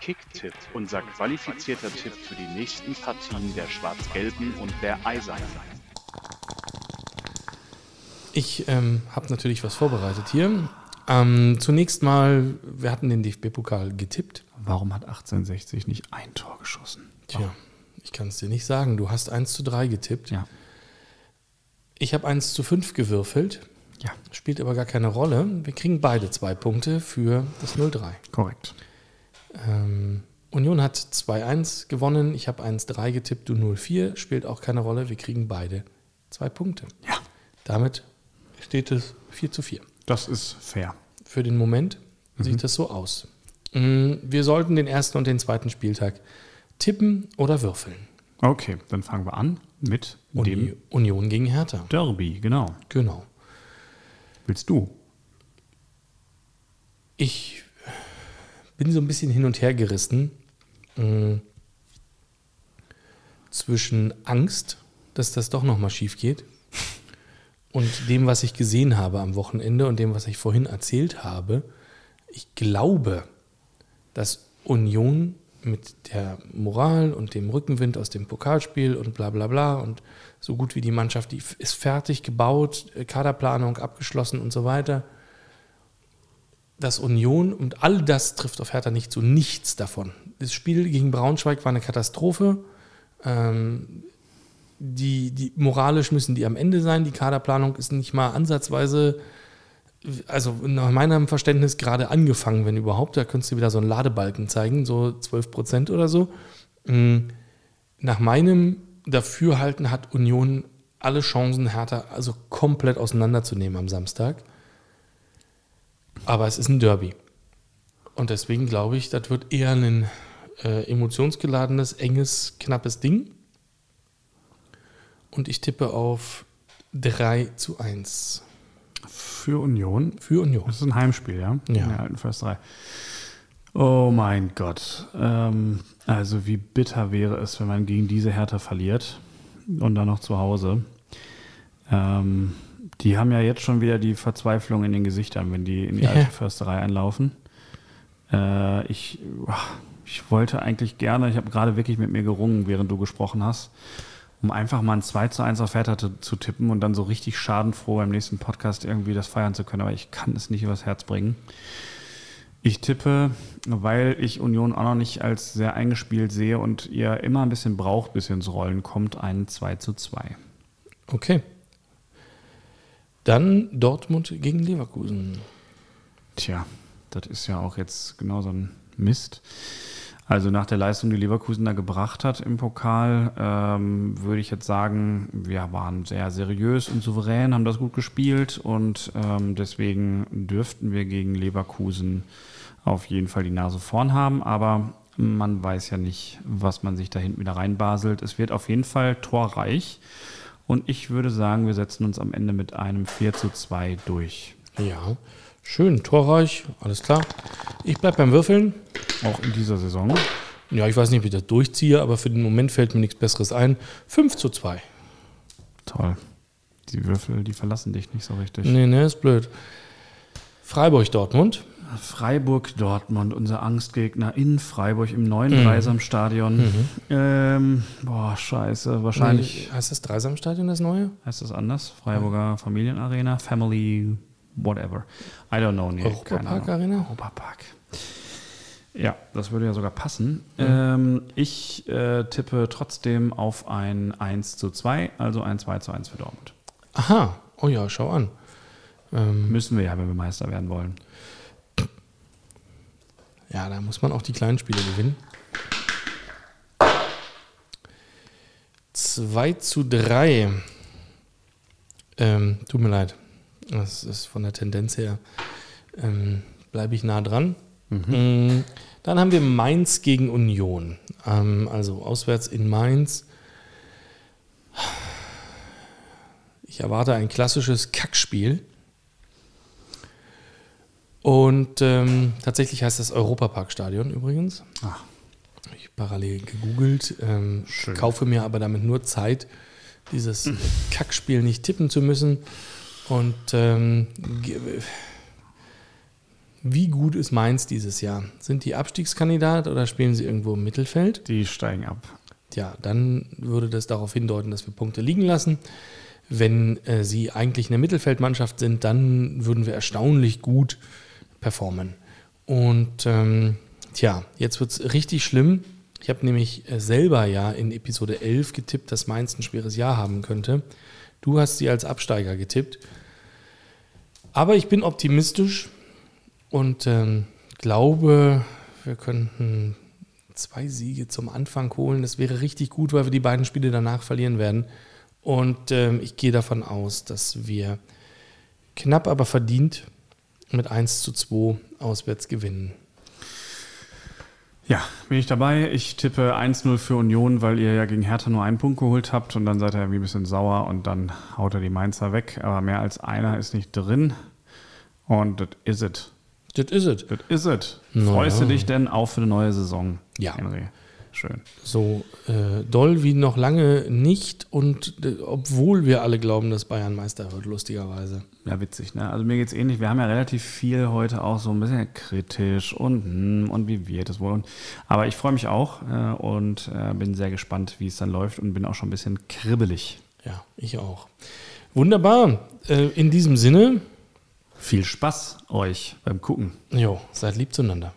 Kicktipp, unser qualifizierter Tipp für die nächsten Partien der Schwarz-Gelben und der Eisernen. Ich ähm, habe natürlich was vorbereitet hier. Ähm, zunächst mal, wir hatten den DFB-Pokal getippt. Warum hat 1860 nicht ein Tor geschossen? Tja, ich kann es dir nicht sagen. Du hast 1 zu 3 getippt. Ja. Ich habe 1 zu 5 gewürfelt. Ja, Spielt aber gar keine Rolle. Wir kriegen beide zwei Punkte für das 0-3. korrekt. Ähm, Union hat 2-1 gewonnen. Ich habe 1-3 getippt, du 0-4. Spielt auch keine Rolle. Wir kriegen beide zwei Punkte. Ja, Damit steht es 4 zu 4. das ist fair. Für den Moment sieht das so aus. Mm, Wir sollten den ersten und den zweiten Spieltag tippen oder würfeln. Okay, dann fangen wir an mit Uni dem Union gegen Hertha. Derby, genau. Genau. Willst du? Ich bin so ein bisschen hin und her gerissen mh, zwischen Angst, dass das doch nochmal schief geht und dem, was ich gesehen habe am Wochenende und dem, was ich vorhin erzählt habe. Ich glaube, dass Union mit der Moral und dem Rückenwind aus dem Pokalspiel und bla bla bla und so gut wie die Mannschaft, die ist fertig gebaut, äh, Kaderplanung abgeschlossen und so weiter. Das Union und all das trifft auf Hertha nicht zu, nichts davon. Das Spiel gegen Braunschweig war eine Katastrophe. Ähm, die, die, moralisch müssen die am Ende sein. Die Kaderplanung ist nicht mal ansatzweise also nach meinem Verständnis gerade angefangen, wenn überhaupt. Da könntest du wieder so einen Ladebalken zeigen, so 12 Prozent oder so. Mm, nach meinem Dafürhalten hat Union alle Chancen, Hertha also komplett auseinanderzunehmen am Samstag. Aber es ist ein Derby. Und deswegen glaube ich, das wird eher ein äh, emotionsgeladenes, enges, knappes Ding. Und ich tippe auf 3 zu 1. Für Union? Für Union. Das ist ein Heimspiel, ja? Ja. In der alten Försterei. Oh mein Gott. Ähm, also wie bitter wäre es, wenn man gegen diese Hertha verliert und dann noch zu Hause. Ähm, die haben ja jetzt schon wieder die Verzweiflung in den Gesichtern, wenn die in die alte Försterei einlaufen. Äh, ich, ich wollte eigentlich gerne, ich habe gerade wirklich mit mir gerungen, während du gesprochen hast, um einfach mal ein 2 zu 1 auf Hertha zu, zu tippen und dann so richtig schadenfroh beim nächsten Podcast irgendwie das feiern zu können. Aber ich kann es nicht übers Herz bringen. Ich tippe, weil ich Union auch noch nicht als sehr eingespielt sehe und ihr immer ein bisschen braucht, bis ihr ins Rollen kommt, ein 2 zu 2. Okay. Dann Dortmund gegen Leverkusen. Tja, das ist ja auch jetzt genau so ein Mist. Also nach der Leistung, die Leverkusen da gebracht hat im Pokal, ähm, würde ich jetzt sagen, wir waren sehr seriös und souverän, haben das gut gespielt und ähm, deswegen dürften wir gegen Leverkusen auf jeden Fall die Nase vorn haben. Aber man weiß ja nicht, was man sich da hinten wieder reinbaselt. Es wird auf jeden Fall torreich. Und ich würde sagen, wir setzen uns am Ende mit einem 4 zu 2 durch. Ja, schön, torreich, alles klar. Ich bleibe beim Würfeln. Auch in dieser Saison. Ja, ich weiß nicht, ob ich das durchziehe, aber für den Moment fällt mir nichts Besseres ein. 5 zu 2. Toll. Die Würfel, die verlassen dich nicht so richtig. Nee, nee, ist blöd. Freiburg, Dortmund. Freiburg, Dortmund, unser Angstgegner in Freiburg im neuen Mhm. Dreisamstadion. Ähm, boah, scheiße. Wahrscheinlich Nee, heißt das Dreisamstadion, das neue? heißt das anders. Freiburger Familienarena, Family, whatever. I don't know. Nee, Europapark. Arena? Europapark. Ja, das würde ja sogar passen. Ähm, ich äh, tippe trotzdem auf ein 1 zu 2, also ein 2 zu 1 für Dortmund. Aha, oh ja, schau an. Ähm, Müssen wir ja, wenn wir Meister werden wollen. Ja, da muss man auch die kleinen Spiele gewinnen. 2 zu 3. Ähm, tut mir leid. Das ist von der Tendenz her. Ähm, Bleibe ich nah dran. Mm, Dann haben wir Mainz gegen Union. Ähm, also auswärts in Mainz. Ich erwarte ein klassisches Kackspiel. Und ähm, tatsächlich heißt das Europaparkstadion übrigens. Ach. Habe ich parallel gegoogelt. Ähm, kaufe mir aber damit nur Zeit, dieses Kackspiel nicht tippen zu müssen. Und ähm, wie gut ist Mainz dieses Jahr? Sind die Abstiegskandidat oder spielen sie irgendwo im Mittelfeld? Die steigen ab. Ja, dann würde das darauf hindeuten, dass wir Punkte liegen lassen. Wenn äh, sie eigentlich eine Mittelfeldmannschaft sind, dann würden wir erstaunlich gut performen. Und ähm, tja, jetzt wird es richtig schlimm. Ich habe nämlich äh, selber ja in Episode 11 getippt, dass Mainz ein schweres Jahr haben könnte. Du hast sie als Absteiger getippt. Aber ich bin optimistisch und ähm, glaube, wir könnten zwei Siege zum Anfang holen. Das wäre richtig gut, weil wir die beiden Spiele danach verlieren werden. Und ähm, ich gehe davon aus, dass wir knapp, aber verdient mit 1 zu 2 auswärts gewinnen. Ja, bin ich dabei. Ich tippe 1-0 für Union, weil ihr ja gegen Hertha nur einen Punkt geholt habt und dann seid ihr irgendwie ein bisschen sauer und dann haut er die Mainzer weg. Aber mehr als einer ist nicht drin. Und das is it. Das ist es. Das is it. Na Freust du dich denn auch für eine neue Saison, Ja. Henry? Schön. So äh, doll wie noch lange nicht und äh, obwohl wir alle glauben, dass Bayern Meister wird, lustigerweise. Ja, witzig, ne? Also mir geht's ähnlich. Wir haben ja relativ viel heute auch so ein bisschen kritisch und hm, und wie wird es wohl. Und, aber ich freue mich auch äh, und äh, bin sehr gespannt, wie es dann läuft und bin auch schon ein bisschen kribbelig. Ja, ich auch. Wunderbar. Äh, in diesem Sinne, Viel Spaß euch beim Gucken. jo, seid lieb zueinander.